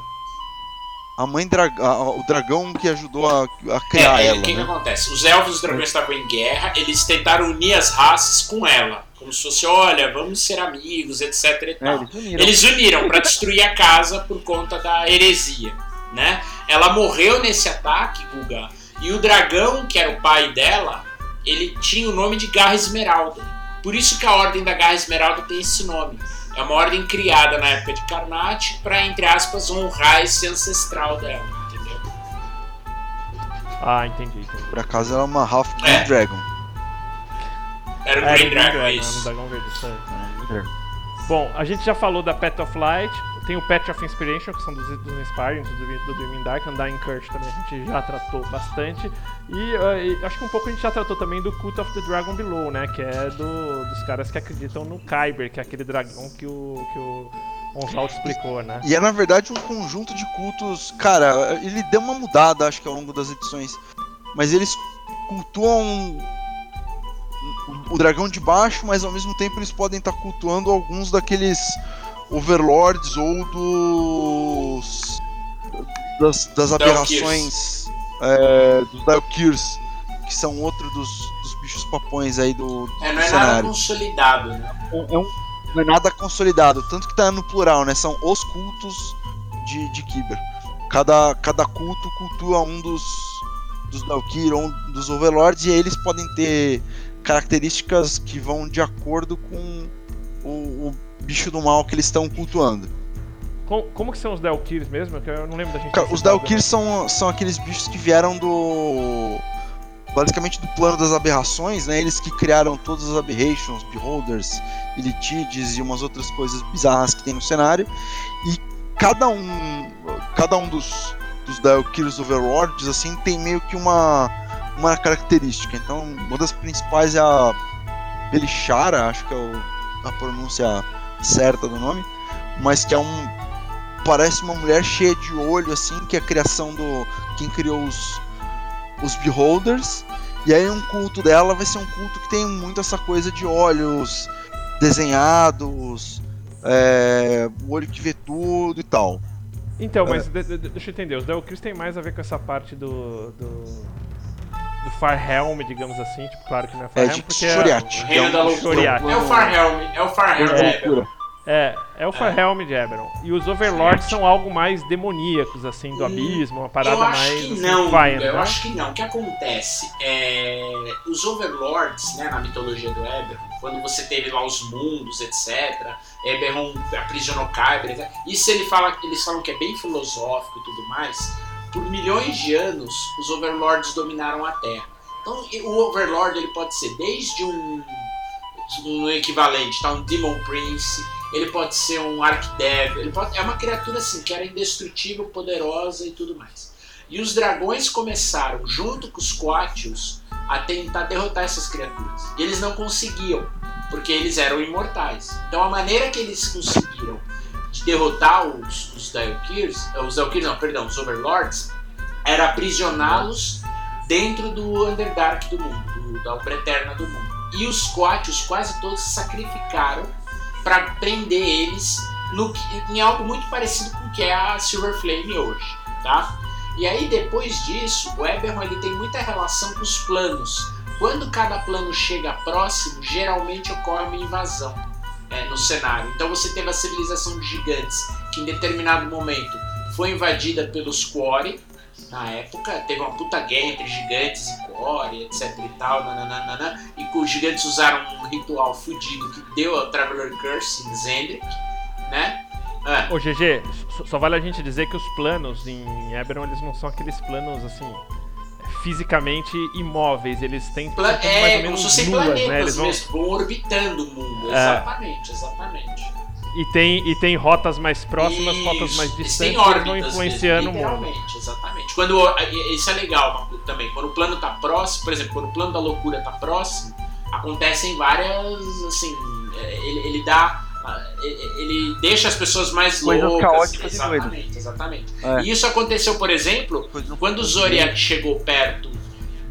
A mãe dragão. O dragão que ajudou a, a criar É, ela. o que, que né? acontece? Os elfos e os dragões estavam em guerra, eles tentaram unir as raças com ela. Como se fosse, olha, vamos ser amigos, etc e É, tal. eles uniram. Eles uniram pra destruir a casa por conta da heresia, né? Ela morreu nesse ataque, Guga, e o dragão, que era o pai dela, ele tinha o nome de Garra Esmeralda. Por isso que a Ordem da Garra Esmeralda tem esse nome. É uma ordem criada na época de Karnak pra, entre aspas, honrar esse ancestral dela, entendeu? Ah, entendi. entendi. Por acaso ela é uma Half Green É. Dragon. Era o É, Green Dragon, Dragon, isso. no Dragão Verde, isso aí. Bom, a gente já falou da Path of Light, tem o Path of Inspiration, que são dos, dos Inspiring, do, do Dreaming Dark, Undying Curse também a gente já tratou bastante. E, eh, e acho que um pouco a gente já tratou também do Cult of the Dragon Below, né? Que é do, dos caras que acreditam no Kyber, que é aquele dragão que o, que o Onslaught explicou, né? E é na verdade um conjunto de cultos. Cara, ele deu uma mudada, acho que ao longo das edições. Mas eles cultuam o dragão de baixo, mas ao mesmo tempo eles podem estar cultuando alguns daqueles overlords ou dos. das, das aberrações é, dos Dalkirs, que são outro dos, dos bichos papões aí do, do É, não é nada cenário. consolidado, né? É um- não é nada consolidado, tanto que tá no plural, né? São os cultos de, de Kyber. Cada, cada culto cultua um dos, dos Dalkir ou um dos Overlords, e eles podem ter características que vão de acordo com o, o bicho do mal que eles estão cultuando. Com- como que são os Delkirs mesmo? Eu não lembro da gente. Cara, os citado, Dalkir são, são aqueles bichos que vieram do. Basicamente do plano das aberrações, né? Eles que criaram todas as aberrations, beholders, elitides e umas outras coisas bizarras que tem no cenário. E cada um. Cada um dos, dos Dalkirs Overlords, assim, tem meio que uma, uma característica. Então, uma das principais é a Belishara, acho que é o- a pronúncia certa do nome, mas que é um parece uma mulher cheia de olho, assim, que é a criação do. quem criou os. os Beholders. E aí um culto dela vai ser um culto que tem muito essa coisa de olhos desenhados, é, o olho que vê tudo e tal. Então, É. mas de- de- deixa eu entender, os Delkirs tem mais a ver com essa parte do. do. Do Farhelm, digamos assim, tipo, claro que não é É Farhelm, de porque é. Reino é da um- loucura. É o Farhelm, é o Farhelm. É, né, loucura. é, é o Farhelm de Eberron. E os Overlords são algo mais demoníacos, assim, do Hum, abismo, uma parada eu acho mais. que assim, não, eu né? acho que não. O que acontece é os overlords, né, na mitologia do Eberron, quando você teve lá os mundos, etc. Eberron aprisionou Kyber, etc. Isso ele fala, eles falam que é bem filosófico e tudo mais. Por milhões de anos, os overlords dominaram a Terra. Então, o overlord ele pode ser desde um no equivalente, tá? Um Demon Prince, ele pode ser um Archdevil, ele pode, é uma criatura assim que era indestrutível, poderosa e tudo mais. E os dragões começaram, junto com os Quatios, a tentar derrotar essas criaturas. E eles não conseguiam, porque eles eram imortais. Então a maneira que eles conseguiram de derrotar os, os Daelkyrs, eh, os Daelkyrs não, perdão, os Overlords, era aprisioná-los dentro do Underdark do mundo, do, da Umbra Eterna do mundo. E os Coatios quase todos se sacrificaram para prender eles no, em algo muito parecido com o que é a Silver Flame hoje, tá? E aí depois disso, o Eberron ele tem muita relação com os planos. Quando cada plano chega próximo, geralmente ocorre uma invasão é, no cenário. Então você teve a civilização de gigantes, que em determinado momento foi invadida pelos Quori, na época, teve uma puta guerra entre gigantes e Quori, etc e tal, nananana, e os gigantes usaram um ritual fudido que deu ao Traveler Curse em Zendrick, né? Ah, Ô GG, só- só vale a gente dizer que os planos em Eberron eles não são aqueles planos assim fisicamente imóveis, eles têm são Pla- todos mais ou é, como menos se fossem luas, planetas né? Eles vão mesmo, vão orbitando o mundo. É. Exatamente, exatamente. e tem e tem rotas mais próximas, Isso, rotas mais distantes, que vão influenciando mesmo, o mundo. exatamente. Quando, isso é legal também, quando o plano tá próximo, por exemplo, quando o plano da loucura tá próximo, acontecem várias, assim, é, ele, ele dá, ele ele deixa as pessoas mais Coisas loucas. caóticas e exatamente, exatamente. É. E isso aconteceu, por exemplo, quando o Zodiac chegou perto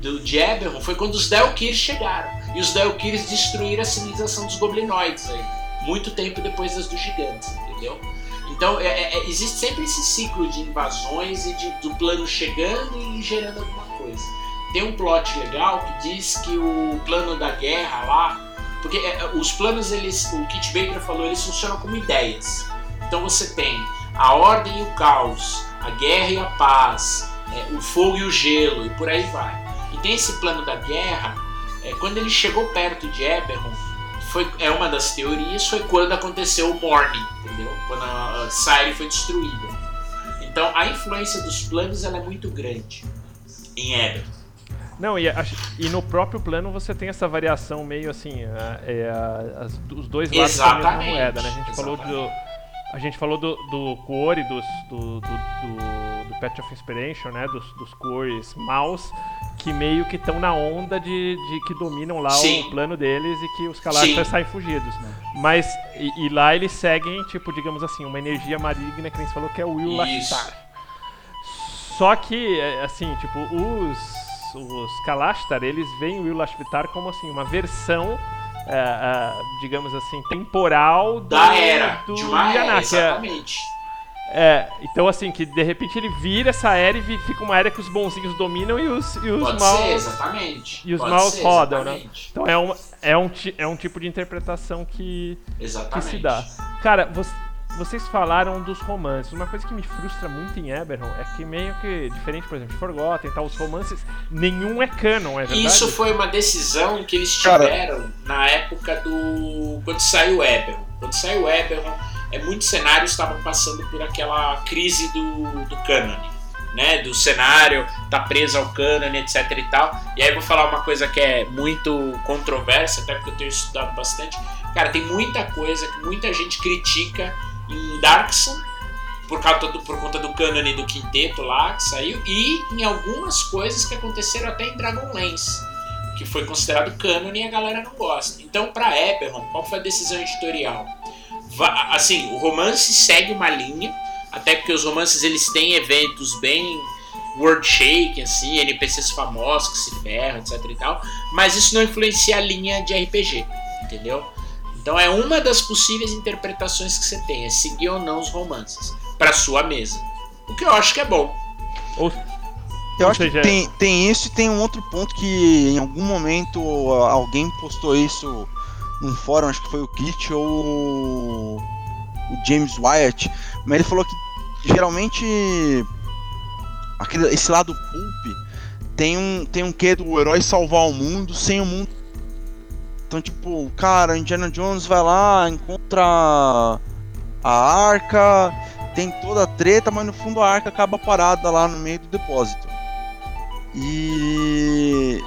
do, de Eberron, foi quando os Daelkyrs chegaram. E os Daelkyrs destruíram a civilização dos goblinoides aí. Muito tempo depois das dos gigantes, entendeu? Então é- é- é- existe sempre esse ciclo de invasões e de- do plano chegando e gerando alguma coisa. Tem um plot legal que diz que o plano da guerra lá. Porque é, é, os planos, eles. O Kit Baker falou, eles funcionam como ideias. Então você tem a ordem e o caos, a guerra e a paz, é, o fogo e o gelo, e por aí vai. E tem esse plano da guerra, é, quando ele chegou perto de Eberron, foi, é uma das teorias, foi quando aconteceu o Morning, entendeu? Quando a, Ciri foi destruída. Então a influência dos planos ela é muito grande em Eberron. Não, e, acho- e no próprio plano você tem essa variação meio assim, a- é, a- as- os dois lados da mesma Exatamente, moeda, né? A gente falou do, a gente falou do, do Kuori, dos, do, do, do, do Patch of Inspiration, né? Dos, dos Kuoris maus, que meio que estão na onda de, de que dominam lá Sim. o plano deles e que os Kalashtar Sim. saem fugidos. Mas, e, e lá eles seguem, tipo, digamos assim, uma energia maligna que nem você falou, que é o Will. Lashtar. Só que, é, assim, tipo, os, os Kalashtar, eles veem o Will Lashtar como, assim, uma versão, é, é, digamos assim, temporal do, Da era, do de uma era, é. exatamente. É, então assim, que de repente ele vira essa era e fica uma era que os bonzinhos dominam e os, e os Pode maus... ser, exatamente. e os Pode maus ser, rodam, né? Então é, uma, é, um, é um tipo de interpretação que, que se dá. Cara, vo- vocês falaram dos romances. Uma coisa que me frustra muito em Eberron é que meio que, diferente, por exemplo, de Forgotten e tal, os romances, nenhum é canon, é verdade? Isso foi uma decisão que eles Cara- tiveram na época do. quando saiu Eberron. Quando saiu Eberron, é, muitos cenários estavam passando por aquela crise do, do cânone. Né, do cenário, tá preso ao cânone, etc e tal. E aí eu vou falar uma coisa que é muito controversa, até porque eu tenho estudado bastante. Cara, tem muita coisa que muita gente critica em Darkson, por, causa do, por conta do cânone do quinteto lá que saiu, e em algumas coisas que aconteceram até em Dragonlance, que foi considerado cânone e a galera não gosta. Então, pra Eberron, qual foi a decisão editorial? Va- assim, o romance segue uma linha, até porque os romances eles têm eventos bem world shake, assim, NPCs famosos que se ferram, etc e tal, mas isso não influencia a linha de RPG, entendeu? Então é uma das possíveis interpretações que você tem, é seguir ou não os romances para sua mesa. O que eu acho que é bom. Ou, Eu acho que tem, tem isso e tem um outro ponto que em algum momento alguém postou isso num fórum, acho que foi o Kit ou o- o James Wyatt, mas ele falou que geralmente aquele, esse lado pulp tem um, tem um quê do herói salvar o mundo sem o mundo. Então, tipo, cara, Indiana Jones vai lá, encontra a arca, tem toda a treta, mas no fundo a arca acaba parada lá no meio do depósito. E,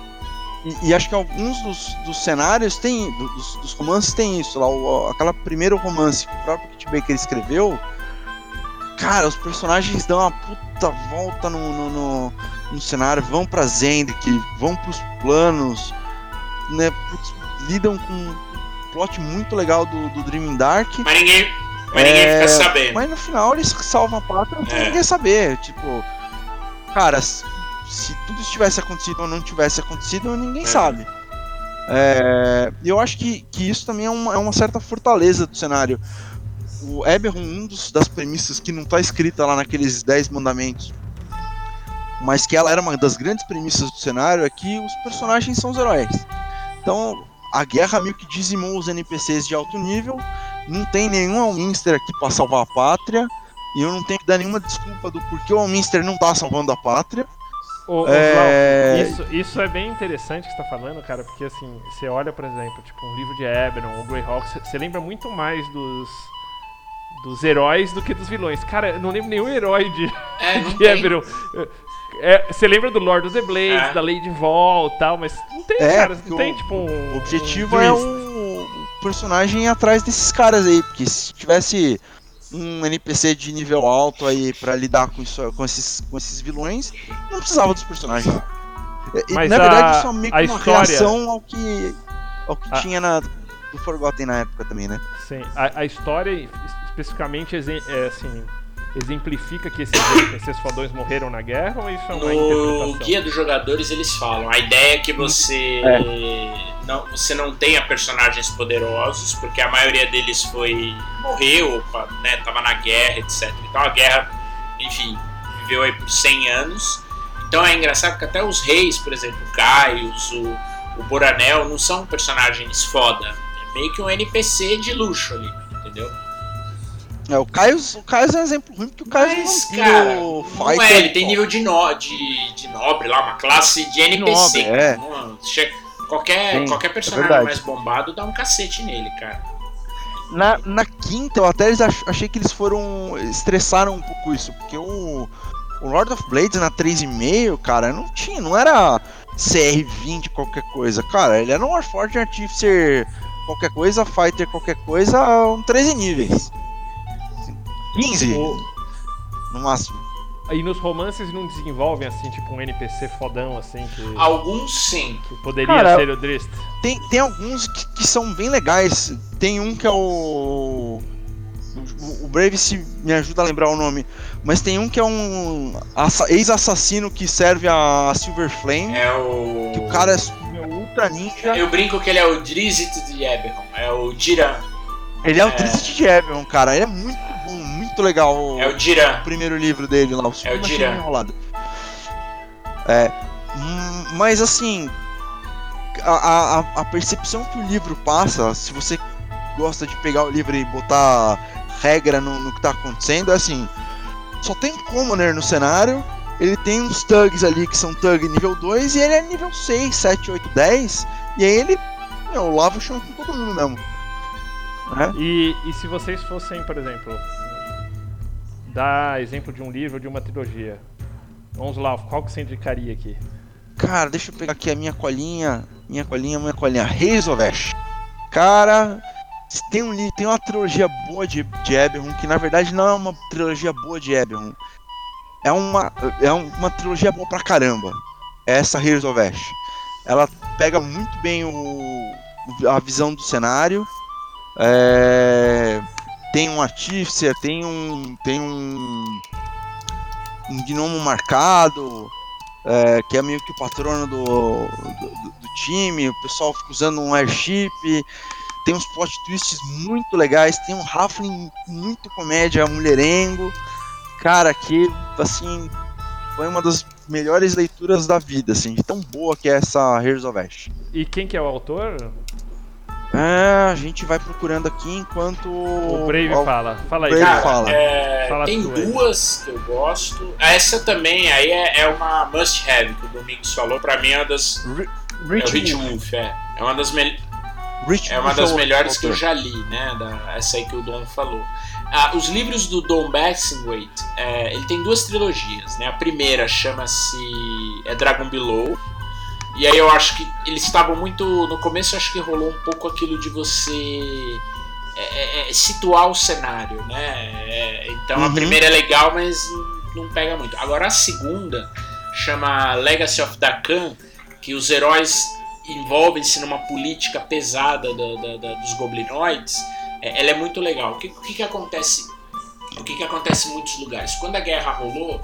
e, e acho que alguns dos, dos cenários tem, do- dos, dos romances tem isso. Lá, o, aquela primeiro romance que o próprio Kit Baker escreveu, cara, os personagens dão uma puta volta no, no, no, no cenário, vão pra Zendrick, vão pros planos, né, putz, lidam com um plot muito legal do, do Dreaming Dark. Mas ninguém, Mas ninguém É, fica sabendo. Mas no final eles salvam a pátria É. ninguém saber. Tipo, cara, se, se tudo isso tivesse acontecido ou não tivesse acontecido, ninguém É. sabe. É, eu acho que, que isso também é uma, é uma certa fortaleza do cenário. O Eberron, um dos, das premissas que não tá escrita lá naqueles 10 mandamentos, mas que ela era uma das grandes premissas do cenário, é que os personagens são os heróis. Então, a guerra meio que dizimou os NPCs de alto nível, não tem nenhum Alminster aqui pra salvar a pátria, e eu não tenho que dar nenhuma desculpa do porquê o Alminster não tá salvando a pátria. Ô, É. Isso, isso é bem interessante que você tá falando, cara, porque assim, você olha, por exemplo, tipo, um livro de Eberron, o Greyhawk, você- lembra muito mais dos dos heróis do que dos vilões. Cara, eu não lembro nenhum herói de, É, de. Eberron. É, você lembra do Lord of the Blades, É. da Lady Vol e tal, mas não tem, É, cara, não tem o- tipo um. O objetivo um é o personagem ir atrás desses caras aí, porque se tivesse um NPC de nível alto aí pra lidar com, isso, com, esses, com esses vilões, não precisava dos personagens. E, Mas na verdade, a- isso é meio que a uma história- reação ao que, ao que A- tinha na, do Forgotten na época também, né? Sim, a, a história es- especificamente é, assim, exemplifica que esses, esses fodões morreram na guerra ou isso é uma No interpretação? guia dos jogadores eles falam. A ideia é que você não, você não tenha personagens poderosos, porque a maioria deles foi morreu, né, tava na guerra, etc. Então a guerra, enfim, viveu aí por 100 anos. Então é engraçado que até os reis, por exemplo, o Caius, o, o Boranel, não são personagens foda. É meio que um NPC de luxo ali, entendeu? É, o Caio, o Caio é um exemplo ruim, porque o Caio Mas, é um cara, vampiro não fighter, é, ele tem nível de, no, de, de nobre lá, uma classe de NPC. Nobre, é. Não, qualquer, Sim, qualquer é personagem verdade. mais bombado dá um cacete nele, cara. Na, na quinta, eu até achei que eles foram. estressaram um pouco isso, porque o, o Lord of Blades na 3,5, cara, não tinha, não era CR20 qualquer coisa, cara, ele era um Warforged Artificer qualquer coisa, Fighter qualquer coisa, um 13 níveis. 15 O- no máximo. E nos romances não desenvolvem assim, tipo um NPC fodão assim que, Alguns sim. que poderia Cara, ser o Drist. Tem, tem alguns que, que são bem legais. Tem um que é o. O, o Brave se me ajuda a lembrar o nome. Mas tem um que é um assa- ex-assassino que serve a Silver Flame. É o. Que o cara é meu, ultra ninja. Eu brinco que ele é o Drizzt de Eberron. É o Diran. Ele é o é. Tristan de Eberron, cara. Ele é muito bom, muito legal. O, É o Diran. o primeiro livro dele lá. O É o Diran. enrolado. É. hum, Mas assim. A, a, a percepção que o livro passa, se você gosta de pegar o livro e botar regra no, no que tá acontecendo, é assim. Só tem um Commoner no cenário. Ele tem uns thugs ali que são thug nível 2 e ele é nível 6, 7, 8, 10. E aí ele meu, lava o chão com todo mundo mesmo. Né? E, e se vocês fossem, por exemplo, dar exemplo de um livro ou de uma trilogia, vamos lá, qual que você indicaria aqui? Cara, deixa eu pegar aqui a minha colinha. Minha colinha, minha colinha. Reis Ash. Cara, tem, um, tem uma trilogia boa de, de Eberron, que na verdade não é uma trilogia boa de Eberron. É uma, é um- uma trilogia boa pra caramba. É essa of Ash. Ela pega muito bem o, a visão do cenário. É, tem um artífice, tem um. Tem um. Um gnomo marcado é, que é meio que o patrono do, do, do time, o pessoal fica usando um airship, tem uns plot twists muito legais, tem um Halfling muito comédia, mulherengo, cara, que, assim, foi uma das melhores leituras da vida, assim, de tão boa que é essa Heroes of Ash. E quem que é o autor? É, a gente vai procurando aqui enquanto... O Brave Al- fala. Fala aí, Brave cara. fala. É, Fala tem tu aí. duas que eu gosto. Essa também aí é, é uma must have que o Domingos falou. Pra mim é uma das. Ri- é o Rich Rich Wolf. Wolf, é. É uma das, mel- Rich é uma Wolf das o melhores que eu já li, né? Da, essa aí que o Dom falou. Ah, os livros do Don Baxingwaite, é, ele tem duas trilogias, né? A primeira chama-se é Dragon Below. E aí eu acho que eles estavam muito. No começo acho que rolou um pouco aquilo de você é, é, é, situar o cenário, né? É, então a Uhum. primeira é legal, mas não pega muito. Agora a segunda chama Legacy of Dakan, que os heróis envolvem-se numa política pesada da- da- da- dos goblinoides. é- ela é muito legal. O que, o que, que acontece? O que, que acontece em muitos lugares? Quando a guerra rolou,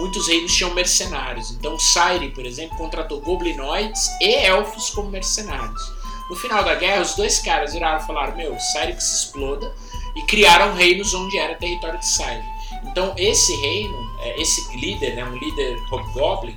muitos reinos tinham mercenários. Então, Saire, por exemplo, contratou goblinoides e elfos como mercenários. No final da guerra, os dois caras viraram e falaram: Meu, Saire que se exploda, e criaram reinos onde era território de Saire. Então, esse reino, é, esse líder, né, um líder hobgoblin,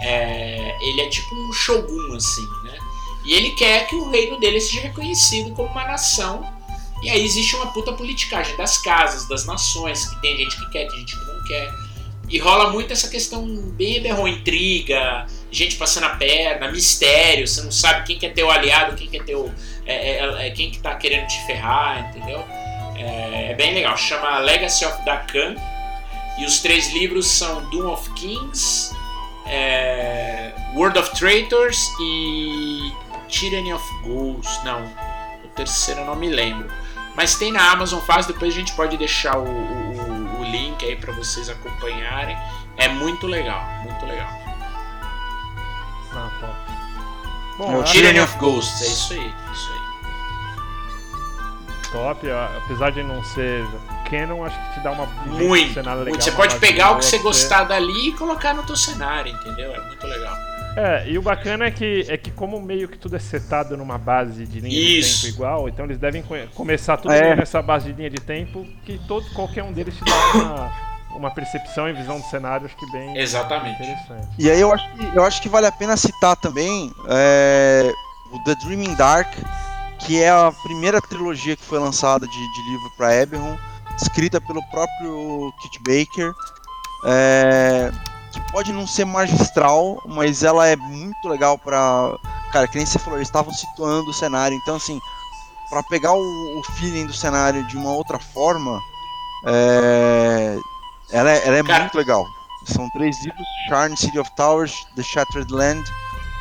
é, ele é tipo um shogun, assim, né? E ele quer que o reino dele seja reconhecido como uma nação. E aí existe uma puta politicagem das casas, das nações, que tem gente que quer, tem gente que não quer. E rola muito essa questão bem berrou, intriga, gente passando a perna, mistério, você não sabe quem quer ter o aliado, quem quer ter o. é, é, é, quem que tá querendo te ferrar, entendeu? É, é bem legal, chama Legacy of Dakan. E os três livros são Doom of Kings, é, World of Traitors e Tyranny of Ghosts. Não, o terceiro eu não me lembro. Mas tem na Amazon fácil, depois a gente pode deixar o, o link aí para vocês acompanharem. É muito legal, muito legal. Ah, top. É Bom, o eu acho Tyranny of Ghosts, é isso aí, isso aí. top, apesar de não ser canon, acho que te dá uma Muito, cenário legal, muito. Você uma pode pegar o que você gostar dali e colocar no teu cenário, entendeu? É muito legal. É, e o bacana é que, é que como meio que tudo é setado numa base de linha Isso. de tempo igual, então eles devem co- começar tudo É. nessa base de linha de tempo, que todo, qualquer um deles te dá uma, uma percepção e visão do cenário, acho que bem Exatamente. interessante. E aí eu acho que, eu acho que vale a pena citar também é, o The Dreaming Dark, que é a primeira trilogia que foi lançada de, de livro para Eberron, escrita pelo próprio Kit Baker, é, que pode não ser magistral, mas ela é muito legal para Cara, que nem você falou, eles estavam situando o cenário, então assim, para pegar o, o feeling do cenário de uma outra forma, é, ela é, ela é Cara- muito legal. São três livros: Charn, City of Towers, The Shattered Land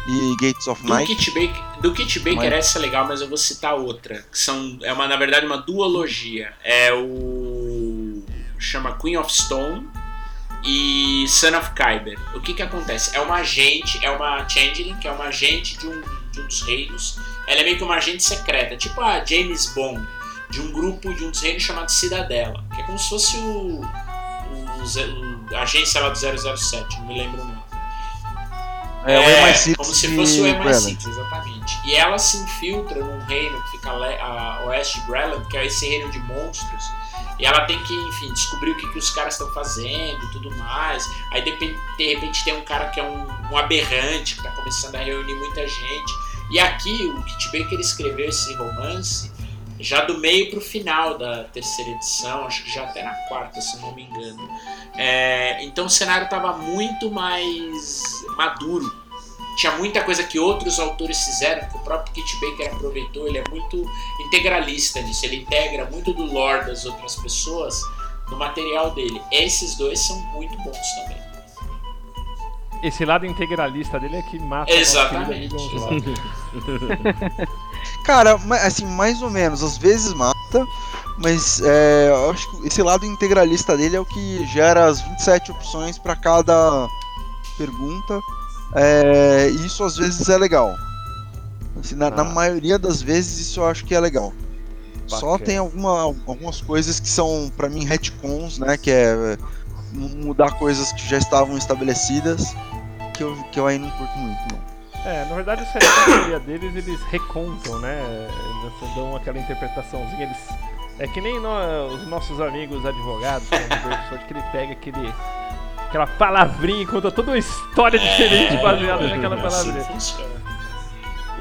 e Gates of Do Night. Kit Baker, do Kit Baker Mas- essa é legal, mas eu vou citar outra. Que são, é uma, na verdade uma duologia. É o. chama Queen of Stone e Son of Kyber. O que que acontece? É uma agente, é uma Changeling, que é uma agente de um, de um dos reinos. Ela é meio que uma agente secreta, tipo a James Bond, de um grupo de um dos reinos chamado Cidadela. Que é como se fosse o. o, o- a agência lá do 007, não me lembro o nome. É, o MI6 como se fosse o Breland. MI6, exatamente. E ela se infiltra num reino que fica le- a oeste de Breland, que é esse reino de monstros. E ela tem que, enfim, descobrir o que, que os caras estão fazendo e tudo mais. Aí de repente, de repente tem um cara que é um, um aberrante, que tá começando a reunir muita gente. E aqui o Kit Baker escreveu esse romance já do meio pro final da terceira edição, acho que já até na quarta, se não me engano. É, então o cenário estava muito mais maduro. Tinha muita coisa que outros autores fizeram, que o próprio Kit Baker aproveitou. Ele é muito integralista nisso. Ele integra muito do lore das outras pessoas no material dele. Esses dois são muito bons também. Esse lado integralista dele é que mata Exatamente. Cara, assim, mais ou menos, às vezes mata, mas é, eu acho que esse lado integralista dele é o que gera as 27 opções para cada pergunta. É, isso às vezes é legal. Assim, na, na Ah. maioria das vezes isso eu acho que é legal. Só Bacana. tem alguma, algumas coisas que são, pra mim, retcons, né? Que é mu- mudar coisas que já estavam estabelecidas, que eu, que eu aí não curto muito, não. É, na verdade, essa a maioria deles eles recontam, né? Eles dão aquela interpretaçãozinha. Eles, é que nem os nossos amigos advogados, como o Sword, que ele pega aquele, aquela palavrinha e conta toda uma história diferente baseada naquela palavrinha. funciona.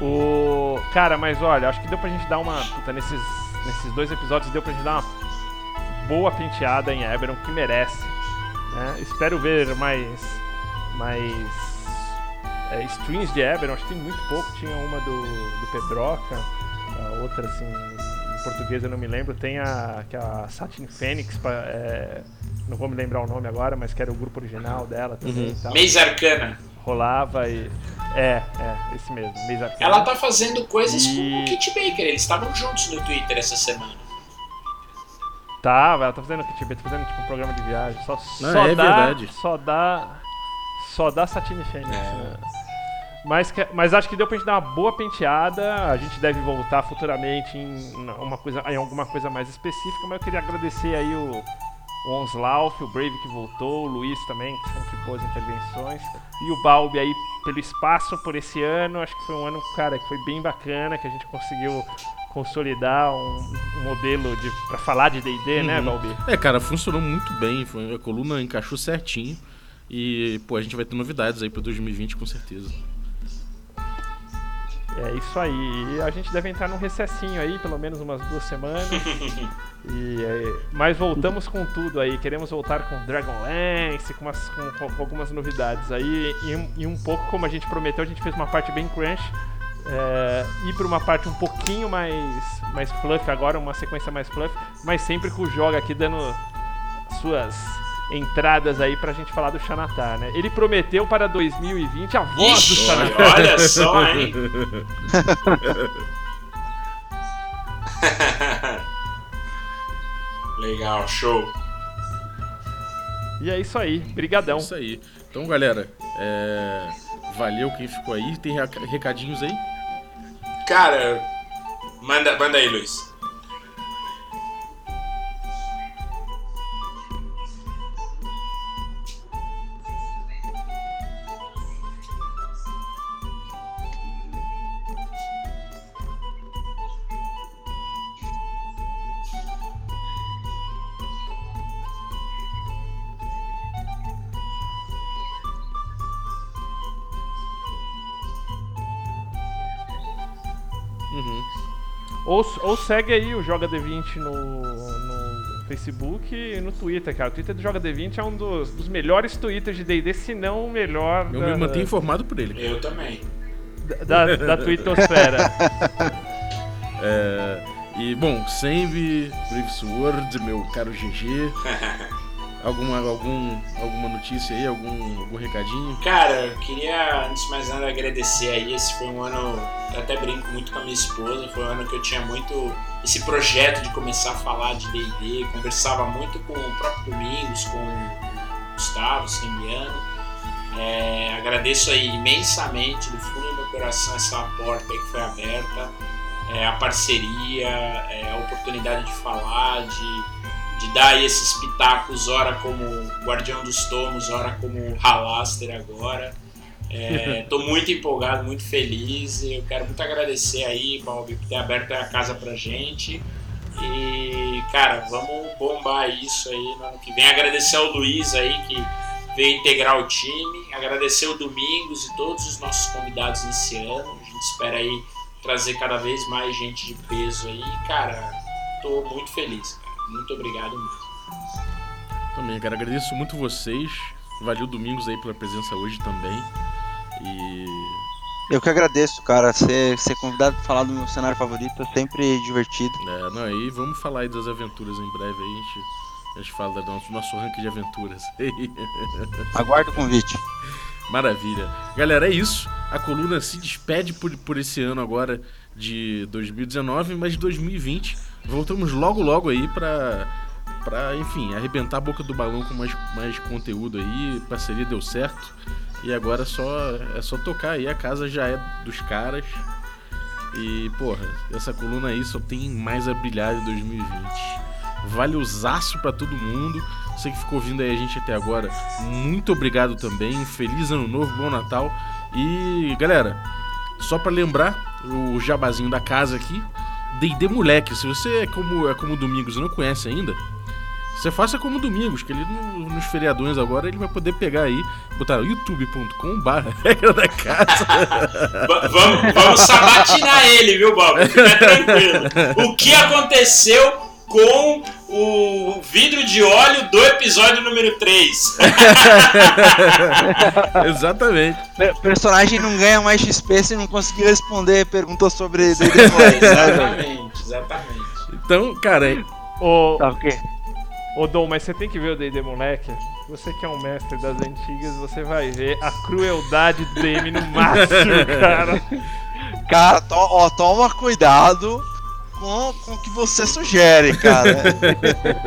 O. Cara, mas olha, acho que deu pra gente dar uma. Puta, nesses, nesses dois episódios deu pra gente dar uma boa penteada em Eberron, que merece. né? Espero ver mais. mais. é, streams de Eberron, acho que tem muito pouco. Tinha uma do, do Pedroca, a outra assim. Em português eu não me lembro. Tem a, que é a Satin Phoenix, pa- é, não vou me lembrar o nome agora, mas que era o grupo original dela também. e tal. Maze Arcana. Rolava e. É, é, esse mesmo. Mês Arcana. Ela tá fazendo coisas E- com o Kit Baker. Eles estavam juntos no Twitter essa semana. Tava, ela tá fazendo que tá fazendo tipo um programa de viagem. Só, Não, só é dá. verdade. Só dá. Só dá Satine Fênix. É. né? Mas, mas acho que deu pra gente dar uma boa penteada. A gente deve voltar futuramente em, uma coisa, em alguma coisa mais específica. Mas eu queria agradecer aí o, o Onslauf, o Brave que voltou, o Luiz também, que sempre boas intervenções. E o Balbi aí pelo espaço por esse ano. Acho que foi um ano, cara, que foi bem bacana, que a gente conseguiu consolidar um, um modelo de para falar de D&D, né, Uhum. Balbi? É, cara, funcionou muito bem. Foi, a coluna encaixou certinho. E, pô, a gente vai ter novidades aí pra 2020, com certeza. É isso aí. E a gente deve entrar num recessinho aí, pelo menos umas duas semanas. e, é, mas voltamos com tudo aí. Queremos voltar com Dragonlance, com, umas- com- com algumas novidades aí. E, um- e um pouco como a gente prometeu, a gente fez uma parte bem crunch. É, ir pra uma parte um pouquinho mais, mais fluff agora, uma sequência mais fluff, mas sempre com o Joga aqui dando suas entradas aí pra gente falar do Xanatar, né? Ele prometeu para 2020 a voz do Ixi, Xanatar. olha só, hein? Legal, show. E é isso aí, brigadão. Isso aí. Então, galera, é, valeu quem ficou aí. Tem reca- recadinhos aí? Cara, manda, manda aí, Luiz. Ou, ou segue aí o Joga D20 no, no Facebook e no Twitter, cara. O Twitter do Joga D20 é um dos, dos melhores Twitters de D&D, se não o melhor Eu da, me mantenho informado por ele. Eu também. da, da, da Twittosfera. É, e, bom, sempre, Brave Sword, meu caro GG. Alguma, algum, alguma notícia aí? Algum, algum recadinho? Cara, eu queria, antes de mais nada, agradecer aí. Esse foi um ano, eu até brinco muito com a minha esposa, foi um ano que eu tinha muito esse projeto de começar a falar de D&D, conversava muito com o próprio Domingos, com o Gustavo, Semiano. É, agradeço aí imensamente, do fundo do meu coração, essa porta que foi aberta, é, a parceria, é, a oportunidade de falar, de de dar aí esses pitacos, ora como Guardião dos Tomos, ora como Halaster agora. É, tô muito empolgado, muito feliz. Eu quero muito agradecer aí, Balbi, por ter aberto a casa pra gente. E, cara, vamos bombar isso aí no ano que vem. Agradecer ao Luiz aí que veio integrar o time. Agradecer o Domingos e todos os nossos convidados nesse ano. A gente espera aí trazer cada vez mais gente de peso aí. Cara, tô muito feliz. Muito obrigado mesmo. Também, cara, agradeço muito vocês. Valeu Domingos aí pela presença hoje também. E. Eu que agradeço, cara. Ser, ser convidado pra falar do meu cenário favorito é sempre divertido. É, não, aí vamos falar aí das aventuras em breve aí. A gente, a gente fala do nosso, nosso ranking de aventuras. Aguardo o convite. Maravilha. Galera, é isso. A coluna se despede por, por esse ano agora de 2019, mas de 2020 voltamos logo logo aí pra, pra enfim, arrebentar a boca do balão com mais, mais conteúdo aí. Parceria deu certo. E agora é só, é só tocar aí. A casa já é dos caras. E, porra, essa coluna aí só tem mais a brilhar em 2020. Valeuzaço pra todo mundo. Você que ficou ouvindo aí a gente até agora, muito obrigado também. Feliz ano novo, bom Natal. E, galera, só pra lembrar, o jabazinho da casa aqui, D&D Moleque. Se você é como, é como o Domingos e não conhece ainda, você faça como o Domingos, que ele no- nos feriadões agora ele vai poder pegar aí, botar youtube.com barra regra da casa. Va- vamos, vamos sabatinar ele, viu, Bob? Fica tranquilo. O que aconteceu com o vidro de óleo do episódio número 3? Exatamente. Per- personagem não ganha mais XP se não conseguir responder perguntas sobre D&D Moleque, né, exatamente, exatamente. Então, cara, é- Ô, Tá ok. ô Dom, mas você tem que ver o D&D Moleque. Você que é um mestre das antigas, você vai ver a crueldade do DM no máximo, cara. Cara, to- ó, toma cuidado com, com o que você sugere, cara.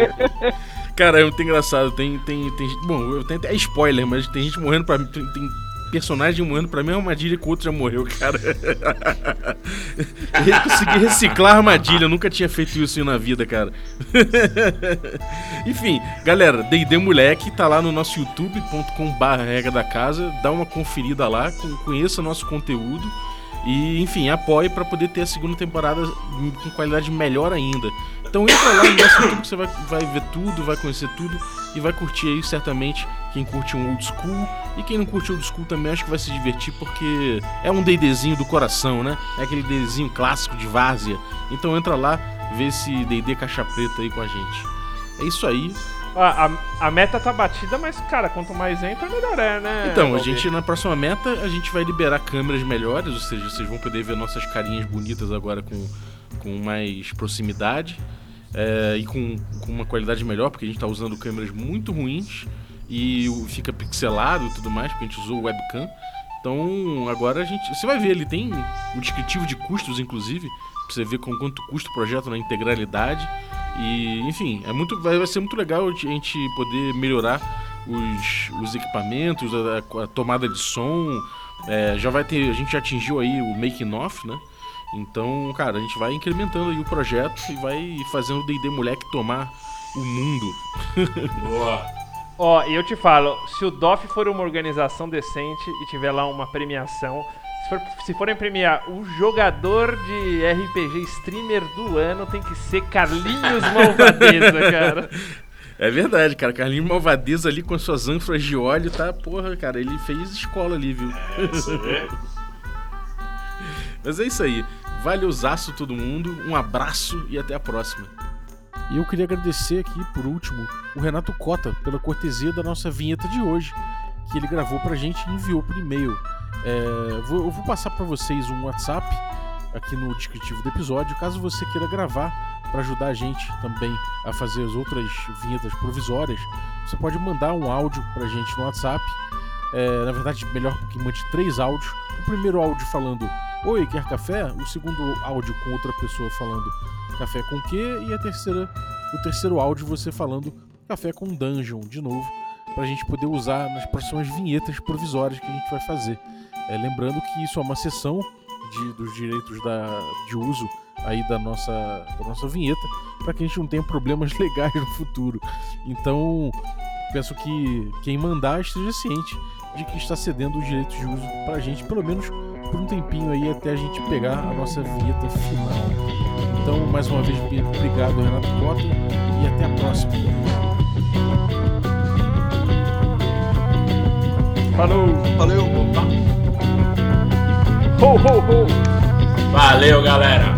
cara, é muito engraçado. Tem, tem, tem. Bom, eu tenho, é spoiler, mas tem gente morrendo pra mim. Tem, tem personagem morrendo pra mim é uma armadilha que o outro já morreu, cara. Eu consegui reciclar armadilha, eu nunca tinha feito isso na vida, cara. Enfim, galera, D&D Moleque tá lá no nosso youtube.com.br regra da casa, dá uma conferida lá, con- conheça nosso conteúdo e, enfim, apoie pra poder ter a segunda temporada com qualidade melhor ainda. Então entra lá YouTube que você vai, vai ver tudo, vai conhecer tudo e vai curtir aí certamente quem curte um old school e quem não curte old school também acho que vai se divertir porque é um D&Dzinho do coração, né? É aquele D&Dzinho clássico de várzea. Então entra lá, vê esse D&D caixa preta aí com a gente. É isso aí. A, a- a meta tá batida, mas, cara, quanto mais entra, melhor é, né? Então, a gente na próxima meta, a gente vai liberar câmeras melhores, ou seja, vocês vão poder ver nossas carinhas bonitas agora com, com mais proximidade é, e com, com uma qualidade melhor, porque a gente tá usando câmeras muito ruins e fica pixelado e tudo mais, porque a gente usou webcam. Então, agora a gente. Você vai ver, ele tem o descritivo de custos, inclusive, pra você ver com quanto custa o projeto na integralidade. E, enfim, é muito, vai, vai ser muito legal a gente poder melhorar os, os equipamentos, a, a tomada de som. É, já vai ter. A gente já atingiu aí o making off, né? Então, cara, a gente vai incrementando aí o projeto e vai fazendo o D&D Moleque tomar o mundo. Boa. Ó, e eu te falo, se o DOF for uma organização decente e tiver lá uma premiação, for, se forem premiar o jogador de RPG streamer do ano, tem que ser Carlinhos Malvadeza, cara. É verdade, cara. Carlinhos Malvadeza ali com as suas ânforas de óleo, tá? Porra, cara, ele fez escola ali, viu? Você vê? Mas é isso aí. Valeuzaço todo mundo, um abraço e até a próxima. E eu queria agradecer aqui, por último, o Renato Cota pela cortesia da nossa vinheta de hoje, que ele gravou pra gente e enviou por e-mail. É, vou- eu vou passar pra vocês um WhatsApp aqui no descritivo do episódio, caso você queira gravar para ajudar a gente também a fazer as outras vinhetas provisórias. Você pode mandar um áudio pra gente no WhatsApp. É, na verdade, melhor que mande três áudios. O primeiro áudio falando Oi, quer café? O segundo áudio com outra pessoa falando café com quê? E a terceira, o terceiro áudio você falando café com dungeon de novo, pra gente poder usar nas próximas vinhetas provisórias que a gente vai fazer. É, lembrando que isso é uma sessão de- dos direitos da, de uso aí da nossa, da nossa vinheta, para que a gente não tenha problemas legais no futuro. Então, peço que quem mandar esteja ciente de que está cedendo os direitos de uso pra gente, pelo menos por um tempinho aí até a gente pegar a nossa vinheta final. Então, mais uma vez, obrigado, Renato Cota, e até a próxima. Falou! Valeu! Ho, ho, ho! Valeu, galera.